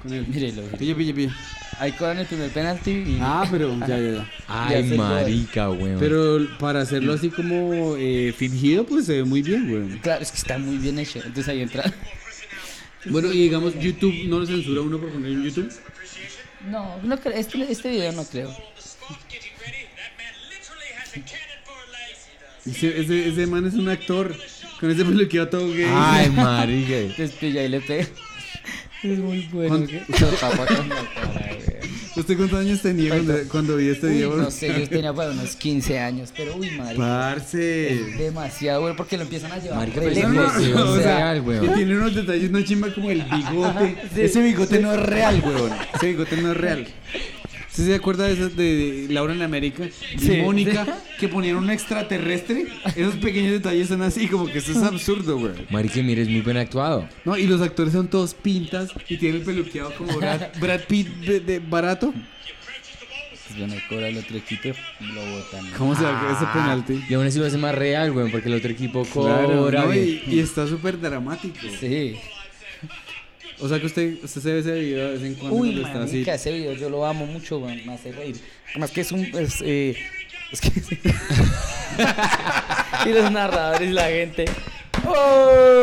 Con él. Mírelo. Pille, pille, pille. Ahí cobran el primer penalti y... Ah, pero ya, ya, ya. Ay, Ya marica, weón. Pero para hacerlo así como eh, fingido, pues se ve muy bien, güey. Claro, es que está muy bien hecho. Entonces ahí entra... Bueno, y digamos, YouTube no lo censura uno por poner en YouTube. No, no creo, este, este video no creo. Ese, ese, ese man es un actor. Con ese peluqueo todo gay. Ay, marica. Entonces pilla y le pega. Es muy bueno. ¿Cuán- ¿qué? Lo tapa con la cara, güey. ¿Usted cuántos años tenía cuando, cuando vi este Uy, video? no sé, yo tenía para unos 15 años, pero uy, marica. Parce. Es demasiado bueno porque lo empiezan a llevar pero lejos. es demasiado o sea, real, weón. Y tiene unos detalles, una chimba como el bigote. Sí. Ese bigote no es real, weón. Ese bigote no es real. ¿Usted se acuerda de esas de, Laura en América? Y Sí. Mónica, que ponían un extraterrestre. Esos pequeños detalles son así, como que eso es absurdo, weón. Marica, mire, es muy bien actuado. No, y los actores son todos pintas y tienen el peluqueado como Brad, Brad Pitt de, de barato. pues bueno, cobra el otro equipo lo botan. ¿Cómo se va ese penalti? Y aún así lo hace más real, weón, porque el otro equipo Claro, cobra. y, y está súper dramático. Sí. O sea que usted, usted se ve ese video de vez en cuando Uy, cuando está así. ese video yo lo amo mucho, weón, me hace reír. Además que es un... Es, eh, es que... y los narradores y la gente...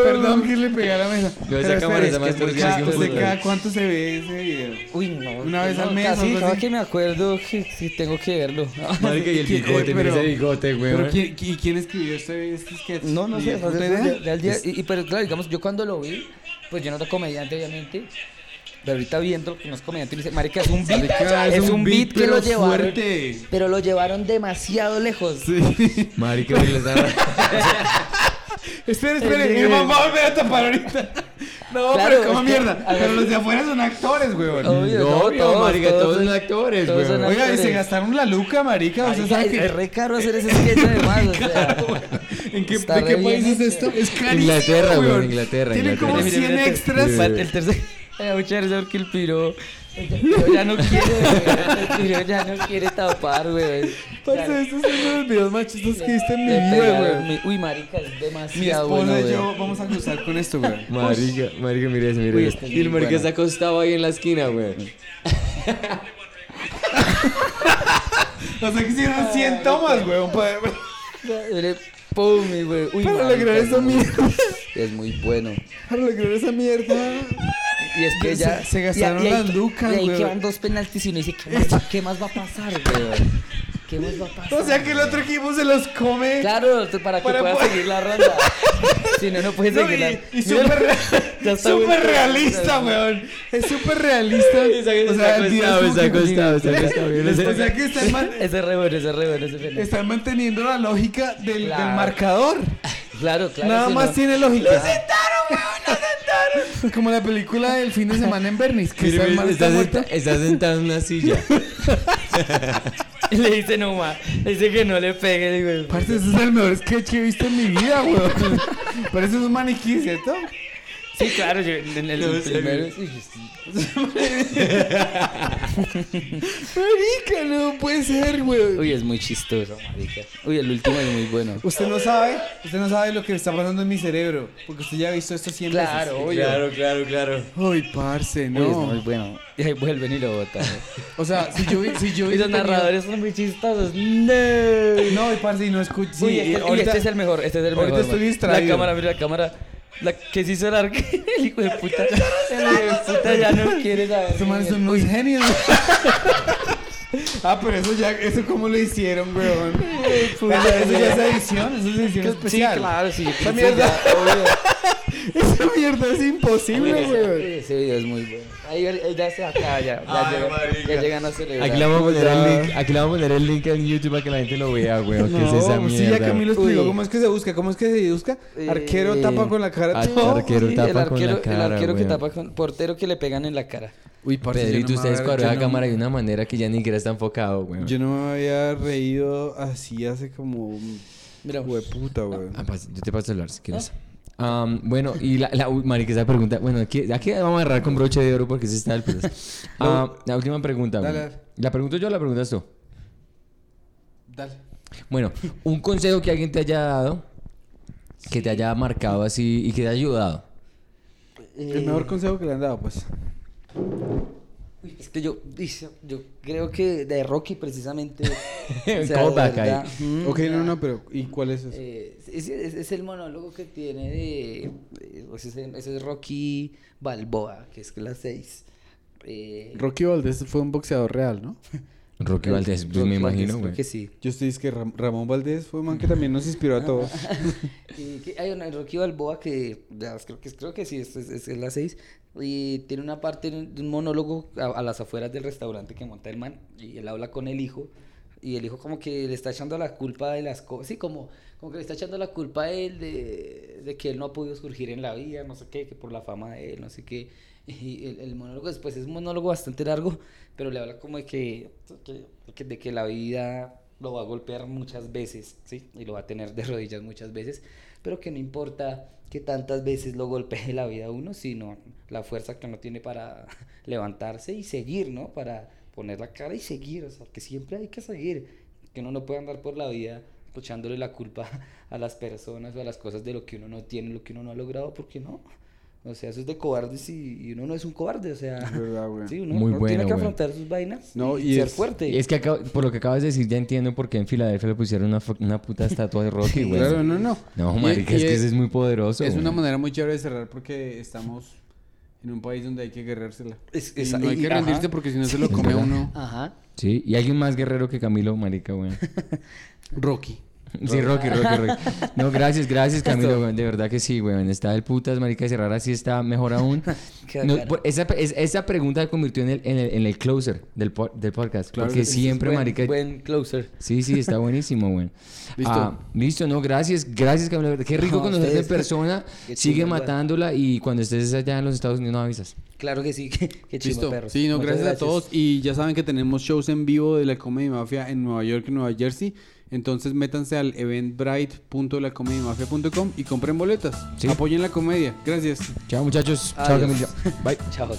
Perdón que le pegara a la mesa. Yo esa Pero cámara es más que torcida cada- que un ¿Usted fútbol. cada cuánto se ve ese video? Uy, no. Una vez no, al mes, Casi, cada que me acuerdo que, que tengo que verlo. Marica, y el ¿Quién- bigote, eh, pero- ese bigote, ¿Pero weón. quién, qui- quién escribió este, este sketch? No, no sé. ¿Tiene o sea, puta de- idea? de- de al día- y, y- pero claro, digamos, yo cuando lo vi, pues yo no era comediante, obviamente. Pero ahorita viendo que no es comediante, me dice, marica, es un beat. Marica, es, un beat, que pero lo llevaron. fuerte. Pero lo llevaron demasiado lejos. Sí. Marica, mire, Sí, espere. Mi mamá me va a tapar ahorita. No, Claro, pero como que- mierda. ver. Pero los de afuera son actores, weón. Obvio, No, todos, marica, todos todos son- actores, weón. Oiga, y se actores. gastaron la luca, marica. Marica, sabe es, que... es re caro hacer ese sketch además, o sea. ¿En qué, ¿De qué país es esto? Es carísimo, Inglaterra, weón, weón. Inglaterra, Tiene como Mire, mire, 100 mire, extras. El, el tercer. Me da mucha risa porque el piro. Ya, ya no quiere, güey. El piro ya no quiere tapar, güey. Parce, estos son uno de los videos más chistosos que he visto en mi vida, güey. mi- Uy, marica, es Mi demasiado esposa bueno, y güey. yo vamos a cruzar con esto, güey. Marica, marica, mire eso, mire eso. este es Y el marica bueno. está acostado ahí en la esquina, weón. O sea que hicieron 100 tomas, güey. Para, Dale, Pum, güey. Uy, para lograr es esa muy- mierda. Es muy bueno. Para lograr esa mierda. Y es que Se- ya. se gastaron las lucas, Y ahí güey. que van dos penaltis y uno dice, ¿qué más, qué más va a pasar, güey? ¿Qué más va a pasar? O sea que el otro equipo se los come. Claro, para que Para pueda poder- seguir la ronda. si no, no puedes No, seguir la y, y súper realista, weón. Es súper realista. O sea. O sea que están, man- Ese es re bueno, ese es re bueno, ese penalti. están manteniendo la lógica del, marcador. Claro, claro. Nada más no- tiene lógica. ¡Lo sentaron, weón! ¡Lo sentaron! Como la película del fin de semana en Bernice. Que está está, está muerto. senta- está sentado en una silla. Y le dice no más. Le dice que no le pegue. Digo, Parce, ese es el mejor sketch que he visto en mi vida, weón. Parece un maniquí, ¿cierto? Sí, claro, yo en el, No, el primero. sí, sí. Marica, no puede ser, weón. Uy, es muy chistoso, marica. Uy, el último es muy bueno. Usted no sabe, usted no sabe lo que está pasando en mi cerebro. Porque usted ya ha visto esto 100 Claro, veces. Claro, claro, claro. Uy, parce, Uy, es muy no. bueno. Y ahí vuelven y lo botan. O sea, si yo, vi- si yo Y los tenido- narradores son muy chistosos. No. No, y parce, y no escucho. Sí, Uy, este, ahorita- este es el mejor, este es el ahorita mejor. estoy man. distraído. La cámara, mira la cámara. La que se hizo el arque. El hijo de puta. El hijo de puta ya no quiere saber. Estos manes son unos genios. ah, pero eso ya, eso cómo lo hicieron, weón. puta, eso ya es edición, eso es edición Sí, especial. claro, sí. Esa sí, mierda. ya, obvio. Esa mierda es imposible, weón. Ese video es muy bueno. Ahí ahí ya se acaba, ya. Ya, Ay, llega- ya llegan a celebrar. Aquí le vamos a poner el link, aquí le vamos a poner el link en YouTube para que la gente lo vea, weón. ¿Qué es esa No, mierda? sí, ya Camilo explicó Uy. cómo es que se busca, cómo es que se busca. Arquero Eh, tapa con la cara. ar- todo. arquero Sí, tapa el con arquero, la cara, el arquero que tapa con portero que le pegan en la cara. Uy, parce, Pedrito, no yo la no- cámara de una manera que ya ni siquiera está enfocado, weón. Yo no me había reído así hace como Mira, hueputa, weón. Ah, pas- yo te paso el celular si quieres. Bueno, y la, la uy, marica, esa pregunta. Bueno, aquí, aquí vamos a agarrar con broche de oro porque ese está el. Ah, la última pregunta. Dale, dale. ¿La pregunto yo o la preguntas tú? Dale. Bueno, un consejo que alguien te haya dado, que te haya marcado así y que te haya ayudado. El mejor consejo que le han dado, pues. Uy, Es que yo, dice- yo creo que de Rocky precisamente. Un o sea, de callback ahí. mm, Ok, no, no, pero ¿y cuál es eso? eh, es, es- es el monólogo que tiene de. de- pues ese, ese es Rocky Balboa, que es la 6. Eh, Rocky Valdés fue un boxeador real, ¿no? Rocky Valdés, pues, Rocky me imagino, güey. que sí. Yo estoy es que Ram- Ramón Valdés fue un man que también nos inspiró a todos. Y que hay una Rocky Balboa que ya, creo que creo que sí, es, es, es la 6 y tiene una parte de un de monólogo a, a las afueras del restaurante que monta el man y él habla con el hijo y el hijo como que le está echando la culpa de las cosas, sí, como, como que le está echando la culpa a él de, de que él no ha podido surgir en la vida, no sé qué, que por la fama de él, no sé qué. Y el, el monólogo después es un monólogo bastante largo, pero le habla como de que, que- que- de que la vida lo va a golpear muchas veces, ¿sí? Y lo va a tener de rodillas muchas veces, pero que no importa que tantas veces lo golpee la vida uno, sino la fuerza que uno tiene para levantarse y seguir, ¿no? Para poner la cara y seguir, o sea, que siempre hay que seguir, que uno no puede andar por la vida echándole la culpa a las personas o a las cosas de lo que uno no tiene, lo que uno no ha logrado, porque no. O sea, eso es de cobardes y, y uno no es un cobarde, o sea, Es verdad, güey. sí, uno, Muy uno bueno, tiene que güey. afrontar sus vainas No, y, y ser es- fuerte. Y es que acabo- por lo que acabas de decir, ya entiendo por qué en Filadelfia le pusieron una, una puta estatua de Rocky, güey. Claro, no, no. No, marica, y es que ese es muy poderoso. Es güey. una manera muy chévere de cerrar porque estamos en un país donde hay que guerrérsela. Es- Y no hay y- que rendirse ajá. porque si no se lo come uno. Ajá. Sí, y alguien más guerrero que Camilo, marica, güey. Rocky. Sí, Rocky, Rocky, Rocky. No, gracias, gracias, Camilo, güey. De verdad que sí, güey. Está del putas, marica, y cerrar así está mejor aún. No, por- esa, es- esa pregunta se convirtió en el, en el, en el closer del, po- del podcast. Claro porque que sí, siempre, buen, marica... Buen closer. Sí, sí, está buenísimo, güey. Listo. Ah, listo, no, gracias, gracias, Camilo. Qué rico No, conocerte en persona. Qué Sigue matándola y cuando estés allá en los Estados Unidos no avisas. Claro que sí, qué, qué Listo. perros. Sí, no, Muchas gracias, a todos. Y ya saben que tenemos shows en vivo de la Comedy Mafia en Nueva York y Nueva Jersey. Entonces métanse al eventbrite.lacomedymafia.com y compren boletas. Sí. Apoyen la comedia. Gracias. Chao, muchachos. Chao. Bye. Chao.